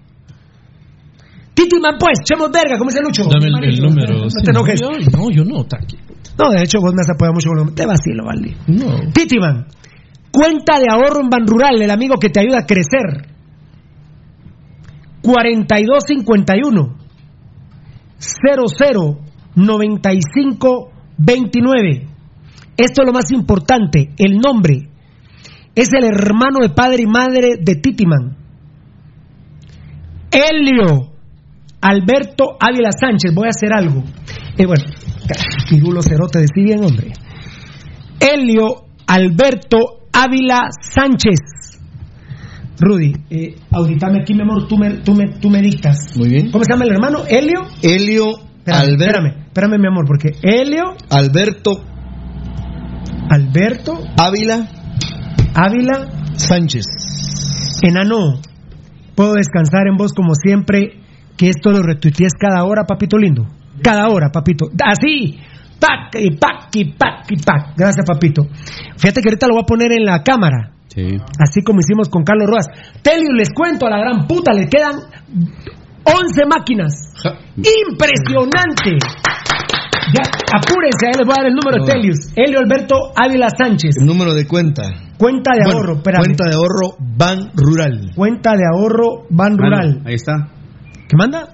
Titiman, pues, echemos verga, como dice Lucho. Dame el, el número. No Sí, te enojes. no, yo no, tranqui. No, de hecho, vos me has apoyado mucho con el- Te vacilo, Valdi. No. Titiman, cuenta de ahorro en Ban Rural, el amigo que te ayuda a crecer. 4251 00 95 29. Esto es lo más importante, el nombre. Es el hermano de padre y madre de Titiman. Helio Alberto Ávila Sánchez. Voy a hacer algo. Eh, bueno, Pirulo Cerote, bien, hombre. Helio Alberto Ávila Sánchez. Rudy, eh, auditame aquí, mi amor, tú me, tú, me, tú me dictas. Muy bien. ¿Cómo se llama el hermano? Helio. Helio Espérame, Albert- espérame, espérame, mi amor, porque Helio Alberto Alberto Ávila Ávila Sánchez. Enano, puedo descansar en vos como siempre, que esto lo retuitees cada hora, papito lindo. Cada hora, papito. Así, pac y pac y pac y pac. Gracias, papito. Fíjate que ahorita lo voy a poner en la cámara. Sí. Así como hicimos con Carlos Roas. Telio, les cuento a la gran puta, le quedan 11 máquinas. ¡Impresionante! Ya, apúrense, ahí les voy a dar el número No. de Telius. Helio Alberto Ávila Sánchez. El número de cuenta. Cuenta de Bueno, ahorro, espérame. Cuenta de ahorro Ban Rural. Cuenta de ahorro Ban Rural. Ahí está. ¿Qué manda?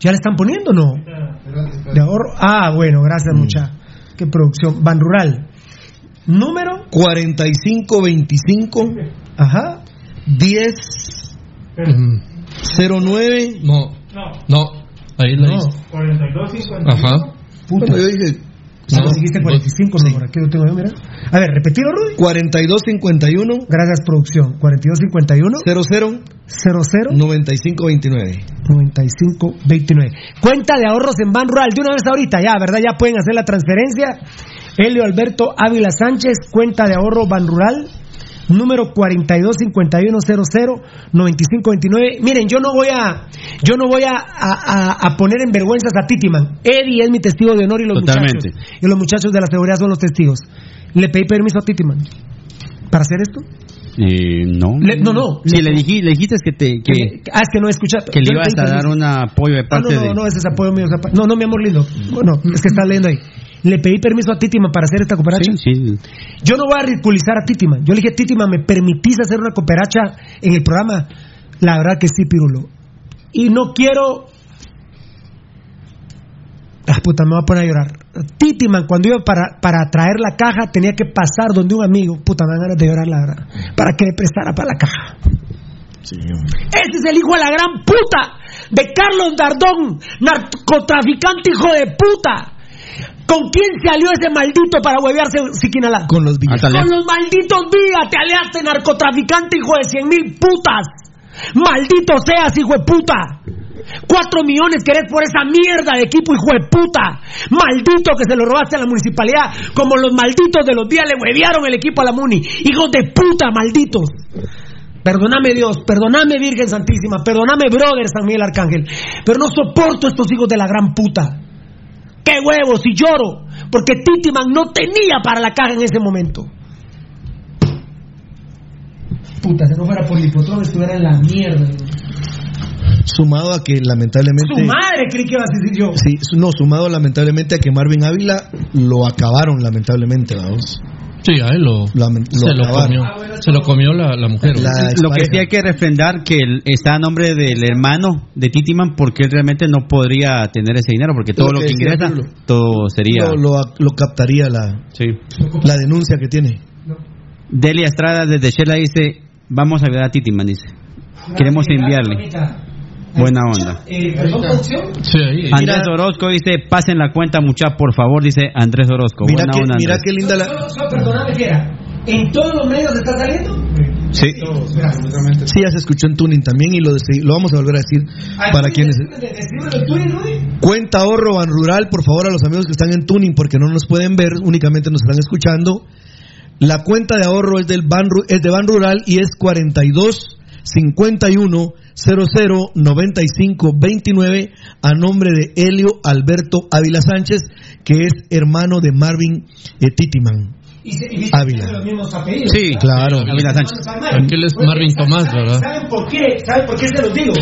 ¿Ya le están poniendo o no? De ahorro. Ah, bueno, gracias, Mm. mucha. Qué producción. Ban Rural. Número. 4525 Ajá. 10 09 No. No. Ahí la No. hice. 42.50. Ajá. Puta. Bueno, yo dije No, No, dijiste 45, mi amor. Aquí lo tengo yo, mira. A ver, repetido, Rudy. 4251 Gracias, producción. 4251 00 00 9529. 9529. Cuenta de ahorros en Ban Rural. De una vez ahorita, ya, ¿verdad? Ya pueden hacer la transferencia. Helio Alberto Ávila Sánchez, cuenta de ahorro Ban Rural, número 4251009529. Miren, yo no voy a, yo no voy a, a- a- poner en vergüenzas a Titiman. Eddie es mi testigo de honor y los Totalmente. muchachos. Y los muchachos de la seguridad son los testigos. Le pedí permiso a Titiman para hacer esto. Eh, no. Le- no, no. Si le, dijiste, le dijiste que te que, Ah, es que no he escuchado. que le ibas a dar un apoyo de Ah, parte no, no, de. no, ese es apoyo mío. No, no, mi amor lindo. Bueno, es que está leyendo ahí. Le pedí permiso a Títima para hacer esta cooperacha. Sí, sí. Yo no voy a ridiculizar a Títima. Yo le dije, Títima, ¿me permitís hacer una cooperacha en el programa? La verdad que sí, Pirulo. Y no quiero... Ah, puta, me voy a poner a llorar. Títima, cuando iba para, para traer la caja, tenía que pasar donde un amigo. Puta, me dan ganas de llorar, la verdad. Para que le prestara para la caja. Ese es el hijo de la gran puta de Carlos Dardón, narcotraficante hijo de puta. ¿Con quién se alió ese maldito para huevearse Siquinalá? Con los vez. Con los malditos vías, te aliaste narcotraficante hijo de cien mil putas. Maldito seas, hijo de puta. Cuatro millones querés por esa mierda de equipo, hijo de puta. Maldito que se lo robaste a la municipalidad, como los malditos de los días le huevearon el equipo a la Muni. Hijos de puta, malditos. Perdóname Dios, perdóname Virgen Santísima, perdóname brother San Miguel Arcángel, pero no soporto estos hijos de la gran puta. ¡Qué huevos! Y lloro, porque Titiman no tenía para la caja en ese momento. Puta, si no fuera por Lipotrón estuviera en la mierda. Sumado a que lamentablemente. Su madre creí que iba a decir yo. Sí, no, sumado lamentablemente a que Marvin Ávila lo acabaron lamentablemente, vamos. Sí, a él lo, se lo comió. Se lo comió la, la mujer. La Lo que sí hay que refrendar que él está a nombre del hermano de Titiman porque él realmente no podría tener ese dinero porque todo Lo lo que ingresa, todo sería... Lo, lo- lo captaría la, Sí. la denuncia que tiene. Delia Estrada desde Shela dice, vamos a ayudar a Titiman, dice. Queremos enviarle. Buena onda. Eh, ¿Perdón, producción? Sí, ahí. Andrés Orozco dice, pasen la cuenta mucha, por favor, dice Andrés Orozco. Mira Buena que, onda, mira qué linda la. Solo, solo perdóname, Fiera. ¿En todos los medios está saliendo? Sí. Sí, ya se escuchó en Tuning también y lo, lo vamos a volver a decir para quienes. Cuenta ahorro Ban Rural, por favor, a los amigos que están en Tuning porque no nos pueden ver, únicamente nos están escuchando. La cuenta de ahorro es del Ban, es de Ban Rural y es 42 51 00 95 29 a nombre de Helio Alberto Ávila Sánchez, que es hermano de Marvin eh, Titiman. Y, se, y Ávila. que tiene los mismos apellidos. Sí, Claro. Ávila Sánchez. Aquel es Marvin Tomás, ¿verdad? ¿Saben por qué? ¿Saben por qué se los digo?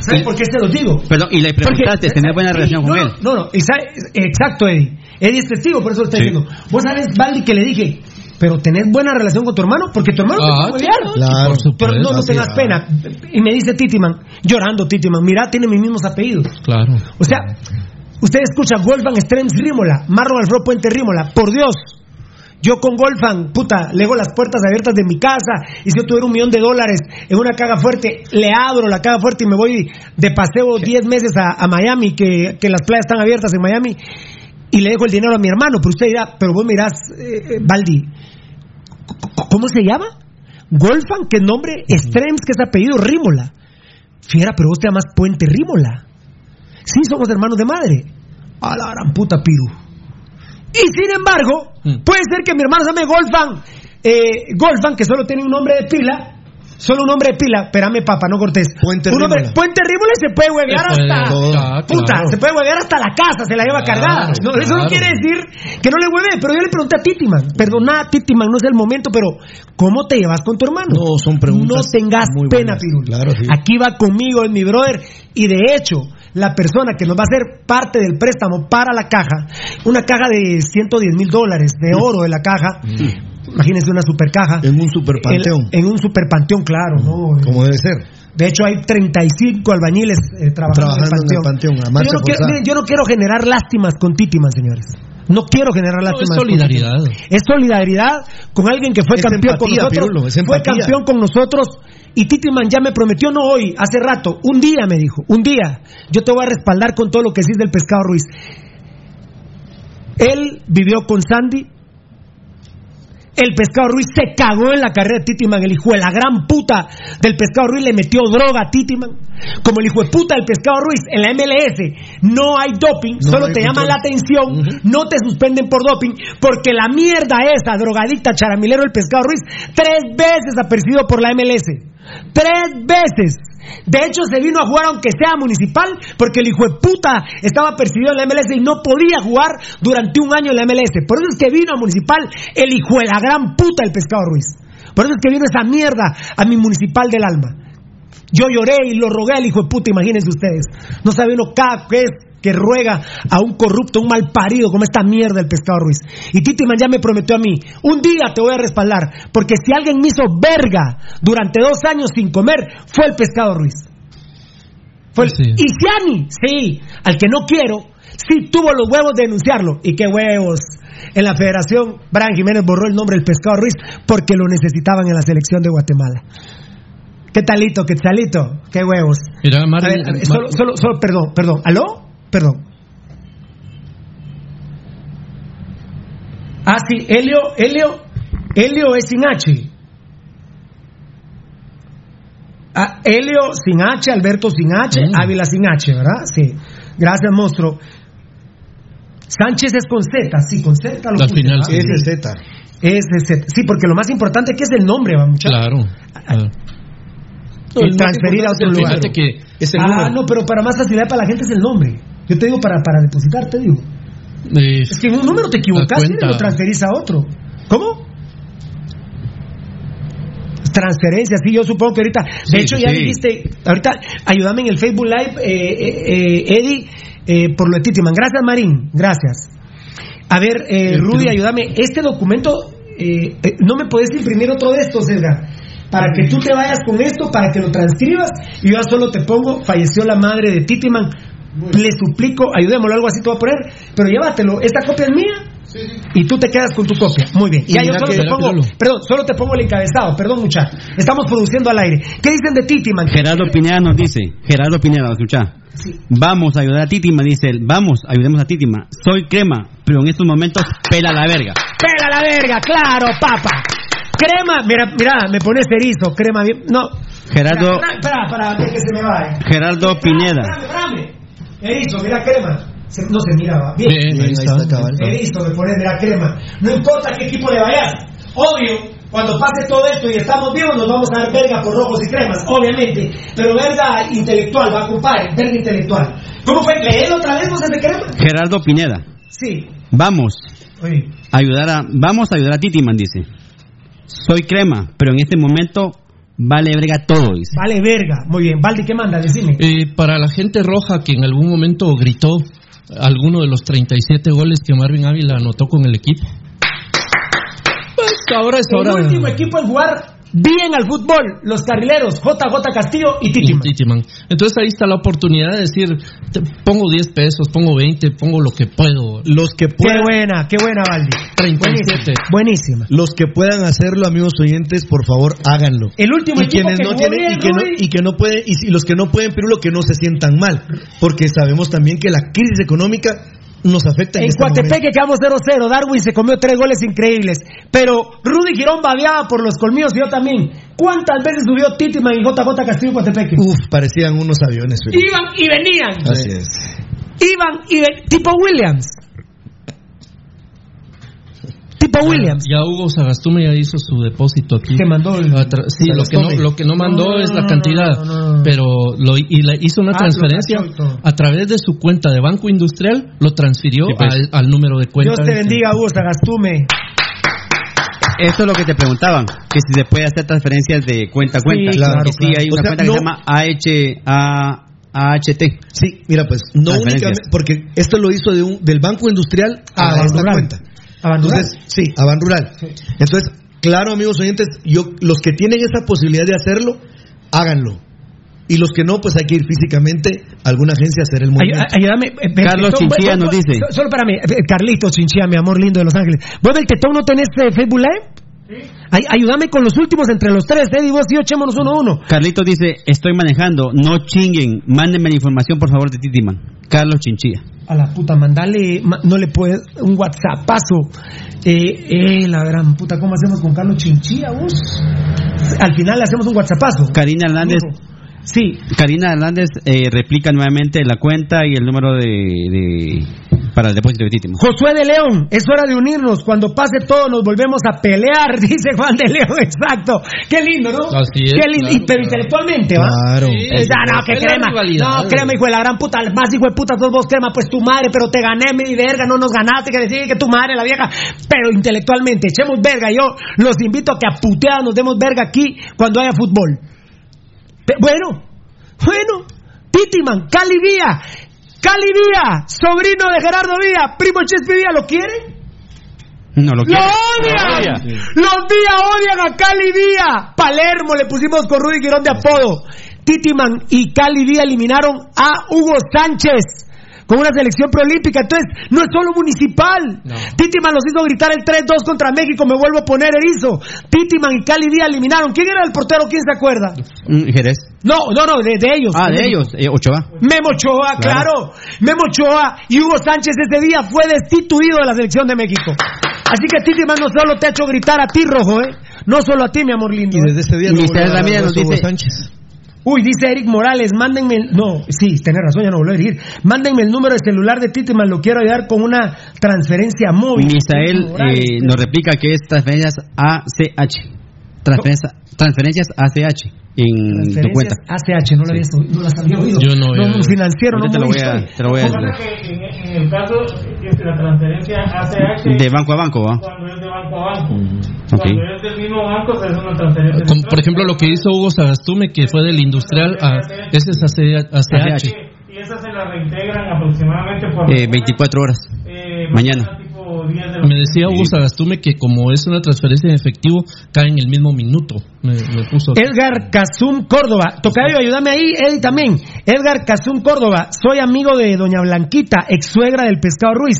¿Saben por qué se los digo? Perdón, y le preguntaste, ¿tenés buena Sí, relación no, con él? No, no, y sabe- exacto, Eddie. Eddie es testigo, por eso lo está Sí. diciendo. Vos sabes, Valdi, que le dije, pero tenés buena relación con tu hermano, porque tu hermano Ah, te puede odiar. Claro. Por supuesto. Pero no, tengas pena. Y me dice Titiman, llorando Titiman, mira, tiene mis mismos apellidos. Claro. O sea, usted escucha Wolfgang Strems Rímola, Marlon Alfredo Puente Rímola, por Dios. Yo con Golfan, puta, le hago las puertas abiertas de mi casa y si yo tuviera un millón de dólares en una caja fuerte, le abro la caja fuerte y me voy de paseo 10 meses a, a Miami, que, que las playas están abiertas en Miami, y le dejo el dinero a mi hermano. Pero usted dirá, pero vos mirás, eh, eh, Baldi, ¿cómo se llama? Golfan, que nombre, Strems, que es apellido, Rímola. Fiera, pero vos te llamas Puente Rímola. Sí, somos hermanos de madre. A la gran puta Piru. Y sin embargo, puede ser que mi hermano se llame Golfan, eh, Golfan, que solo tiene un nombre de pila, solo un nombre de pila, espérame papá, no cortés. Puente Un Rímola. Puente Rímola se puede huevear hasta, puta, claro. se puede huevear hasta la casa, se la lleva Claro, cargada. No, eso no claro. quiere decir que no le hueve, pero yo le pregunté a Titiman, perdona Titiman, no es el momento, pero ¿cómo te llevas con tu hermano? No, son preguntas No tengas muy pena. Pirul. Claro, sí. Aquí va conmigo, es mi brother, y de hecho, la persona que nos va a hacer parte del préstamo para la caja, una caja de 110 mil dólares de oro de la caja, imagínense una super caja. En un super panteón. En, un super panteón, claro, ¿no? Como debe ser. De hecho, hay 35 albañiles eh, trabajando, Trabajando en el panteón, yo, no quiero, forzada. miren, yo no quiero generar lástimas con Titiman, señores. No quiero generar No, es lástimas. con solidaridad. Es solidaridad con alguien que fue Es campeón con nosotros. Pirulo, es fue campeón con nosotros. Y Titiman ya me prometió, no hoy, hace rato, un día me dijo, un día, yo te voy a respaldar con todo lo que decís del pescado Ruiz. Él vivió con Sandy, el pescado Ruiz se cagó en la carrera de Titiman, el hijo de la gran puta del pescado Ruiz le metió droga a Titiman. Como el hijo de puta del pescado Ruiz en la MLS no hay doping, No solo hay te llaman control. la atención, no te suspenden por doping, porque la mierda esa, drogadicta, charamilero del pescado Ruiz, tres veces apercibido por la MLS. Tres veces. De hecho, se vino a jugar aunque sea municipal, porque el hijo de puta estaba percibido en la MLS y no podía jugar durante un año en la MLS. Por eso es que vino a municipal el hijo de la gran puta del pescado Ruiz. Por eso es que vino esa mierda a mi municipal del alma. Yo lloré y lo rogué al hijo de puta, imagínense ustedes. No sabe uno cada vez que ruega a un corrupto, un mal parido como esta mierda el pescado Ruiz. Y Titiman ya me prometió a mí, un día te voy a respaldar, porque si alguien me hizo verga durante dos años sin comer, fue el pescado Ruiz. Fue el... Y Ciani, sí, al que no quiero, sí tuvo los huevos de denunciarlo. ¿Y qué huevos? En la federación, Brian Jiménez borró el nombre del pescado Ruiz porque lo necesitaban en la selección de Guatemala. ¿Qué talito, qué talito? ¿Qué huevos? Mira, Mar- A ver, ver, solo, solo, solo, perdón, perdón. ¿Aló? Perdón. Ah, sí, Helio, Helio, Helio es sin H. Ah, Helio sin H, Alberto sin H, Ávila sin H, ¿verdad? Sí. Gracias, monstruo. Sánchez es con Z, sí, con Z. Lo Al puse, final, es Z. Es de Z. Sí, porque lo más importante aquí es el nombre, va, muchachos. Claro. claro. Que transferir a otro lugar. Que ah, no, pero para más facilidad para la gente es el nombre. Yo te digo para, para depositar, te digo. eh, Es que en un número te equivocaste y cuenta. lo transferís a otro. ¿Cómo? Transferencia, sí, yo supongo que ahorita. De hecho, ya sí. dijiste. Ahorita, ayúdame en el Facebook Live, eh, eh, eh, Eddie, eh, por lo de Titiman. Gracias, Marín, gracias. A ver, eh, Rudy, ayúdame. Este documento, eh, eh, no me puedes imprimir otro de estos, Edgar. Para que tú te vayas con esto, para que lo transcribas, y yo solo te pongo, falleció la madre de Titiman. Le suplico, ayudémoslo, algo así te voy a poner, pero llévatelo. Esta copia es mía y tú te quedas con tu copia. Muy bien. Y Ya yo solo que- te pongo, perdón, solo te pongo el encabezado, perdón muchachos. Estamos produciendo al aire. ¿Qué dicen de Titiman? Gerardo Pineda nos dice, Gerardo Pineda, escucha. Vamos a ayudar a Titima, dice él. Vamos, ayudemos a Titima. Soy crema, pero en estos momentos pela la verga. ¡Pela la verga! ¡Claro, papa! Crema, mira, mira, me pones erizo, crema bien. No. Gerardo, Espera, espera, para que se me vaya. Gerardo Pineda. Espérame, espérame. Erizo, mira crema. Se- no se miraba. Bien. Bien, ahí está. cabal. Erizo, me pones, mira crema. No importa qué equipo le vayas. Obvio, cuando pase todo esto y estamos vivos, nos vamos a dar verga por rojos y cremas, obviamente. Pero verga intelectual, va a ocupar, verga intelectual. ¿Cómo fue? ¿Leerlo otra vez, vos de crema? Gerardo Pineda. Sí. Vamos Oye. ayudar a, vamos a ayudar a Titiman, dice. Soy crema, pero en este momento vale verga todo, dice. Vale, verga. Muy bien. Valdi, ¿qué manda? Decime. Eh, para la gente roja que en algún momento gritó alguno de los 37 goles que Marvin Ávila anotó con el equipo. Pues ahora es hora. El último equipo en jugar bien al fútbol, los carrileros, JJ Castillo y Y Titiman. Entonces ahí está la oportunidad de decir, te pongo 10 pesos, pongo 20, pongo lo que puedo. Los que Qué puedan, buena, qué buena, Valdi. 37. Buenísima. los que puedan hacerlo, amigos oyentes, por favor, háganlo. El último y equipo quienes que no tienen bien, y que no, y que no pueden y, si- los que no pueden Pirulo que no se sientan mal porque sabemos también que la crisis económica nos afecta en, En este Coatepeque quedamos 0-0. Darwin se comió tres goles increíbles. Pero Rudy Girón babeaba por los colmillos y yo también. ¿Cuántas veces subió Titiman y JJ Castillo en Coatepeque? Uf, parecían unos aviones. Iban y venían. Así es. Iban y venían. Tipo Williams. Williams. Ya Hugo Sagastume ya hizo su depósito aquí. Que mandó el- Atra- sí, lo que, no, lo que no mandó No, es la cantidad, no, no, no. pero lo, y la- hizo una Ah, transferencia a través de su cuenta de Banco Industrial, lo transfirió Sí, pues. al, al número de cuenta. Dios te bendiga, Hugo Sagastume. Eso es lo que te preguntaban, que si se puede hacer transferencias de cuenta a cuenta. Sí, claro, que sí, claro. hay O una sea, cuenta que se llama AH, A- AHT. Sí, mira, pues no únicamente porque esto lo hizo de un, del Banco Industrial a, A esta cuenta. Entonces, sí, a Ban Rural. Entonces, claro, amigos oyentes, yo los que tienen esa posibilidad de hacerlo, háganlo. Y los que no, pues hay que ir físicamente a alguna agencia a hacer el movimiento. ay- ayúdame. eh, Carlos Chinchilla nos dice. so- Solo para mí. eh, Carlitos Chinchilla, mi amor lindo de Los Ángeles. ¿Vos del Tetón no tenés eh, Facebook Live? Ay- ayúdame con los últimos entre los tres, Eddie, vos y yo, echémonos uno a uno. Carlitos dice, estoy manejando, no chinguen, mándenme la información por favor de Titiman. Carlos Chinchilla. A la puta, mandale, ma- no le puedes, un whatsappazo. Eh, eh, la gran puta, ¿cómo hacemos con Carlos Chinchilla, vos? Al final le hacemos un whatsappazo. Karina Hernández, Sí, Karina Hernández eh, replica nuevamente la cuenta y el número de, de, para el depósito de Títimo. Josué de León, es hora de unirnos. Cuando pase todo, nos volvemos a pelear, dice Juan de León. Exacto. Qué lindo, ¿no? Así es, Qué lindo. claro, pero intelectualmente, ¿va? Claro. Sí, ah, no, que es la crema. No, crema, hijo de la gran puta. Más hijo de puta, sos vos crema, pues tu madre, pero te gané, mi verga, no nos ganaste, que decir que tu madre, la vieja. Pero intelectualmente, echemos verga. Yo los invito a que a nos demos verga aquí cuando haya fútbol. Bueno, bueno, Titiman, Cali Vía, Cali Vía, sobrino de Gerardo Vía, primo Chespi Vía, ¿lo quieren? No lo ¡Lo quiere. odian! Los Vía odian a Cali Vía. Palermo le pusimos con Rudy Girón de apodo. Titiman y Cali Vía eliminaron a Hugo Sánchez con una selección preolímpica. Entonces, no es solo municipal. Titiman los hizo gritar el 3-2 contra México. Me vuelvo a poner erizo. Titiman y Cali Vía eliminaron. ¿Quién era el portero? ¿Quién se acuerda? Mm, Jerez. No, no, no, de, de ellos. Ah, de ellos, eh, Ochoa. Memo Ochoa, claro. Memo Ochoa y Hugo Sánchez ese día fue destituido de la selección de México. Así que Titiman no solo te ha hecho gritar a ti, Rojo, ¿eh? No solo a ti, mi amor lindo. Y desde ese día no Mister volvió a Ramírez hablar nos dice- Sánchez. Uy, dice Eric Morales, mándenme el... No, sí, tenés razón, ya no volvió a decir. Mándenme el número de celular de Titiman, lo quiero ayudar con una transferencia móvil. Misael Morales. eh, nos replica que es transferencias ACH. Transferencias, transferencias ACH en tu cuenta. ACH, no, la había, no las había oído. Yo no, no yo- financiero, no te lo voy a, historia. te lo voy a Ojalá que en, en el caso es la transferencia ACH de banco a banco, ¿va? cuando es de banco a banco. ok. Cuando es del mismo banco se hace una transferencia. Como, por ejemplo, lo que hizo Hugo Sagastume, que fue del industrial a ese es AC ACH. Y esa se la reintegran aproximadamente por Eh, 24 horas. eh, Mañana. Tipo 10 de la Me decía Hugo Sagastume que como es una transferencia en efectivo, cae en el mismo minuto. Me, me puso. Edgar Casum Córdoba. Tocayo, ayúdame ahí, Eddie también. Edgar Casum Córdoba. Soy amigo de doña Blanquita, ex suegra del pescado Ruiz.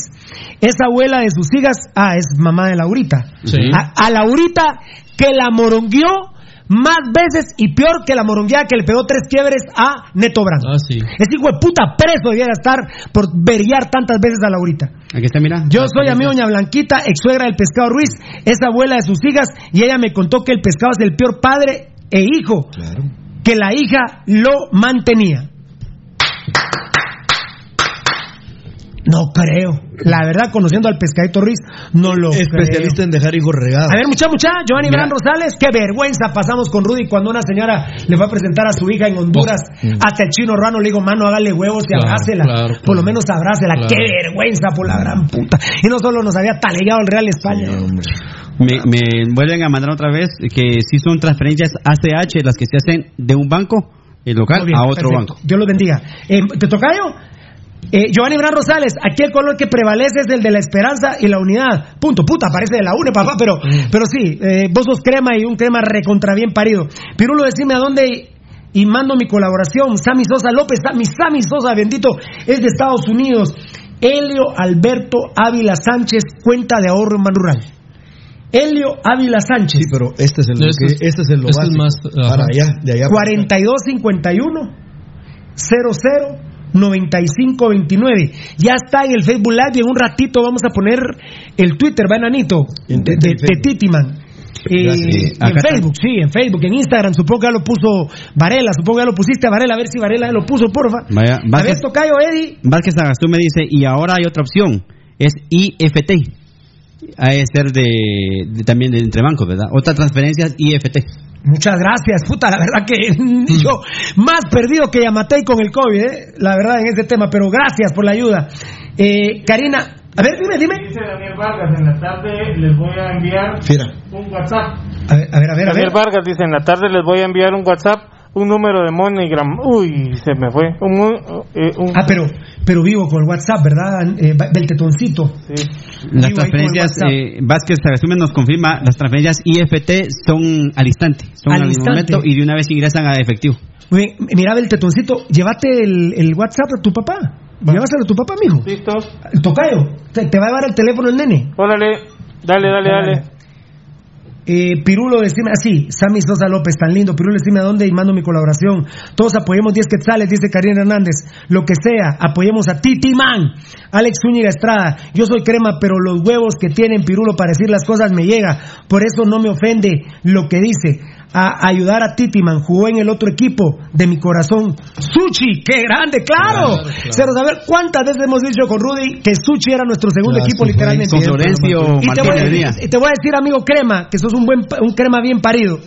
Es abuela de sus hijas. Ah, es mamá de Laurita. Sí. A, a Laurita que la morongueó más veces y peor que la morongueada que le pegó tres quiebres a Neto Brand. Ah, sí. Ese hijo de puta preso debiera estar por veriar tantas veces a Laurita. Aquí está, mira. Yo soy amigo de Doña Blanquita, ex suegra del pescado Ruiz, es abuela de sus hijas, y ella me contó que el pescado es el peor padre e hijo, que la hija lo mantenía. No creo. La verdad, conociendo al pescadito Ruiz, no lo Especialista creo. en dejar hijos regados. A ver, mucha, mucha, Giovanni. Bran Rosales, qué vergüenza pasamos con Rudy cuando una señora le fue a presentar a su hija en Honduras, hasta el chino Rano le digo, mano, hágale huevos y Claro, abrácela. claro, Por lo menos abrácela. Claro. Qué vergüenza por la gran puta. Y no solo nos había talegado el Real España. Me, me vuelven a mandar otra vez que sí son transferencias ACH las que se hacen de un banco el local bien, a otro perfecto. banco. Dios los bendiga. Eh, ¿Te toca yo? Eh, Giovanni Bran Rosales, aquí el color que prevalece es el de la esperanza y la unidad. Punto, puta, parece de la UNE, papá, pero, pero sí, eh, vos sos crema y un crema recontra bien parido. Pirulo, decime a dónde y mando mi colaboración. Sammy Sosa López, mi Sammy Sosa, bendito, es de Estados Unidos. Helio Alberto Ávila Sánchez, cuenta de ahorro en Ban Rural. Helio Ávila Sánchez. Sí, pero este es el, No, este que- es- este es el lo este es más, ajá. para allá, de allá. para acá. 4251 00 9529. Ya está en el Facebook Live y en un ratito vamos a poner el Twitter, va enanito, de, de- de. Titiman. Eh, en. Facebook, sí, en Facebook, en Instagram, supongo que ya lo puso Varela, supongo que ya lo pusiste Varela, a ver si Varela lo puso, porfa. Vaya, a ver, Vázquez, Tocayo, Eddie. Vázquez Agastú me dice, y ahora hay otra opción, es IFT. Ha de ser de, de- también de entre bancos, ¿verdad? Otra transferencia es IFT. Muchas gracias, puta, la verdad que yo más perdido que Yamatei con el COVID, ¿eh? la verdad en ese tema, pero gracias por la ayuda. Eh, Karina, a ver, dime, dime. Dice Daniel Vargas, en la tarde les voy a enviar Fiera. un WhatsApp. A ver, a ver, a ver. a Daniel ver. Vargas dice, en la tarde les voy a enviar un WhatsApp, un número de MoneyGram. Uy, se me fue. Un, eh, un- Ah, pero, pero vivo con el WhatsApp, ¿verdad? Eh, del tetoncito. sí. Las Vivo transferencias, eh, Vázquez Agastú nos confirma, las transferencias IFT son al instante, son Al instante. momento y de una vez ingresan a efectivo. Muy bien, mira, el tetoncito, llévate el, el WhatsApp a tu papá. Llévaselo a tu papá, mijo. ¿Listo? El tocayo, te, te va a llevar el teléfono el nene. Órale, dale, dale, dale. Eh, Pirulo, decime así, Sammy Sosa López, tan lindo. Pirulo, decime a dónde y mando mi colaboración. Todos apoyemos 10 quetzales, dice Karina Hernández. Lo que sea, apoyemos a Titi Man. Alex Zúñiga Estrada, yo soy crema, pero los huevos que tienen Pirulo para decir las cosas me llega. Por eso no me ofende lo que dice. A ayudar a Titiman, jugó en el otro equipo de mi corazón. Suchi, qué grande, claro. Claro, claro. Cero saber cuántas veces hemos dicho con Rudy que Suchi era nuestro segundo Claro, equipo sí, literalmente. con Florencio y te, voy a, y te voy a decir, amigo Crema, que sos un buen un crema bien parido.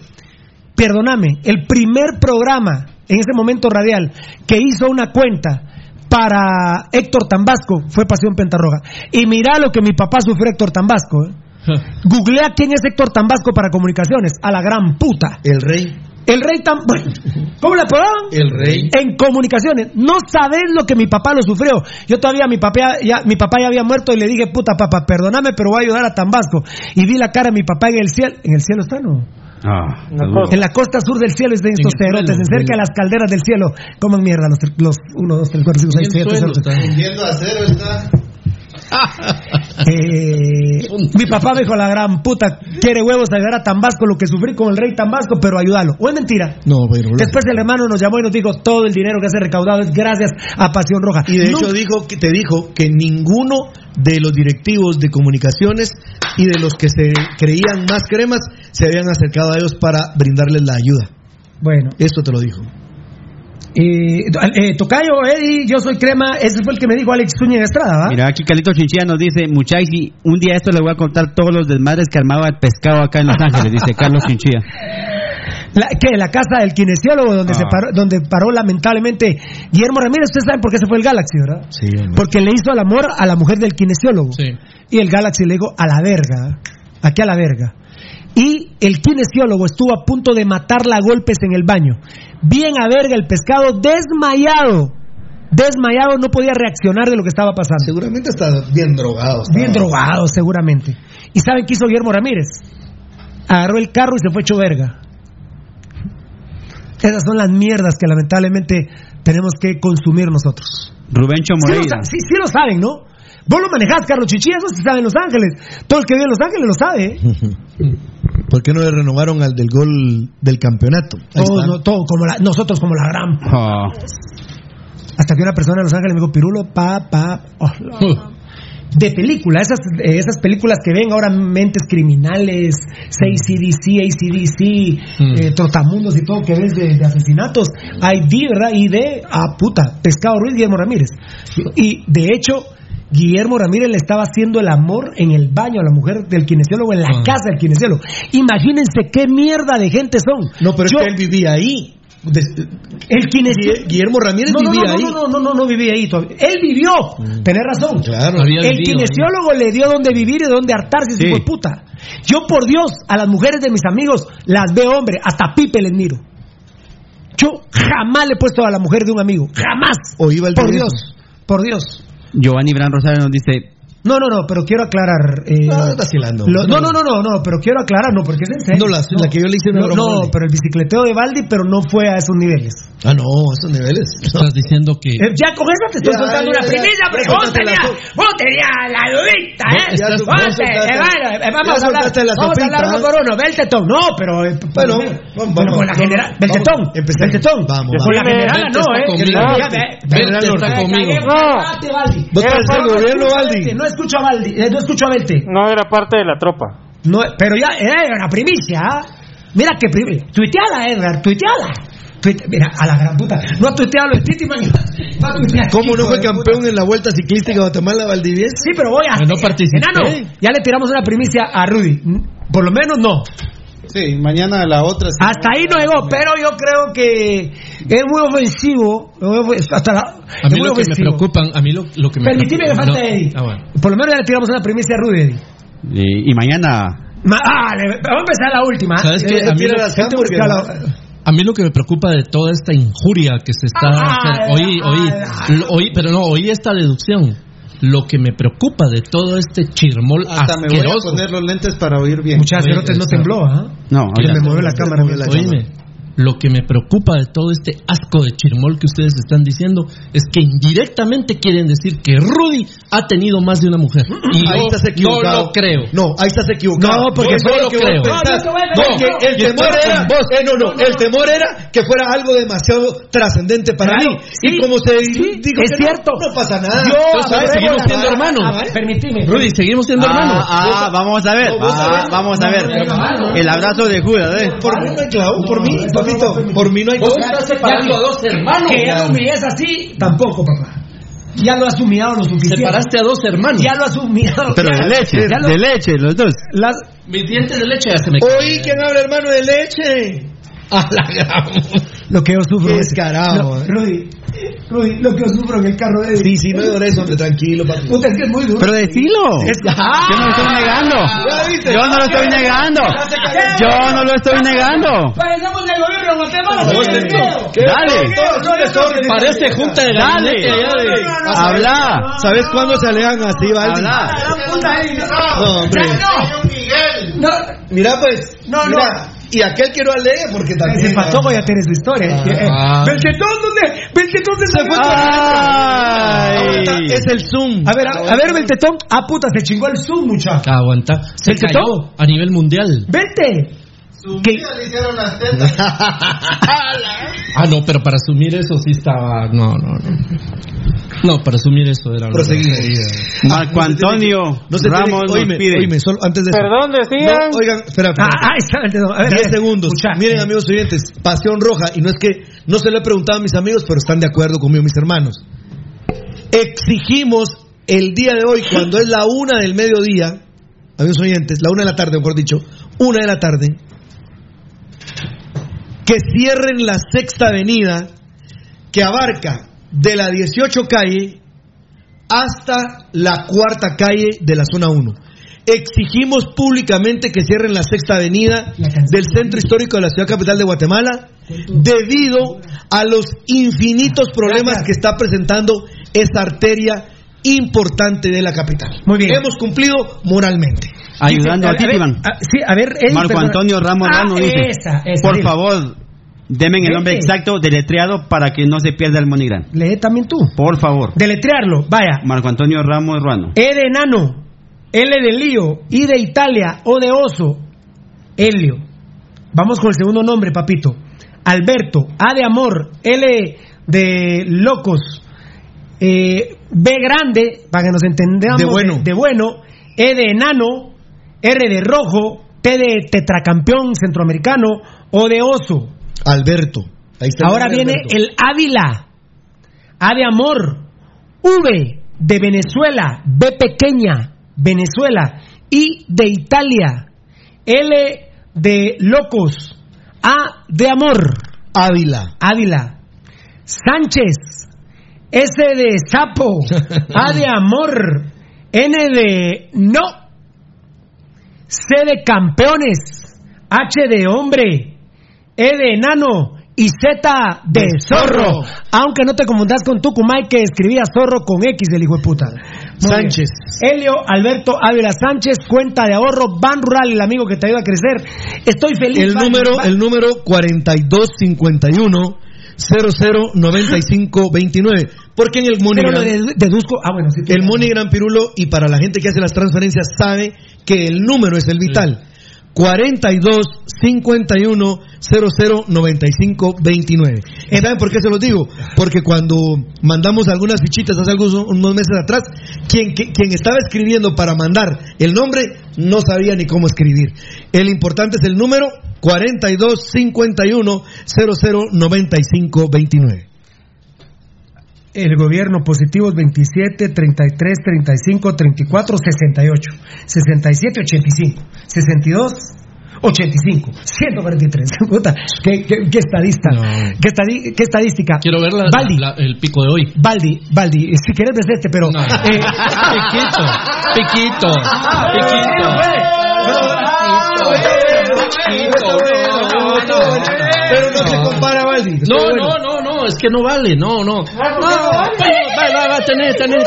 Perdóname, el primer programa en ese momento radial que hizo una cuenta para Héctor Tambasco fue Pasión Pentarroja. Y mira lo que mi papá sufrió Héctor Tambasco. ¿eh? Googlea quién es Héctor Tambasco para comunicaciones. A la gran puta. El rey. El rey tan... ¿Cómo le apodaban? El rey. En comunicaciones. No sabes lo que mi papá lo sufrió. Yo todavía, mi papá ya, mi papá ya había muerto y le dije, puta papá, perdóname, pero voy a ayudar a Tambasco. Y vi la cara de mi papá en el cielo. ¿En el cielo está, no? Ah, En la costa sur del cielo están estos En el cerotes, en cerca de las calderas del cielo. Coman mierda los, los 1, 2, 3, 4, 5, 6, 7, suelo está. Vendiendo acero está. Eh, mi papá me dijo la gran puta, quiere huevos ayudar a Tambasco, lo que sufrí con el rey Tambasco, pero ayúdalo. ¿O es mentira? No, pero. Después el hermano nos llamó y nos dijo, todo el dinero que se ha recaudado es gracias a Pasión Roja. Y de No- hecho dijo que te dijo que ninguno de los directivos de comunicaciones y de los que se creían más cremas se habían acercado a ellos para brindarles la ayuda. Bueno. Esto te lo dijo. Eh, eh, Tocayo, Eddie, yo soy crema, ese fue el que me dijo Alex Zúñiga Estrada, ¿va? Mira, aquí Carlito Chinchilla nos dice, muchachos, un día esto le voy a contar todos los desmadres que armaba el pescado acá en Los Ángeles, dice Carlos Chinchilla. La, ¿Qué? La casa del kinesiólogo donde, se Ah. paró, donde paró lamentablemente Guillermo Ramírez. Ustedes saben por qué se fue el Galaxy, ¿verdad? Sí, Porque le hizo el amor a la mujer del kinesiólogo. Y el Galaxy le dijo a la verga. Aquí a la verga. Y el kinesiólogo estuvo a punto de matarla a golpes en el baño. Bien a verga el pescado desmayado. Desmayado, no podía reaccionar de lo que estaba pasando. Seguramente está bien drogado. estaba. Bien drogado, seguramente. ¿Y saben qué hizo Guillermo Ramírez? Agarró el carro y se fue hecho verga. Esas son las mierdas que lamentablemente tenemos que consumir nosotros. Rubencho Moreira. sí, sí lo saben, ¿no? Vos lo manejás, Carlos Chichi, eso se sabe en Los Ángeles. Todo el que vive en Los Ángeles lo sabe. ¿eh? ¿Por qué no le renovaron al del gol del campeonato? Todo, está. no, todo como la- nosotros como la gran. Ah. Hasta que una persona de Los Ángeles me dijo, Pirulo, pa, pa. oh, de película, esas, eh, esas películas que ven ahora mentes criminales, 6CDC, ACDC, Mm. eh, trotamundos y todo que ves de, de asesinatos, ID, ¿verdad? ID, ah, puta, Pescado Ruiz, Guillermo Ramírez. Y de hecho, Guillermo Ramírez le estaba haciendo el amor en el baño a la mujer del kinesiólogo, en la Ah. casa del kinesiólogo. Imagínense qué mierda de gente son. No, pero Yo- es que él vivía ahí. El kinesiólogo. Guillermo Ramírez no, no, vivía no, ahí. No, no, no, no, no vivía ahí todavía. Él vivió. Tenés razón. Claro. Había El vivido kinesiólogo le dio donde vivir y donde hartarse, Sí. hijo de puta. Yo, por Dios, a las mujeres de mis amigos las veo, hombre, hasta Pipe les miro. Yo jamás le he puesto a la mujer de un amigo. Jamás. O iba al Por Dios. Por Dios. Giovanni Bran Rosario nos dice, No, no, no, pero quiero aclarar. eh, Ah, vacilando. lo- no, no, no, no, no, pero quiero aclarar, no, porque es en serio. No, la- la que yo le hice no, a no, pero el bicicleteo de Baldi, pero no fue a esos niveles. Ah, no, esos niveles. Estás diciendo que Eh, ya con eso te estoy Ya, soltando ya, una Ya porque vos tenías, vos tenías la dudita, Vos ¿eh? Vos ya eh, eh, ya vamos a hablar, vamos a hablar uno por uno, ve el tetón, no, pero... eh, Bueno, pero- vamos, pero con la vamos, general, vamos, ve el tetón, empecemos. ve el tetón, Vamos, con vamos. la general no, ¿eh? ve- está conmigo. Baldi. Vos el gobierno, no a Baldi. Escucho a Baldi, eh, no escucho a Belte. No era parte de la tropa. No, pero ya, era una primicia. Mira que primicia. Tuiteala, Edgar, tuiteala. Tuite- mira, a la gran puta. No ha tuiteado el Titi, man. Va a tuitear, ¿Cómo no fue de campeón en la Vuelta Ciclística Guatemala Valdivieso? Sí, pero voy a. No participé. Enano, ya le tiramos una primicia a Rudy. Por lo menos no. Sí, mañana la otra. sí. Hasta ahí no llegó, pero yo creo que es muy ofensivo. Hasta la, a mí lo que me preocupan, a mí lo, lo que me Permitime que preocupa- falte no. Eddie. Ah, bueno. Por lo menos ya le tiramos una primicia a Rudy. Eddie. y, y mañana, Ma- ah, le- vamos a empezar la última. ¿Sabes qué? A mí lo- las hamburguesas, la- A mí lo que me preocupa de toda esta injuria que se está Ah, haciendo- oí, oí, ah, oí, pero no, oí esta deducción. Lo que me preocupa de todo este chirmol Hasta me voy a asqueroso. poner los lentes para oír bien. Cerotes no tembló, ¿ah? no, Que ya. me movió la cámara. movió la Oíme, Lo que me preocupa de todo este asco de chirmol que ustedes están diciendo es que indirectamente quieren decir que Rudy ha tenido más de una mujer. Y ahí yo estás no equivocado. lo creo. No, ahí estás equivocado. No, porque no lo creo. pensás. No, No, no, que el temor era, eh, no, no, el temor era que fuera algo demasiado trascendente para Claro, mí. sí, y como se sí, dijo es que no, cierto. no, pasa nada. Yo Entonces, apruebo seguimos siendo hermanos. Ah, Permitime. Rudy, seguimos siendo Ah, hermanos. ah, vamos a ver, No, ah, vamos a ver. El abrazo de Judas, ¿eh? Por mí no hay clavo, por mí, papito, por mí no hay Vos cosa. estás separando a dos hermanos. Que ya lo humilles así, tampoco, papá. Ya lo has humillado lo suficiente. Separaste a dos hermanos. Ya lo has humillado. Pero de leche, lo- de leche, los dos. las- Mis dientes de leche ya se me Oí quién habla hermano de leche. A la gran. Lo que yo sufro. Qué es- descarado, No. Rudy, Rudy, lo que yo sufro en el carro de Sí, sí, no llores, hombre, tranquilo, papi. Puta, es que es muy duro. Pero decilo. Es- Yo no lo estoy negando. Yo no lo estoy negando. Yo no lo estoy negando. Parecemos del gobierno de Guatemala. No, no. Dale. Parece junta de Dale. allá de... Habla. ¿Sabes cuándo se alegan así, Valdi? Habla. No, hombre. no. No, Mira, pues. No, mira, Y aquel que no alegue, porque también. Ese patojo ya tiene su historia. Ah. Belchetón, ¿dónde? Belchetón se fue. Aguanta, Es el Zoom. A ver, a, a ver, Beltetón. Ah, puta, se chingó el Zoom, muchacho. Aguanta. Se ¿El que cayó a nivel mundial. Vente. ¿Qué? vida le hicieron las tetas. Ah, no, pero para asumir eso sí estaba... No, no, no. No, para asumir eso era... Proseguimos. grosería. Marco Antonio No se Ramos oíme, pide. oíme, solo antes de. Perdón, decían. No, oigan, espera, espera. Ah, ahí está Beltetón. A ver, a 10 ver. segundos. Escucha. Miren, amigos oyentes, pasión roja. Y no es que no se lo he preguntado a mis amigos, pero están de acuerdo conmigo, mis hermanos. Exigimos el día de hoy, cuando es la una del mediodía, amigos oyentes, la una de la tarde, mejor dicho, una de la tarde, que cierren la sexta avenida que abarca de la 18 calle hasta la cuarta calle de la zona 1. Exigimos públicamente que cierren la sexta avenida del centro histórico de la ciudad capital de Guatemala debido a los infinitos problemas que está presentando esa arteria importante de la capital. Muy bien. Hemos cumplido moralmente. Ayudando a ver, Titiman. ah, Sí, a ver, Marco perdona. Antonio Ramos Ah, dice, esa, esa, por dile. favor, denme el nombre exacto deletreado para que no se pierda el monigram. Lee también tú. Por favor. Deletrearlo, vaya. Marco Antonio Ramos Ruano. E de enano, L de lío, I de Italia, O de oso, Helio. Vamos con el segundo nombre, papito. Alberto, A de amor, L de locos, eh, B grande, para que nos entendamos. De bueno. De, bueno, E de enano, R de rojo, T de tetracampeón centroamericano, O de oso. Alberto. Ahí está el Ahora viene Alberto. el Ávila. A de amor. V de Venezuela. B pequeña. Venezuela. I de Italia. L de locos. A de amor. Ávila. Ávila. Sánchez. S de sapo. A de amor. N de no. C de campeones. H de hombre. E de enano. Y Z de zorro. Aunque no te confundas con Tucumay que escribía zorro con X el hijo de puta. Muy Sánchez. bien. Helio Alberto Ávila Sánchez, cuenta de ahorro, Ban Rural, el amigo que te ayuda a crecer. Estoy feliz. El Ban- número, Ban- el número 4251 009529. Porque en el MoneyGram, deduzco. Ah, bueno, sí. el MoneyGram Pirulo, y para la gente que hace las transferencias, sabe que el número es el vital. 4251 009529. ¿Y saben por qué se los digo? Porque cuando mandamos algunas fichitas hace algunos unos meses atrás, quien, quien estaba escribiendo para mandar el nombre no sabía ni cómo escribir. El importante es el número 4251 009529. El gobierno positivos 27, 33, 35, 34, 68, 67, 85, 62, 85, 143. Puta, ¿qué, qué, qué estadista? No. ¿Qué, estadi- qué estadística? Quiero ver la- Baldi, la- el pico de hoy. Baldi, Baldi, si quieres besarte, pero. No. eh, Piquito, piquito, piquito. Pero no se compara, Valdi. No, Estuvo bueno. no, no, no, es que no vale, no, no. No, va, va, va, va, tener, tener,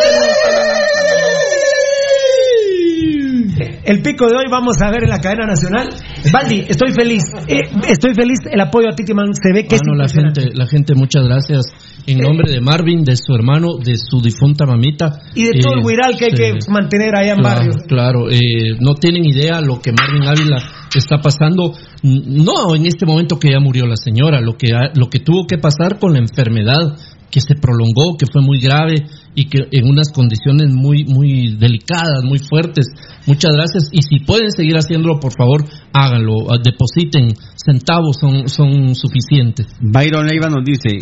el pico de hoy vamos a ver en la cadena nacional. Baldi, estoy feliz. Eh, estoy feliz. El apoyo a Titiman se ve que es Bueno, la gente, la gente, muchas gracias. En nombre de Marvin, de su hermano, de su difunta mamita. Y de todo el viral que hay que mantener allá en claro, barrios. Claro, eh, no tienen idea lo que Marvin Ávila está pasando. No en este momento que ya murió la señora, lo que, ha- lo que tuvo que pasar con la enfermedad que se prolongó, que fue muy grave y que en unas condiciones muy, muy delicadas, muy fuertes. Muchas gracias. Y si pueden seguir haciéndolo, por favor, háganlo. Ah, Depositen centavos, son, son suficientes. Byron Leiva nos dice,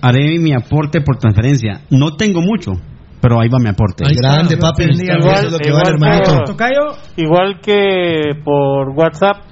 haré mi aporte por transferencia. No tengo mucho, pero ahí va mi aporte. Ahí está. Grande, papi. Igual, Eso es lo que igual que, igual que por WhatsApp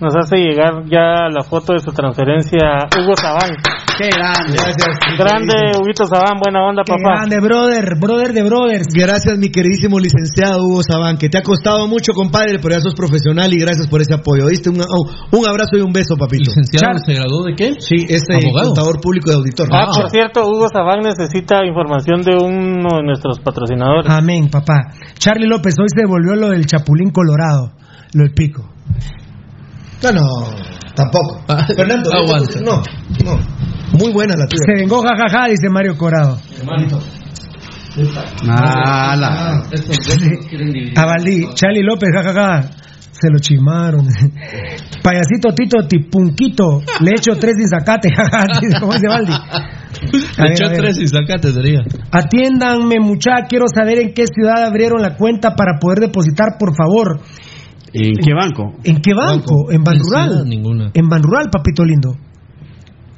nos hace llegar ya la foto de su transferencia Hugo Sabán. Qué grande. Gracias. Grande Huguito Sabán, buena onda, Qué papá. grande, brother, brother de brothers. Gracias, mi queridísimo licenciado Hugo Sabán, que te ha costado mucho, compadre, pero ya sos profesional y gracias por ese apoyo. ¿Viste? Un, un abrazo y un beso, papito. Licenciado, ¿se graduó de qué? Sí, este Abogado. contador público de auditor. Ah, por cierto, Hugo Sabán necesita información de uno de nuestros patrocinadores. Amén, papá. Charlie López, hoy se volvió lo del Chapulín Colorado, lo del pico. No, no, tampoco. Fernando, aguanta. no, no. Muy buena la tuya. Se vengó jajaja, dice Mario Corado. Ah, la- A Valdí, Charlie López, jajaja. Se lo chimaron. Payasito Tito Tipunquito, le echo tres jajaja. dice, ¿Cómo dice Valdi? A Le ver. tres y sacate, sería. Atiéndanme, mucha, quiero saber en qué ciudad abrieron la cuenta para poder depositar, por favor. ¿En qué banco? ¿En qué banco? En En ciudad, Banrural. ninguna. En Banrural, papito lindo.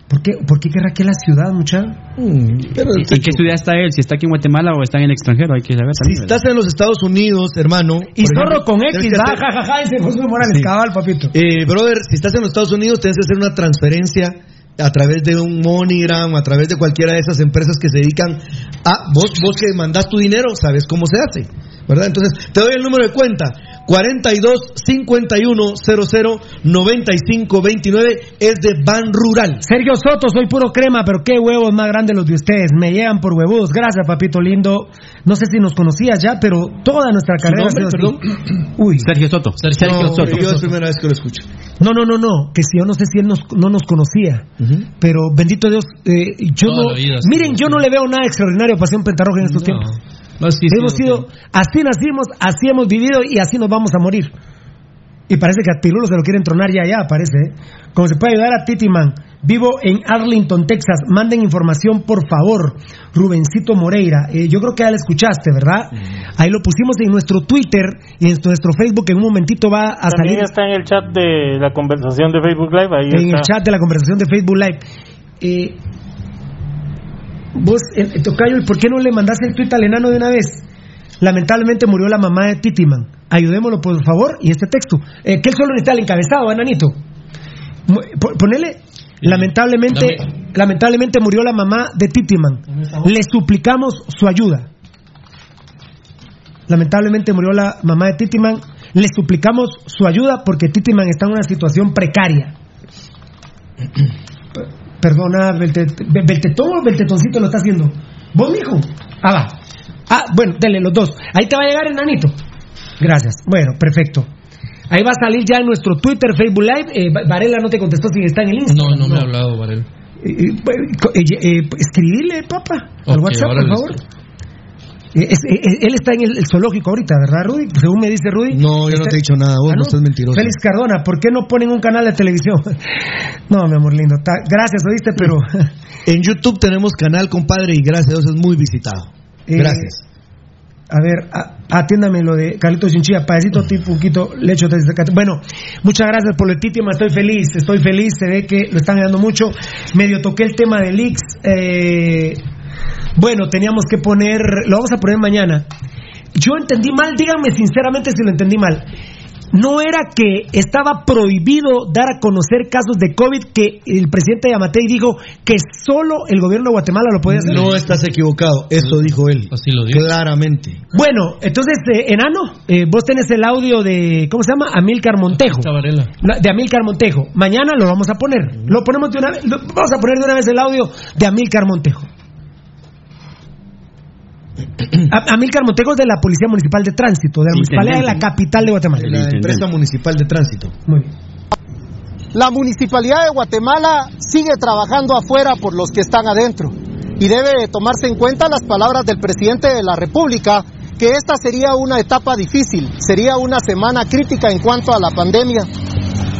¿Por qué, ¿Por qué querrá que la ciudad, mucha? ¿En qué ciudad está él? Si está aquí en Guatemala o está en el extranjero, hay que saber Si estás en los Estados Unidos, hermano. Y zorro con X, va, hacer- jajaja, dice José Morales, Sí. cabal, papito. Eh, brother, si estás en los Estados Unidos, tienes que hacer una transferencia a través de un MoneyGram, a través de cualquiera de esas empresas que se dedican a vos, vos que mandás tu dinero, sabes cómo se hace, ¿verdad? Entonces, te doy el número de cuenta, 42 51 00 95 29, es de Ban Rural. Sergio Soto, soy puro crema, pero qué huevos más grandes los de ustedes. Me llegan por huevudos. Gracias, papito lindo. No sé si nos conocías ya, pero toda nuestra carrera nombre, ha sido así. Uy. Sergio Soto. Sergio No, Soto. yo es la primera vez que lo escucho. No, no, no, no. Que si yo no sé si él nos- no nos conocía. Pero bendito Dios, eh, yo Toda no. vida, miren, yo no le veo nada extraordinario a Pasión Pentarroja en estos No. tiempos. Hemos sido, así nacimos, así hemos vivido y así nos vamos a morir. Y parece que a Pirulo se lo quieren tronar ya, ya, parece. ¿eh? Como se puede ayudar a Titiman. Vivo en Arlington, Texas. Manden información, por favor. Rubencito Moreira. Eh, yo creo que ya lo escuchaste, ¿verdad? Ahí lo pusimos en nuestro Twitter y en nuestro Facebook. En un momentito va a También salir está en el chat de la conversación de Facebook Live. Ahí en está. el chat de la conversación de Facebook Live. Eh, vos, eh, eh, Tocayo, ¿y por qué no le mandaste el tweet al enano de una vez? Lamentablemente murió la mamá de Titiman. Ayudémoslo, por favor. Y este texto. Eh, que él solo necesita el encabezado, enanito. Ponele. Lamentablemente, lamentablemente murió la mamá de Titiman. Le suplicamos su ayuda. Lamentablemente murió la mamá de Titiman. Le suplicamos su ayuda porque Titiman está en una situación precaria. Perdona, Belte- Be- Beltetón Beltetoncito lo está haciendo. ¿Vos, mijo? Ah, va. Ah, bueno, dele los dos. Ahí te va a llegar, enanito. Gracias. Bueno, perfecto. Ahí va a salir ya en nuestro Twitter, Facebook Live. Eh, Va- Varela no te contestó si está en el No, Instagram. no me ha hablado, Varela. Eh, eh, eh, escribile, papá, al Ok, WhatsApp, por favor. Es- él está en el, el zoológico ahorita, ¿verdad, Rudy? Según me dice Rudy. No, yo no te he dicho nada, vos Ah, no estás mentiroso. Félix Cardona, ¿por qué no ponen un canal de televisión? no, mi amor lindo. ta- gracias, oíste, pero. En YouTube tenemos canal, compadre, y gracias a Dios es muy visitado. Eh, Gracias. A ver, a- atiéndame lo de Carlito Chinchilla, padecito, tipo, un quito, lecho. Bueno, muchas gracias por de Títima, estoy feliz, estoy feliz, se ve que lo están ayudando mucho. Medio toqué el tema de leaks. eh, bueno, teníamos que poner, lo vamos a poner mañana. Yo entendí mal, díganme sinceramente si lo entendí mal. No era que estaba prohibido dar a conocer casos de COVID que el presidente Yamatei dijo que solo el gobierno de Guatemala lo podía hacer. No estás equivocado, eso dijo él. Así lo dijo. Claramente. Bueno, entonces, eh, Enano, eh, vos tenés el audio de, ¿cómo se llama? Amílcar Montejo. La- De Amílcar Montejo. Mañana lo vamos a poner. Lo ponemos de una vez. lo- vamos a poner de una vez el audio de Amílcar Montejo. A- Amílcar Montego es de la Policía Municipal de Tránsito, de la Municipalidad de la capital de Guatemala. La empresa municipal de tránsito. Muy bien. La Municipalidad de Guatemala sigue trabajando afuera por los que están adentro y debe tomarse en cuenta las palabras del presidente de la República que esta sería una etapa difícil, sería una semana crítica en cuanto a la pandemia.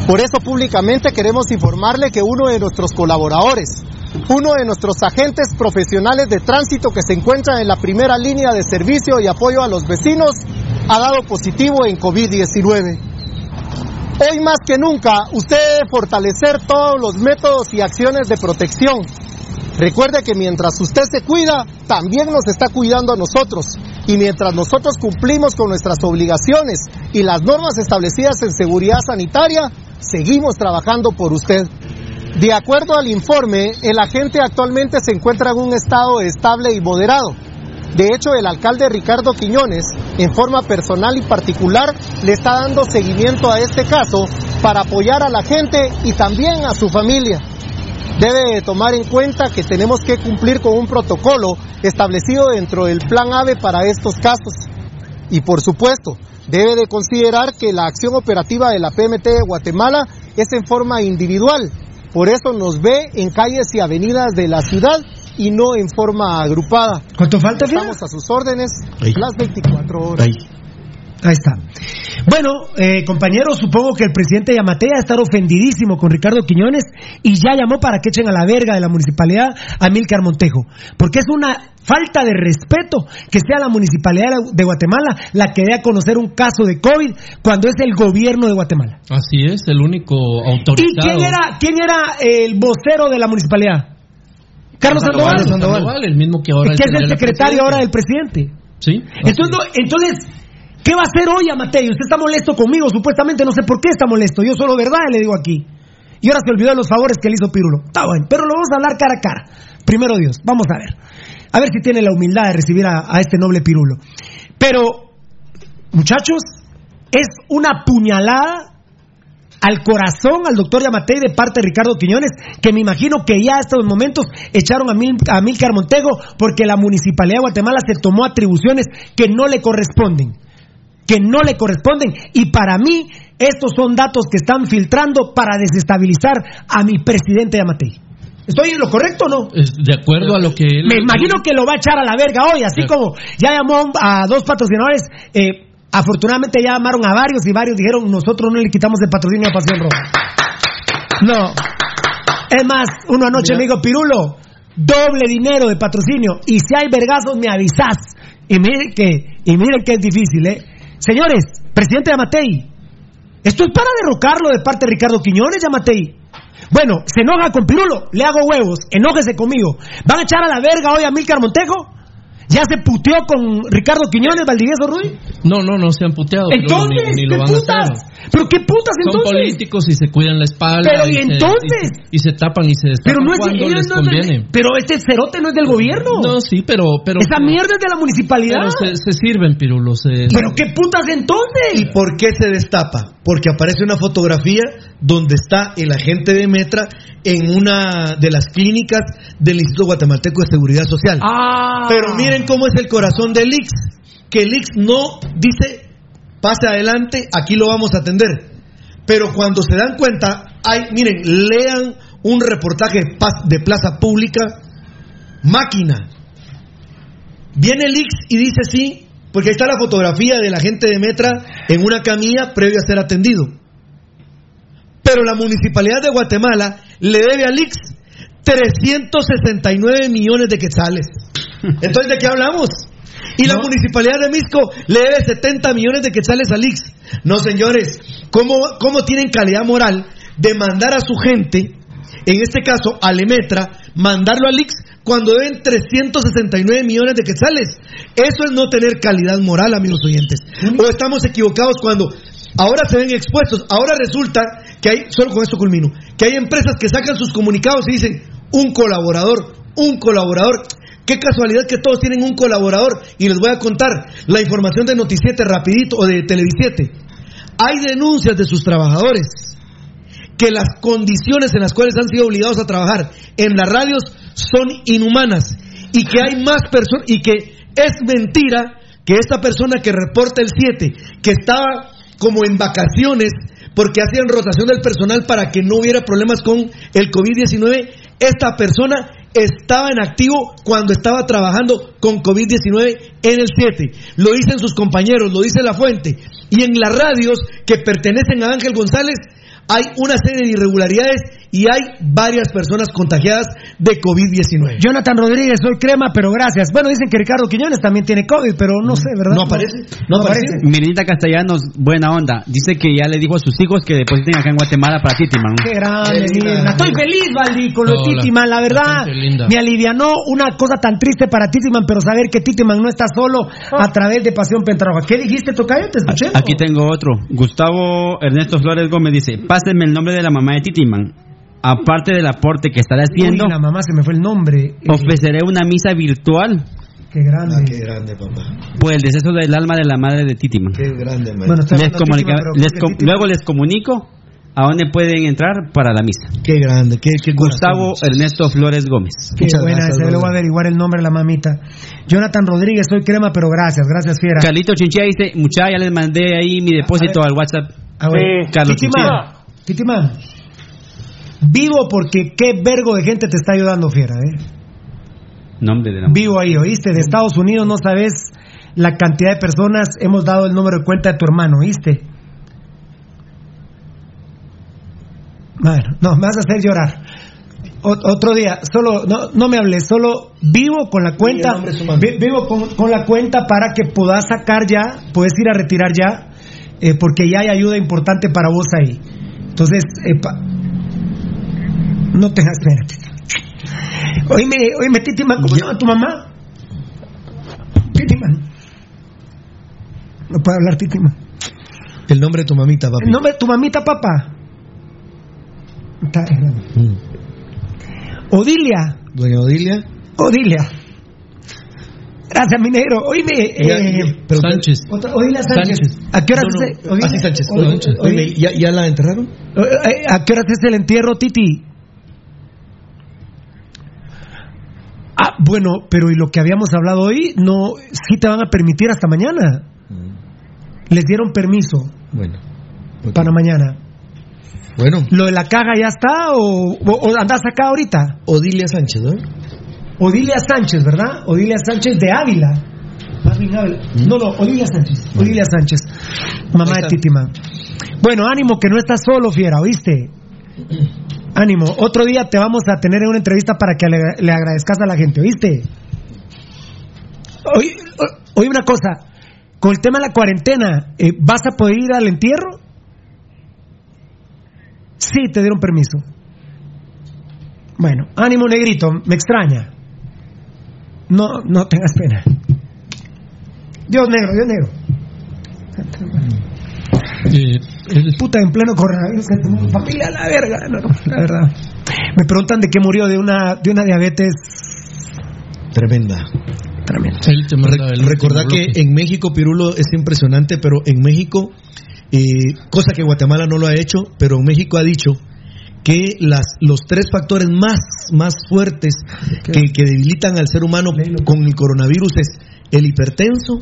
Por eso públicamente queremos informarle que uno de nuestros colaboradores, uno de nuestros agentes profesionales de tránsito que se encuentra en la primera línea de servicio y apoyo a los vecinos, ha dado positivo en COVID-19. Hoy más que nunca, usted debe fortalecer todos los métodos y acciones de protección. Recuerde que mientras usted se cuida, también nos está cuidando a nosotros. Y mientras nosotros cumplimos con nuestras obligaciones y las normas establecidas en seguridad sanitaria, seguimos trabajando por usted. De acuerdo al informe, el agente actualmente se encuentra en un estado estable y moderado. De hecho, el alcalde Ricardo Quiñones, en forma personal y particular, le está dando seguimiento a este caso para apoyar a la gente y también a su familia. Debe de tomar en cuenta que tenemos que cumplir con un protocolo establecido dentro del Plan AVE para estos casos. Y por supuesto, debe de considerar que la acción operativa de la PMT de Guatemala es en forma individual. Por eso nos ve en calles y avenidas de la ciudad y no en forma agrupada. ¿Cuánto falta, Estamos a sus órdenes Ahí. las 24 horas. Ahí. Ahí está. Bueno, eh, compañeros, supongo que el presidente Yamatea estar ofendidísimo con Ricardo Quiñones y ya llamó para que echen a la verga de la municipalidad a Milcar Montejo. Porque es una falta de respeto que sea la municipalidad de Guatemala la que dé a conocer un caso de COVID cuando es el gobierno de Guatemala. Así es, el único ¿Y autorizado. quién era, quién era el vocero de la municipalidad? Carlos Sandoval. Carlos Sandoval, el mismo que ahora que es el secretario ahora del presidente. Sí. Entonces, no- entonces, ¿qué va a hacer hoy Amatei? Usted está molesto conmigo, supuestamente, no sé por qué está molesto. Yo solo verdad le digo aquí. Y ahora se olvidó de los favores que le hizo Pirulo. Está bueno, pero lo vamos a hablar cara a cara. Primero Dios, vamos a ver. A ver si tiene la humildad de recibir a, este noble Pirulo. Pero, muchachos, es una puñalada al corazón al doctor Yamatei de parte de Ricardo Quiñones, que me imagino que ya a estos momentos echaron a, Mil, a Milcar Montego porque la municipalidad de Guatemala se tomó atribuciones que no le corresponden. Que no le corresponden. Y para mí, estos son datos que están filtrando para desestabilizar a mi presidente Yamatei. ¿Estoy en lo correcto o no? De acuerdo a lo que él. Me imagino que lo va a echar a la verga hoy, así como ya llamó a dos patrocinadores. eh, afortunadamente ya llamaron a varios y varios dijeron: Nosotros no le quitamos el patrocinio a Pasión Roja. No. Es más, uno anoche me dijo: Pirulo, doble dinero de patrocinio. Y si hay vergazos, me avisás. Y miren que, y miren que es difícil, ¿eh? Señores, presidente Yamatei, esto es para derrocarlo de parte de Ricardo Quiñones, Yamatei. Bueno, se enoja con Pirulo, le hago huevos, enójese conmigo. ¿Van a echar a la verga hoy a Milcar Montejo? ¿Ya se puteó con Ricardo Quiñones, Valdivieso Ruiz? No, no, no se han puteado. pero Entonces, ni, ni ¿qué a putas? hacer. ¿Pero qué putas Son entonces? políticos y se cuidan la espalda. Pero, ¿y entonces? Y, se tapan y se destapan Pero no es cuando les no es del- conviene. pero este cerote no es del gobierno. No, sí, pero. pero Esa mierda es de la municipalidad. Pero se, se sirven, Pirulo. Se, ¿Pero qué putas entonces? ¿Y por qué se destapa? Porque aparece una fotografía donde está el agente de Metra en una de las clínicas del Instituto Guatemalteco de Seguridad Social. Ah. Pero miren cómo es el corazón del IX, que el IX no dice, pase adelante, aquí lo vamos a atender. Pero cuando se dan cuenta, hay, miren, lean un reportaje de de Plaza Pública, máquina. Viene el IX y dice sí, porque ahí está la fotografía del agente de Metra en una camilla previo a ser atendido. Pero la municipalidad de Guatemala le debe al IX 369 millones de quetzales. Entonces, ¿de qué hablamos? Y la municipalidad de Misco le debe 70 millones de quetzales al IX. No, señores, ¿cómo, ¿cómo tienen calidad moral de mandar a su gente, en este caso a Lemetra, mandarlo al IX cuando deben 369 millones de quetzales? Eso es no tener calidad moral, amigos oyentes. O estamos equivocados cuando ahora se ven expuestos. Ahora resulta que hay, solo con esto culmino, que hay empresas que sacan sus comunicados y dicen, un colaborador, un colaborador. Qué casualidad que todos tienen un colaborador. Y les voy a contar la información de Noticiete rapidito o de Televisiete. Hay denuncias de sus trabajadores que las condiciones en las cuales han sido obligados a trabajar en las radios son inhumanas y que hay más personas y que Es mentira que esta persona que reporta el 7, que estaba como en vacaciones porque hacían rotación del personal para que no hubiera problemas con el COVID-19, esta persona estaba en activo cuando estaba trabajando con COVID-19 en el 7. Lo dicen sus compañeros, lo dice la fuente. Y en las radios que pertenecen a Ángel González hay una serie de irregularidades y hay varias personas contagiadas de COVID-19. Jonathan Rodríguez, soy crema, pero gracias. Bueno, dicen que Ricardo Quiñones también tiene COVID, pero no sé, ¿verdad? No aparece, no aparece. Mirinita Castellanos, buena onda. Dice que ya le dijo a sus hijos que depositen acá en Guatemala para Titiman. Qué grande. Estoy feliz, Valdi, con lo de. Titiman, la verdad. Me alivianó una cosa tan triste para Titiman, pero saber que Titiman no está solo a través de Pasión Pentarroja. ¿Qué dijiste, Tocayo? Te escuché. Aquí tengo otro. Gustavo Ernesto Flores Gómez dice, pásenme el nombre de la mamá de Titiman. Aparte del aporte que estará haciendo, Uy, la mamá se me fue el nombre. ofreceré una misa virtual Qué grande. Ah, qué grande, papá. por el deceso del alma de la madre de Titiman. Qué grande, man. Bueno, está Les comunica- les com- luego les comunico a dónde pueden entrar para la misa. Qué grande, qué, qué Gustavo corazón. Ernesto Flores Gómez. Qué Muchas buena le voy a averiguar el nombre de la mamita. Jonathan Rodríguez, soy crema, pero gracias, gracias, fiera. Carlito Chinchilla dice, mucha, ya les mandé ahí mi depósito al WhatsApp. A ver, Carlos Titima, Titima, vivo porque qué vergo de gente te está ayudando, fiera, eh. Nombre de la Vivo ahí, ¿oíste? De Estados Unidos no sabes la cantidad de personas, hemos dado el número de cuenta de tu hermano, ¿oíste? Bueno, no, me vas a hacer llorar. O- otro día, solo, no, no me hables, solo vivo con la cuenta, vi- vivo con, con la cuenta para que puedas sacar ya, puedes ir a retirar ya, eh, porque ya hay ayuda importante para vos ahí. Entonces, eh, pa- no tengas pena, Titi. Oíme, oíme, Titiman, ¿cómo se llama tu mamá? Titiman. No puede hablar Titiman. El nombre de tu mamita, papi. ¿El nombre de tu mamita, papá? Está. Mm. Odilia. Doña Odilia. Odilia. Gracias, mi negro. Oíme, eh, pero- Sánchez. otra- Odilia Sánchez. Sánchez. ¿A qué hora No, no, se- Odilia- así Sánchez. Odilia- Sánchez. Odilia- Oíme, ¿ya, ¿Ya la enterraron? Eh, ¿A qué hora es el entierro, Titi? Bueno, pero y lo que habíamos hablado hoy, no, sí te van a permitir hasta mañana. Les dieron permiso Bueno. ok. para mañana. Bueno, ¿Lo de la caja ya está o, o, o andás acá ahorita? Odilia Sánchez, ¿no? Odilia Sánchez, ¿verdad? Odilia Sánchez de Ávila. Ávila. No, no, Odilia Sánchez. Odilia Sánchez. Mamá de está. Titima. Bueno, ánimo que no estás solo, fiera, ¿oíste? Ánimo. Otro día te vamos a tener en una entrevista para que le, agradezcas a la gente, ¿oíste? Oye, oye una cosa. Con el tema de la cuarentena, eh, ¿vas a poder ir al entierro? Sí, te dieron permiso. Bueno, ánimo negrito, me extraña. No, no tengas pena. Dios negro, Dios negro. Eh, eres- Puta, en pleno coronavirus, que tu familia a la verga, no, la verdad. Me preguntan de qué murió, de una, de una diabetes Tremenda. tremenda. el último que en México Pirulo es impresionante, pero en México, eh, cosa que Guatemala no lo ha hecho, pero en México ha dicho que las, los tres factores más, más fuertes que, que debilitan al ser humano con el coronavirus es el hipertenso,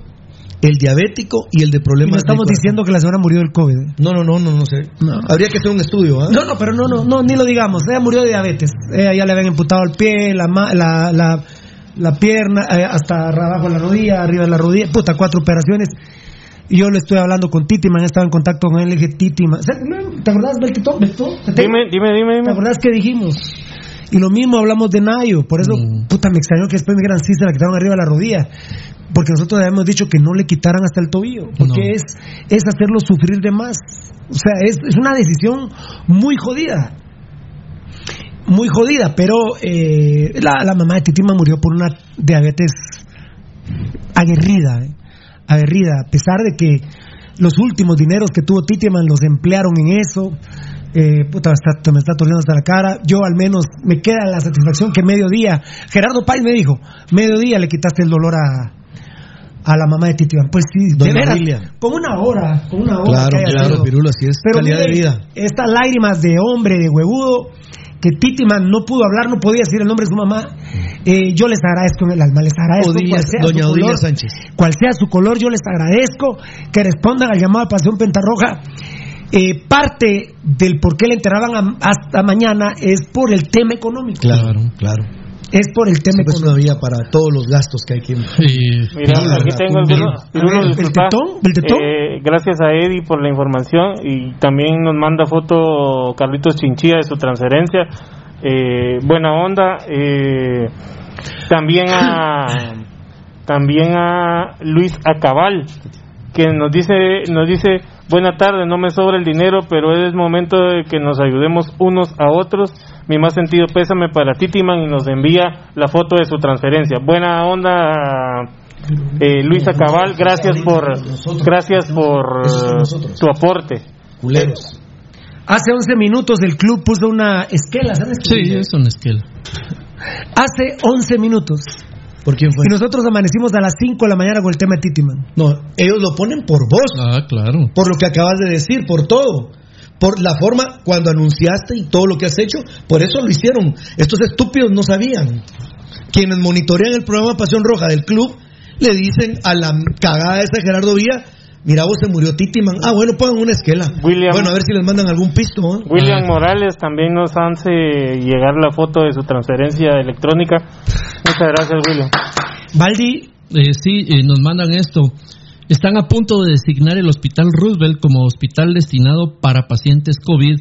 el diabético y el de Y problemas no estamos del diciendo que la señora murió del COVID. ¿eh? No, no, no, no, no sé. No. Habría que hacer un estudio, ¿ah? No, no, pero no, no, no, ni lo digamos. Ella murió de diabetes. Ella ya le habían imputado el pie, la, ma- la, la, la pierna, eh, hasta abajo de la rodilla, arriba de la rodilla. Puta, cuatro operaciones. Y yo le estoy hablando con Titiman, estaba en contacto con él, le dije, Titiman. ¿Te acordás, Beltito? ¿Beltito? ¿Te- Dime, dime, dime, ¿Te dime. acordás que dijimos? Y lo mismo hablamos de Nayo, por eso, puta, me extrañó que después me dijeran, sí, se la quitaron arriba de la rodilla. Porque nosotros habíamos dicho que no le quitaran hasta el tobillo, porque No. es, es hacerlo sufrir de más. O sea, es, es una decisión muy jodida. Muy jodida, pero eh, la, la mamá de Titima murió por una diabetes aguerrida, ¿eh? aguerrida, a pesar de que los últimos dineros que tuvo Titiman los emplearon en eso. Eh, puta, está- me está torciendo hasta la cara. Yo al menos me queda la satisfacción que mediodía, Gerardo Páez me dijo, mediodía le quitaste el dolor a, a la mamá de Titiman. Pues sí, de Doña veras, Lilia. con una hora, con una hora. Claro, claro, sido. Pirulo, así es. Pero calidad mire, de vida. estas lágrimas de hombre, de huevudo, que Titiman no pudo hablar, no podía decir el nombre de su mamá. Eh, yo les agradezco en el alma, les agradezco. Cual sea doña su Odilia color, Sánchez. Cual sea su color, yo les agradezco que respondan al llamado de Pasión Pentarroja. Eh, parte del por qué le enterraban a- hasta mañana es por el tema económico. Claro, claro. Es por el tema Siempre es una vía para todos los gastos que hay que Mira, aquí tengo algunos. Bruno, disculpa. Eh, gracias a Eddie por la información y también nos manda foto Carlitos Chinchilla de su transferencia. Eh, buena onda. eh, también a también a Luis Acabal que nos dice nos dice buena tarde no me sobra el dinero pero es momento de que nos ayudemos unos a otros mi más sentido pésame para Titiman y nos envía la foto de su transferencia buena onda eh, Luis Acabal gracias por gracias por tu aporte culeros Hace 11 minutos el club puso una esquela, ¿sabes? qué? Sí, es un esquela. Hace 11 minutos. ¿Por quién fue? Y nosotros amanecimos a las 5 de la mañana con el tema de Titiman. No, ellos lo ponen por vos. Ah, claro. Por lo que acabas de decir, por todo. Por la forma cuando anunciaste y todo lo que has hecho, por eso lo hicieron. Estos estúpidos no sabían. Quienes monitorean el programa Pasión Roja del club le dicen a la cagada esa de Gerardo Villa, mira vos se murió Titiman. Ah, bueno, pongan una esquela. William- Bueno, a ver si les mandan algún pisto. ¿eh? William Morales también nos hace llegar la foto de su transferencia electrónica muchas gracias William Valdi. Eh, sí, eh, nos mandan esto. Están a punto de designar el Hospital Roosevelt como hospital destinado para pacientes COVID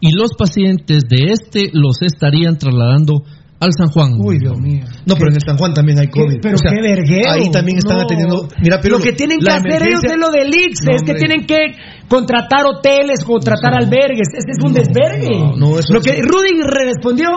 y los pacientes de este los estarían trasladando al San Juan. Uy, Dios mío. No, pero en el San Juan también hay COVID. Pero O sea, qué verguero. Ahí también están No. atendiendo. Mira, pero lo que tienen que hacer ellos es lo del IX, No, es que tienen que contratar hoteles, contratar albergues. Este es un desvergue. no, no, eso lo que Rudy respondió,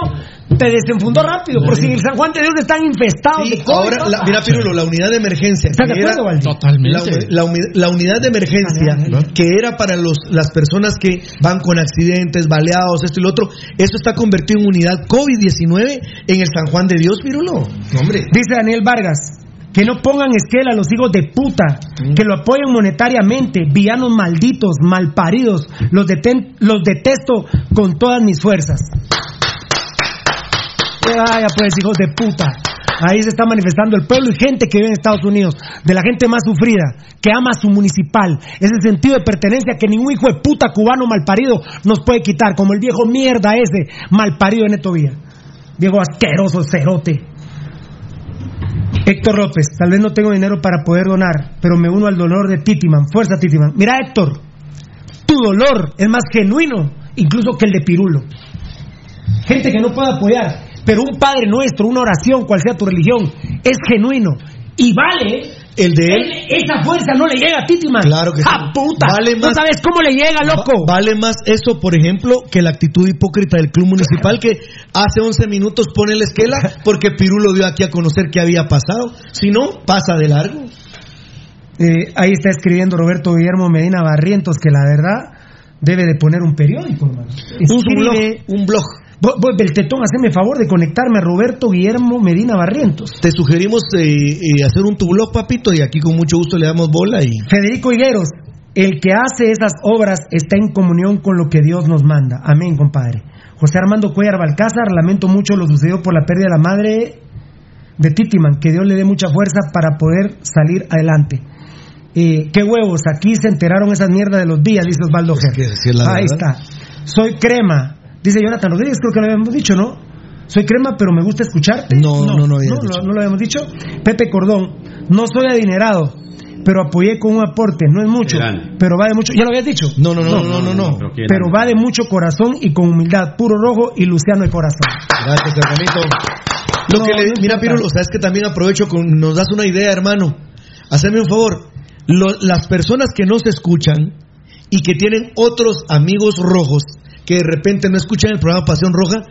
te desenfundó rápido. Por si en el San Juan de Dios están infestados de COVID. Ahora, mira, Pirulo, la unidad de emergencia. ¿Estás de acuerdo, era-? Totalmente. La, la uni- la unidad de emergencia, que era para los, las personas que van con accidentes, baleados, esto y lo otro, eso está convertido en unidad COVID-19 en el San Juan de Dios, Pirulo. Hombre. Dice Daniel Vargas. Que no pongan esquela a los hijos de puta, que lo apoyen monetariamente, villanos malditos, malparidos, los, deten- los detesto con todas mis fuerzas. Vaya pues, hijos de puta. Ahí se está manifestando el pueblo y gente que vive en Estados Unidos, de la gente más sufrida, que ama a su municipal, ese sentido de pertenencia que ningún hijo de puta cubano malparido nos puede quitar, como el viejo mierda ese malparido de Neto Villa. Viejo asqueroso, cerote. Héctor López, tal vez no tengo dinero para poder donar, pero me uno al dolor de Titiman. Fuerza, Titiman. Mira, Héctor, tu dolor es más genuino incluso que el de Pirulo. Gente que no puede apoyar, pero un Padre Nuestro, una oración, cual sea tu religión, es genuino y vale. El de él. Esa fuerza no le llega a Titiman. Claro que sí. ¡Ah, puta! Vale no más- sabes cómo le llega, loco. Va- vale más eso, por ejemplo, que la actitud hipócrita del club municipal que hace 11 minutos pone la esquela porque Pirulo dio aquí a conocer qué había pasado. Si no, pasa de largo. Eh, ahí está escribiendo Roberto Guillermo Medina Barrientos que la verdad debe de poner un periódico, hermano. Escribe- Un blog. Vos, vos, Beltetón, haceme favor de conectarme a Roberto Guillermo Medina Barrientos. Te sugerimos eh, eh, hacer un tu blog, papito, y aquí con mucho gusto le damos bola y Federico Higueros, el que hace esas obras está en comunión con lo que Dios nos manda. Amén, compadre. José Armando Cuellar Balcázar, lamento mucho lo sucedido por la pérdida de la madre de Titiman. Que Dios le dé mucha fuerza para poder salir adelante. Eh, qué huevos, aquí se enteraron esas mierdas de los días, dice Osvaldo Ger. decir la Ahí verdad. está. Soy crema, dice Jonathan Rodríguez, creo que lo habíamos dicho, ¿no? Soy crema, pero me gusta escucharte. No, no, no no, dicho. no lo habíamos dicho. Pepe Cordón, no soy adinerado, pero apoyé con un aporte, no es mucho, pero va de mucho. ¿Ya lo habías dicho? No, no, no, no, no, no. Pero va de mucho corazón y con humildad, puro rojo y Luciano de corazón. Gracias, hermanito. Lo No, que le, no mira. Pirulo, sabes que también aprovecho con, nos das una idea, hermano. Haceme un favor. Lo- las personas que no se escuchan y que tienen otros amigos rojos que de repente no escuchan el programa Pasión Roja,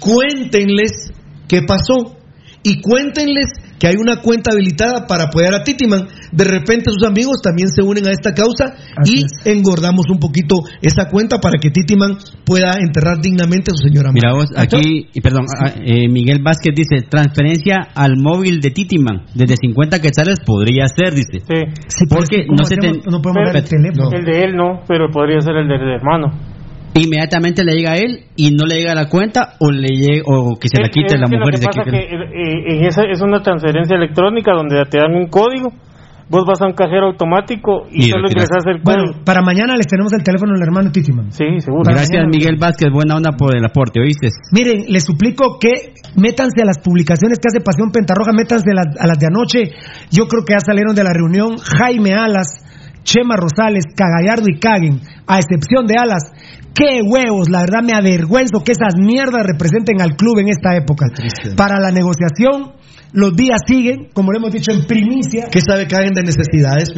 cuéntenles qué pasó y cuéntenles que hay una cuenta habilitada para apoyar a Titiman. De repente sus amigos también se unen a esta causa y engordamos un poquito esa cuenta para que Titiman pueda enterrar dignamente a su señora madre. Mira vos, aquí, y perdón, ah, eh, Miguel Vázquez dice, transferencia al móvil de Titiman, desde 50 quetzales podría ser, dice. Sí. Porque ¿cómo no se hacemos? te... No podemos dar el teléfono. El de él no, pero podría ser el del hermano. Inmediatamente le llega a él y no le llega a la cuenta o le llega, o que se la quite es la que mujer. Lo que pasa que eh, eh, esa es una transferencia electrónica donde te dan un código. Vos vas a un cajero automático y, Y solo ingresas el código. Bueno, para mañana les tenemos el teléfono del hermano Titiman. Sí, seguro. Gracias Miguel Vázquez, buena onda por el aporte, ¿oíste? Miren, les suplico que métanse a las publicaciones que hace Pasión Pentarroja, métanse a las, a las de anoche. Yo creo que ya salieron de la reunión Jaime Alas, Chema Rosales, Cagallardo y Caguen, a excepción de Alas. ¡Qué huevos! La verdad me avergüenzo que esas mierdas representen al club en esta época. Para la negociación, los días siguen, como lo hemos dicho en primicia. ¿Qué sabe Caguen de necesidades?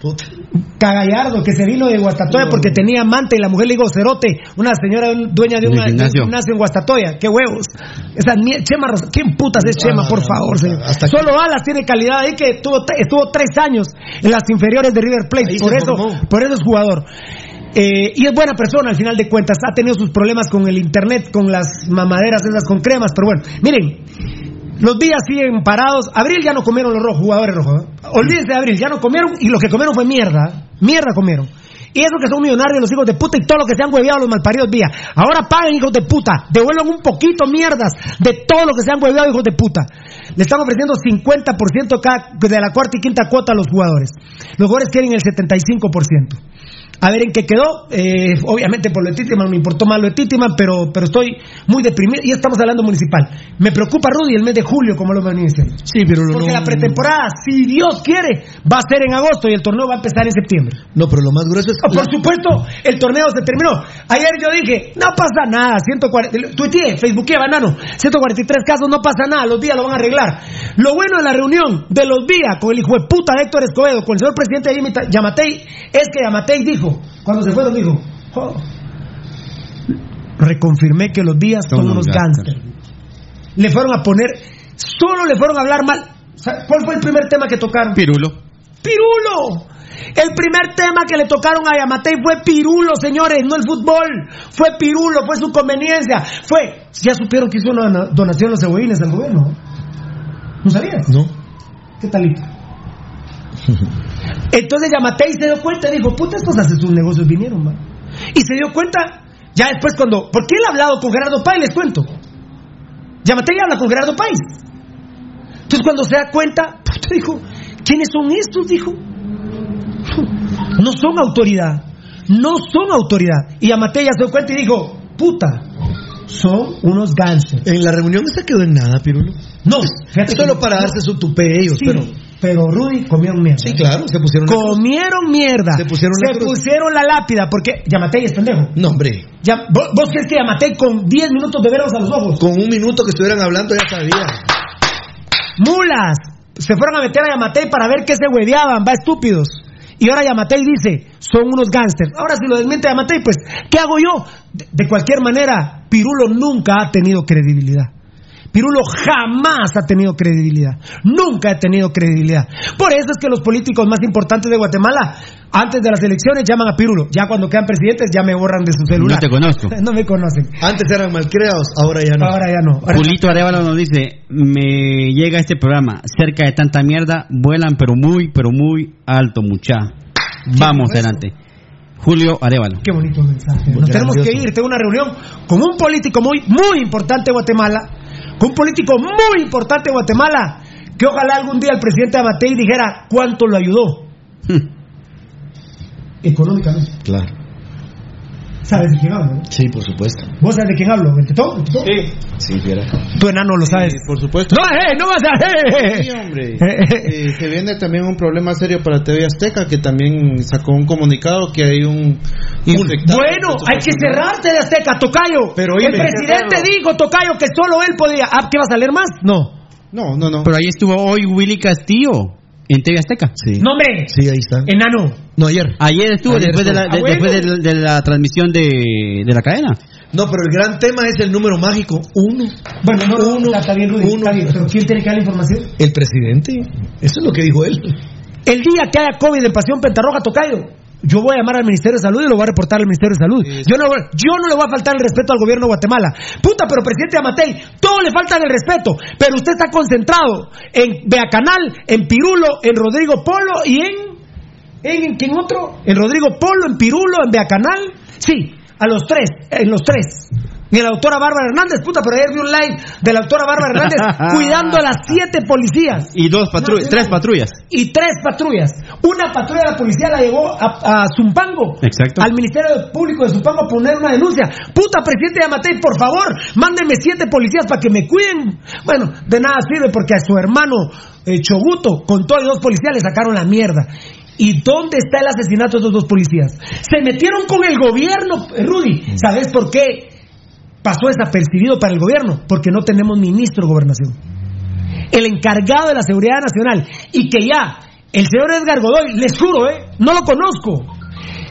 Puta. Cagallardo, que se vino de Guastatoya porque tenía amante y la mujer le dijo Cerote, una señora dueña de, De una- de un gimnasio. en Guastatoya. ¡Qué huevos! Esa Chema Ros- ¿Quién putas es Chema, no, por favor? señor? hasta. Solo Alas tiene calidad ahí que estuvo, estuvo tres años en las inferiores de River Plate. Ahí Por se eso, formó. por eso es jugador. Eh, y es buena persona al final de cuentas. Ha tenido sus problemas con el internet, con las mamaderas esas con cremas. Pero bueno, miren, los días siguen parados. Abril ya no comieron los rojos, jugadores rojos. ¿eh? Olvídense de Abril, ya no comieron y lo que comieron fue mierda. Mierda comieron. Y eso que son millonarios los hijos de puta y todo lo que se han hueveado los malparidos vía. Ahora paguen, hijos de puta. Devuelvan un poquito mierdas de todo lo que se han hueveado, hijos de puta. Le están ofreciendo 50% cada, de la cuarta y quinta cuota a los jugadores. Los jugadores quieren el 75%. A ver en qué quedó. Eh, obviamente por lo de Titiman me importó más lo de Titiman, pero, pero estoy muy deprimido. Y estamos hablando municipal. Me preocupa Rudy el mes de julio, como lo diciendo. Sí, pero lo Porque no, la pretemporada, si Dios quiere, va a ser en agosto y el torneo va a empezar en septiembre. no, pero lo más grueso es. Ah, Por supuesto, el torneo se terminó. Ayer yo dije, no pasa nada, 140, tuiteé, facebooké, banano, 143 casos, no pasa nada, los días lo van a arreglar. Lo bueno de la reunión de los días con el hijo de puta de Héctor Escobedo, con el señor presidente de Yamita- Yamatei, es que Yamatei dijo, cuando se fueron dijo, "Oh, reconfirmé que los días son, unos gánster. Le fueron a poner, solo le fueron a hablar mal. ¿Sabe ¿Cuál fue el primer tema que tocaron? Pirulo. Pirulo. El primer tema que le tocaron a Yamatei fue Pirulo, señores, no el fútbol. Fue Pirulo, fue su conveniencia. Fue, ya supieron que hizo una dona- donación a los cebollines al gobierno. ¿No sabías? No. ¿Qué talito? Entonces Yamatei se dio cuenta y dijo, puta, estos hace sus negocios vinieron, man. Y se dio cuenta, ya después cuando, porque él ha hablado con Gerardo Páez, les cuento. Yamatei habla con Gerardo Páez. Entonces cuando se da cuenta, puta, dijo, ¿quiénes son estos? Dijo, no son autoridad, no son autoridad. Y Yamatei ya se dio cuenta y dijo, puta, son unos gánsteres. En la reunión esta quedó en nada, Pirulo. No, fíjate solo que- para darse su tupé ellos, Sí, pero. Pero Rudy comieron mierda. Sí, claro, se pusieron. Comieron mierda. Se pusieron Se pusieron la lápida porque Yamatei es pendejo. No, hombre. Ya- ¿vos, vos crees que Yamatei con 10 minutos de verlos a los ojos? Con un minuto que estuvieran hablando ya sabía. Mulas. Se fueron a meter a Yamatei para ver qué se hueveaban, va estúpidos. Y ahora Yamatei dice, son unos gángsters. Ahora si lo desmiente Yamatei, pues, ¿qué hago yo? De, de cualquier manera, Pirulo nunca ha tenido credibilidad. Pirulo jamás ha tenido credibilidad. Nunca ha tenido credibilidad. Por eso es que los políticos más importantes de Guatemala, antes de las elecciones, llaman a Pirulo. Ya cuando quedan presidentes, ya me borran de su celular. No te conozco. no me conocen. Antes eran malcriados, ahora ya no. Ahora ya no. Ahora- Julito Arevalo nos dice, me llega este programa, cerca de tanta mierda, vuelan pero muy, pero muy alto, mucha. Vamos adelante. Julio Arevalo. Qué bonito mensaje. Nos tenemos que ir. Tengo una reunión con un político muy, muy importante de Guatemala. Un político muy importante de Guatemala. Que ojalá algún día el presidente Amatei dijera cuánto lo ayudó. Económicamente. Claro. ¿Sabes de quién hablo? Sí, por supuesto. ¿Vos sabes de quién hablo? ¿El tetón? ¿El tetón? Sí. Sí, fiera. Tu enano lo sabes. por supuesto. No, eh, no vas a. eh, Sí, eh. hombre. Eh, se viene también un problema serio para TV Azteca, que también sacó un comunicado que hay un infectado. Bueno, hay que cerrarte de Azteca, Tocayo. Pero, el presidente dijo, Tocayo, que solo él podía. Ah, ¿qué va a salir más? No. No, no, no. Pero ahí estuvo hoy Willy Castillo en TV Azteca. Sí. No, hombre. Sí, ahí está. Enano. No, ayer. Ayer estuvo Ayer después, de la, de- Ah, bueno. después de, de la transmisión de, de la cadena. No, pero el gran tema es el número mágico. Uno. Bueno, no, no, Uno, está, está bien, Rudy, uno. está bien, pero ¿quién tiene que dar la información? El presidente. Eso es lo que dijo él. El día que haya COVID en Pasión Pentarroja, Tocayo, yo voy a llamar al Ministerio de Salud y lo voy a reportar al Ministerio de Salud. Yo no, yo no le voy a faltar el respeto al gobierno de Guatemala. Puta, pero presidente Amatei, todo le falta el respeto, pero usted está concentrado en Beacanal, en Pirulo, en Rodrigo Polo y en... ¿En, en quién otro? En Rodrigo Polo, en Pirulo, en Beacanal. Sí, a los tres, en los tres. Y la doctora Bárbara Hernández, puta, pero ayer vi un live de la doctora Bárbara Hernández cuidando a las siete policías. Y dos patrullas, tres patrullas. Y tres patrullas. Una patrulla de la policía la llevó a, a Zumpango. Exacto. Al Ministerio Público de Zumpango a poner una denuncia. Puta, presidente Yamatei, por favor, mándenme siete policías para que me cuiden. Bueno, de nada sirve porque a su hermano eh, Choguto, con todos los dos policías, le sacaron la mierda. ¿Y dónde está el asesinato de esos dos policías? Se metieron con el gobierno, Rudy. ¿Sabes por qué? Pasó desapercibido para el gobierno, porque no tenemos ministro de gobernación. El encargado de la seguridad nacional, y que ya, el señor Edgar Godoy, les juro, ¿eh? no lo conozco.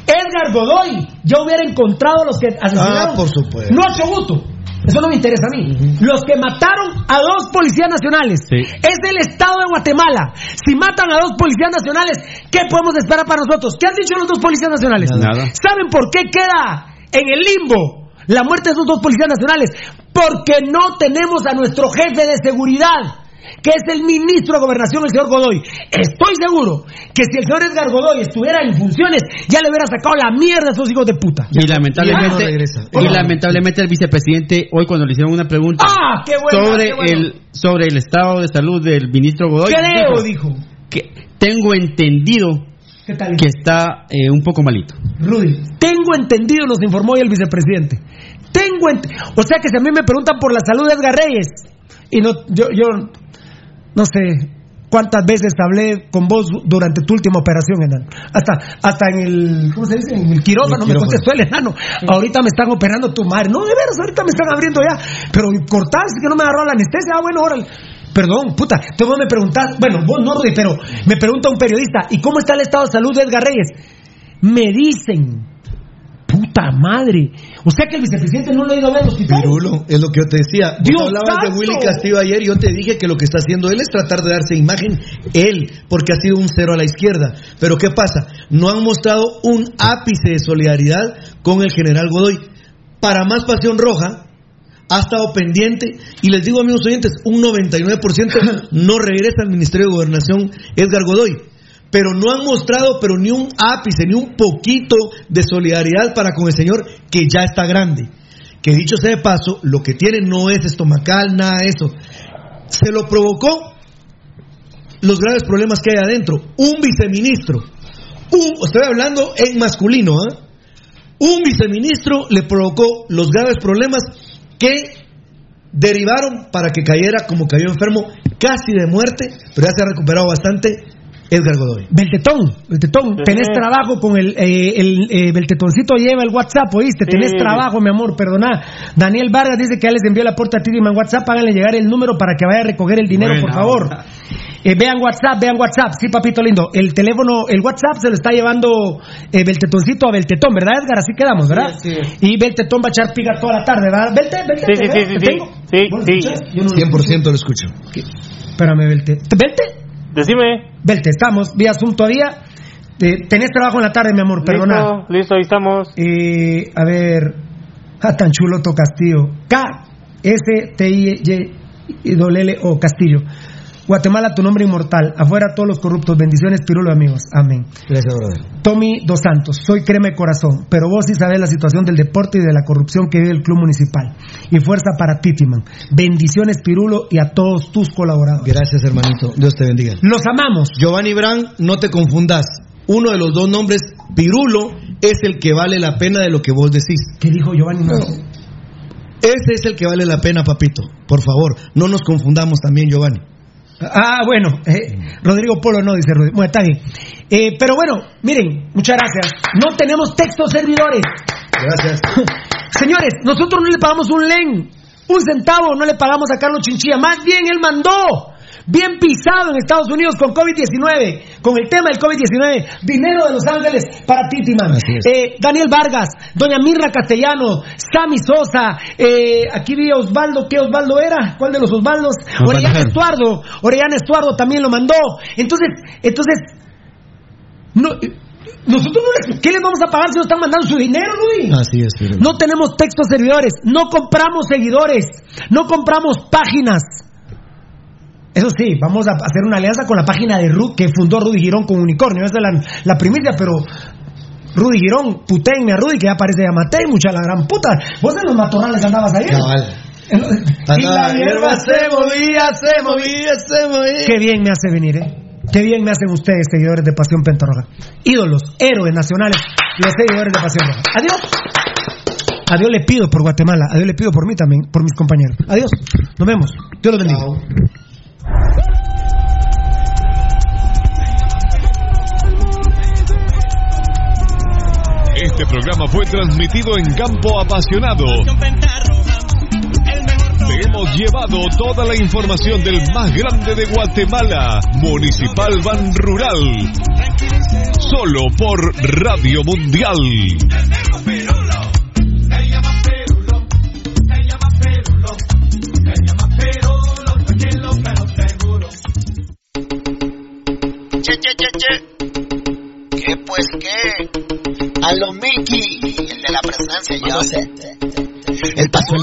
Edgar Godoy ya hubiera encontrado a los que asesinaron. Ah, por supuesto. No a Choguto. Eso no me interesa a mí. Los que mataron a dos policías nacionales. Es del Estado de Guatemala. Si matan a dos policías nacionales, ¿qué podemos esperar para nosotros? ¿Qué han dicho los dos policías nacionales? Nada. ¿Saben por qué queda en el limbo la muerte de esos dos policías nacionales? Porque no tenemos a nuestro jefe de seguridad, que es el ministro de Gobernación, el señor Godoy. Estoy seguro que si el señor Edgar Godoy estuviera en funciones, ya le hubiera sacado la mierda a esos hijos de puta. Y lamentablemente, Ya no regresa. y lamentablemente el vicepresidente hoy cuando le hicieron una pregunta ¡Ah, sobre bueno. el sobre el estado de salud del ministro Godoy, Creo, dijo. que tengo entendido ¿Qué tal? que está eh, un poco malito. Rudy, tengo entendido, nos informó hoy el vicepresidente. Tengo ent- o sea que si a mí me preguntan por la salud de Edgar Reyes, y no, yo, yo no sé cuántas veces hablé con vos durante tu última operación, enano. Hasta, hasta en el, ¿cómo se dice? En el quirófano el me contestó el enano. Ahorita me están operando tu madre. No, de veras, ahorita me están abriendo ya. Pero cortar, que no me agarró la anestesia. Ah, bueno, órale. Perdón, puta. Entonces vos me preguntás, bueno, vos no, Rudy, pero me pregunta un periodista, ¿y cómo está el estado de salud de Edgar Reyes? Me dicen, puta madre. O sea que el vicepresidente no lo ha ido a ver al hospital. Pirulo, es lo que yo te decía. Vos Dios hablabas santo. de Willy Castillo ayer yo te dije que lo que está haciendo él es tratar de darse imagen él, porque ha sido un cero a la izquierda. Pero ¿qué pasa? No han mostrado un ápice de solidaridad con el general Godoy. Para más pasión roja, ha estado pendiente y les digo amigos oyentes, un 99% no regresa al Ministerio de Gobernación Edgar Godoy. Pero no han mostrado, pero ni un ápice, ni un poquito de solidaridad para con el señor que ya está grande. Que dicho sea de paso, lo que tiene no es estomacal, nada de eso. Se lo provocó los graves problemas que hay adentro. Un viceministro, un, estoy hablando en masculino, ¿ah? un viceministro le provocó los graves problemas que derivaron para que cayera como cayó enfermo, casi de muerte, pero ya se ha recuperado bastante, Edgar Godoy. Beltetón, Beltetón, tenés trabajo con el, eh, el eh, Beltetoncito lleva el WhatsApp, ¿oíste? Tenés Sí. trabajo, mi amor, perdona. Daniel Vargas dice que ya les envió la puerta a Tidiman WhatsApp, háganle llegar el número para que vaya a recoger el dinero, Buena por favor. Eh, vean WhatsApp, vean WhatsApp, sí, papito lindo. El teléfono, el WhatsApp se lo está llevando eh, Beltetoncito a Beltetón, ¿verdad, Edgar? Así quedamos, ¿verdad? Sí, Y Beltetón va a echar piga toda la tarde, ¿verdad? Belte, Belte, Sí, sí, ¿te sí, sí, ¿Te sí. Yo no lo 100% lo escucho. Espérame, Belte. ¿Belte? Decime. Belte, estamos vía Zoom todavía. Eh, tenés trabajo en la tarde, mi amor, perdona. Listo, listo, ahí estamos. Eh, a ver. Ah, tan chulo to Castillo. K, S, T, I, Y, L, O, Castillo. Guatemala, tu nombre inmortal. Afuera todos los corruptos. Bendiciones, Pirulo, amigos. Amén. Gracias, brother. Tommy Dos Santos, soy crema de corazón, pero vos sí sabés la situación del deporte y de la corrupción que vive el club municipal. Y fuerza para Titiman. Bendiciones, Pirulo, y a todos tus colaboradores. Gracias, hermanito. Dios te bendiga. Los amamos. Giovanni Brand, no te confundas. Uno de los dos nombres, Pirulo, es el que vale la pena de lo que vos decís. ¿Qué dijo Giovanni? No. Ese es el que vale la pena, papito. Por favor, no nos confundamos también, Giovanni. Ah, bueno, eh, Rodrigo Polo no, dice Rodrigo. Bueno, está bien. Eh, pero bueno, miren, muchas gracias. No tenemos textos servidores. Gracias. Señores, nosotros no le pagamos un len, un centavo, no le pagamos a Carlos Chinchilla. Más bien, él mandó. Bien pisado en Estados Unidos con COVID-19, con el tema del COVID-19, dinero de Los Ángeles para Titiman. Eh, Daniel Vargas, Doña Mirra Castellano, Sammy Sosa, eh, aquí vi a Osvaldo, ¿qué Osvaldo era? ¿Cuál de los Osvaldos? Osvaldo Orellana. Estuardo, Orellana Estuardo también lo mandó. Entonces, entonces, no, eh, nosotros no les, ¿qué les vamos a pagar si nos están mandando su dinero, Luis? Así es, Pirulo. No tenemos textos servidores, no compramos seguidores, no compramos páginas. Eso sí, vamos a hacer una alianza con la página de Ru que fundó Rudy Girón con Unicornio. Esa es la, la primicia, pero Rudy Girón, puténme a Rudy, que ya parece Yamatei, mucha la gran puta. Vos en los matorrales andabas ahí. Y la hierba se movía, se movía, se movía. Qué bien me hace venir, ¿eh? Qué bien me hacen ustedes, seguidores de Pasión Pentarroja. Ídolos, héroes nacionales, los seguidores de Pasión Roja. Adiós. A Dios le pido por Guatemala, a Dios le pido por mí también, por mis compañeros. Adiós. Nos vemos. Dios los bendiga. Este programa fue transmitido en campo apasionado. Te hemos llevado toda la información del más grande de Guatemala, Municipal Ban Rural. Solo por Radio Mundial. Che, che, che, che. ¿Qué pues qué? A lo Mickey, el de la presencia, yo sé. El paso en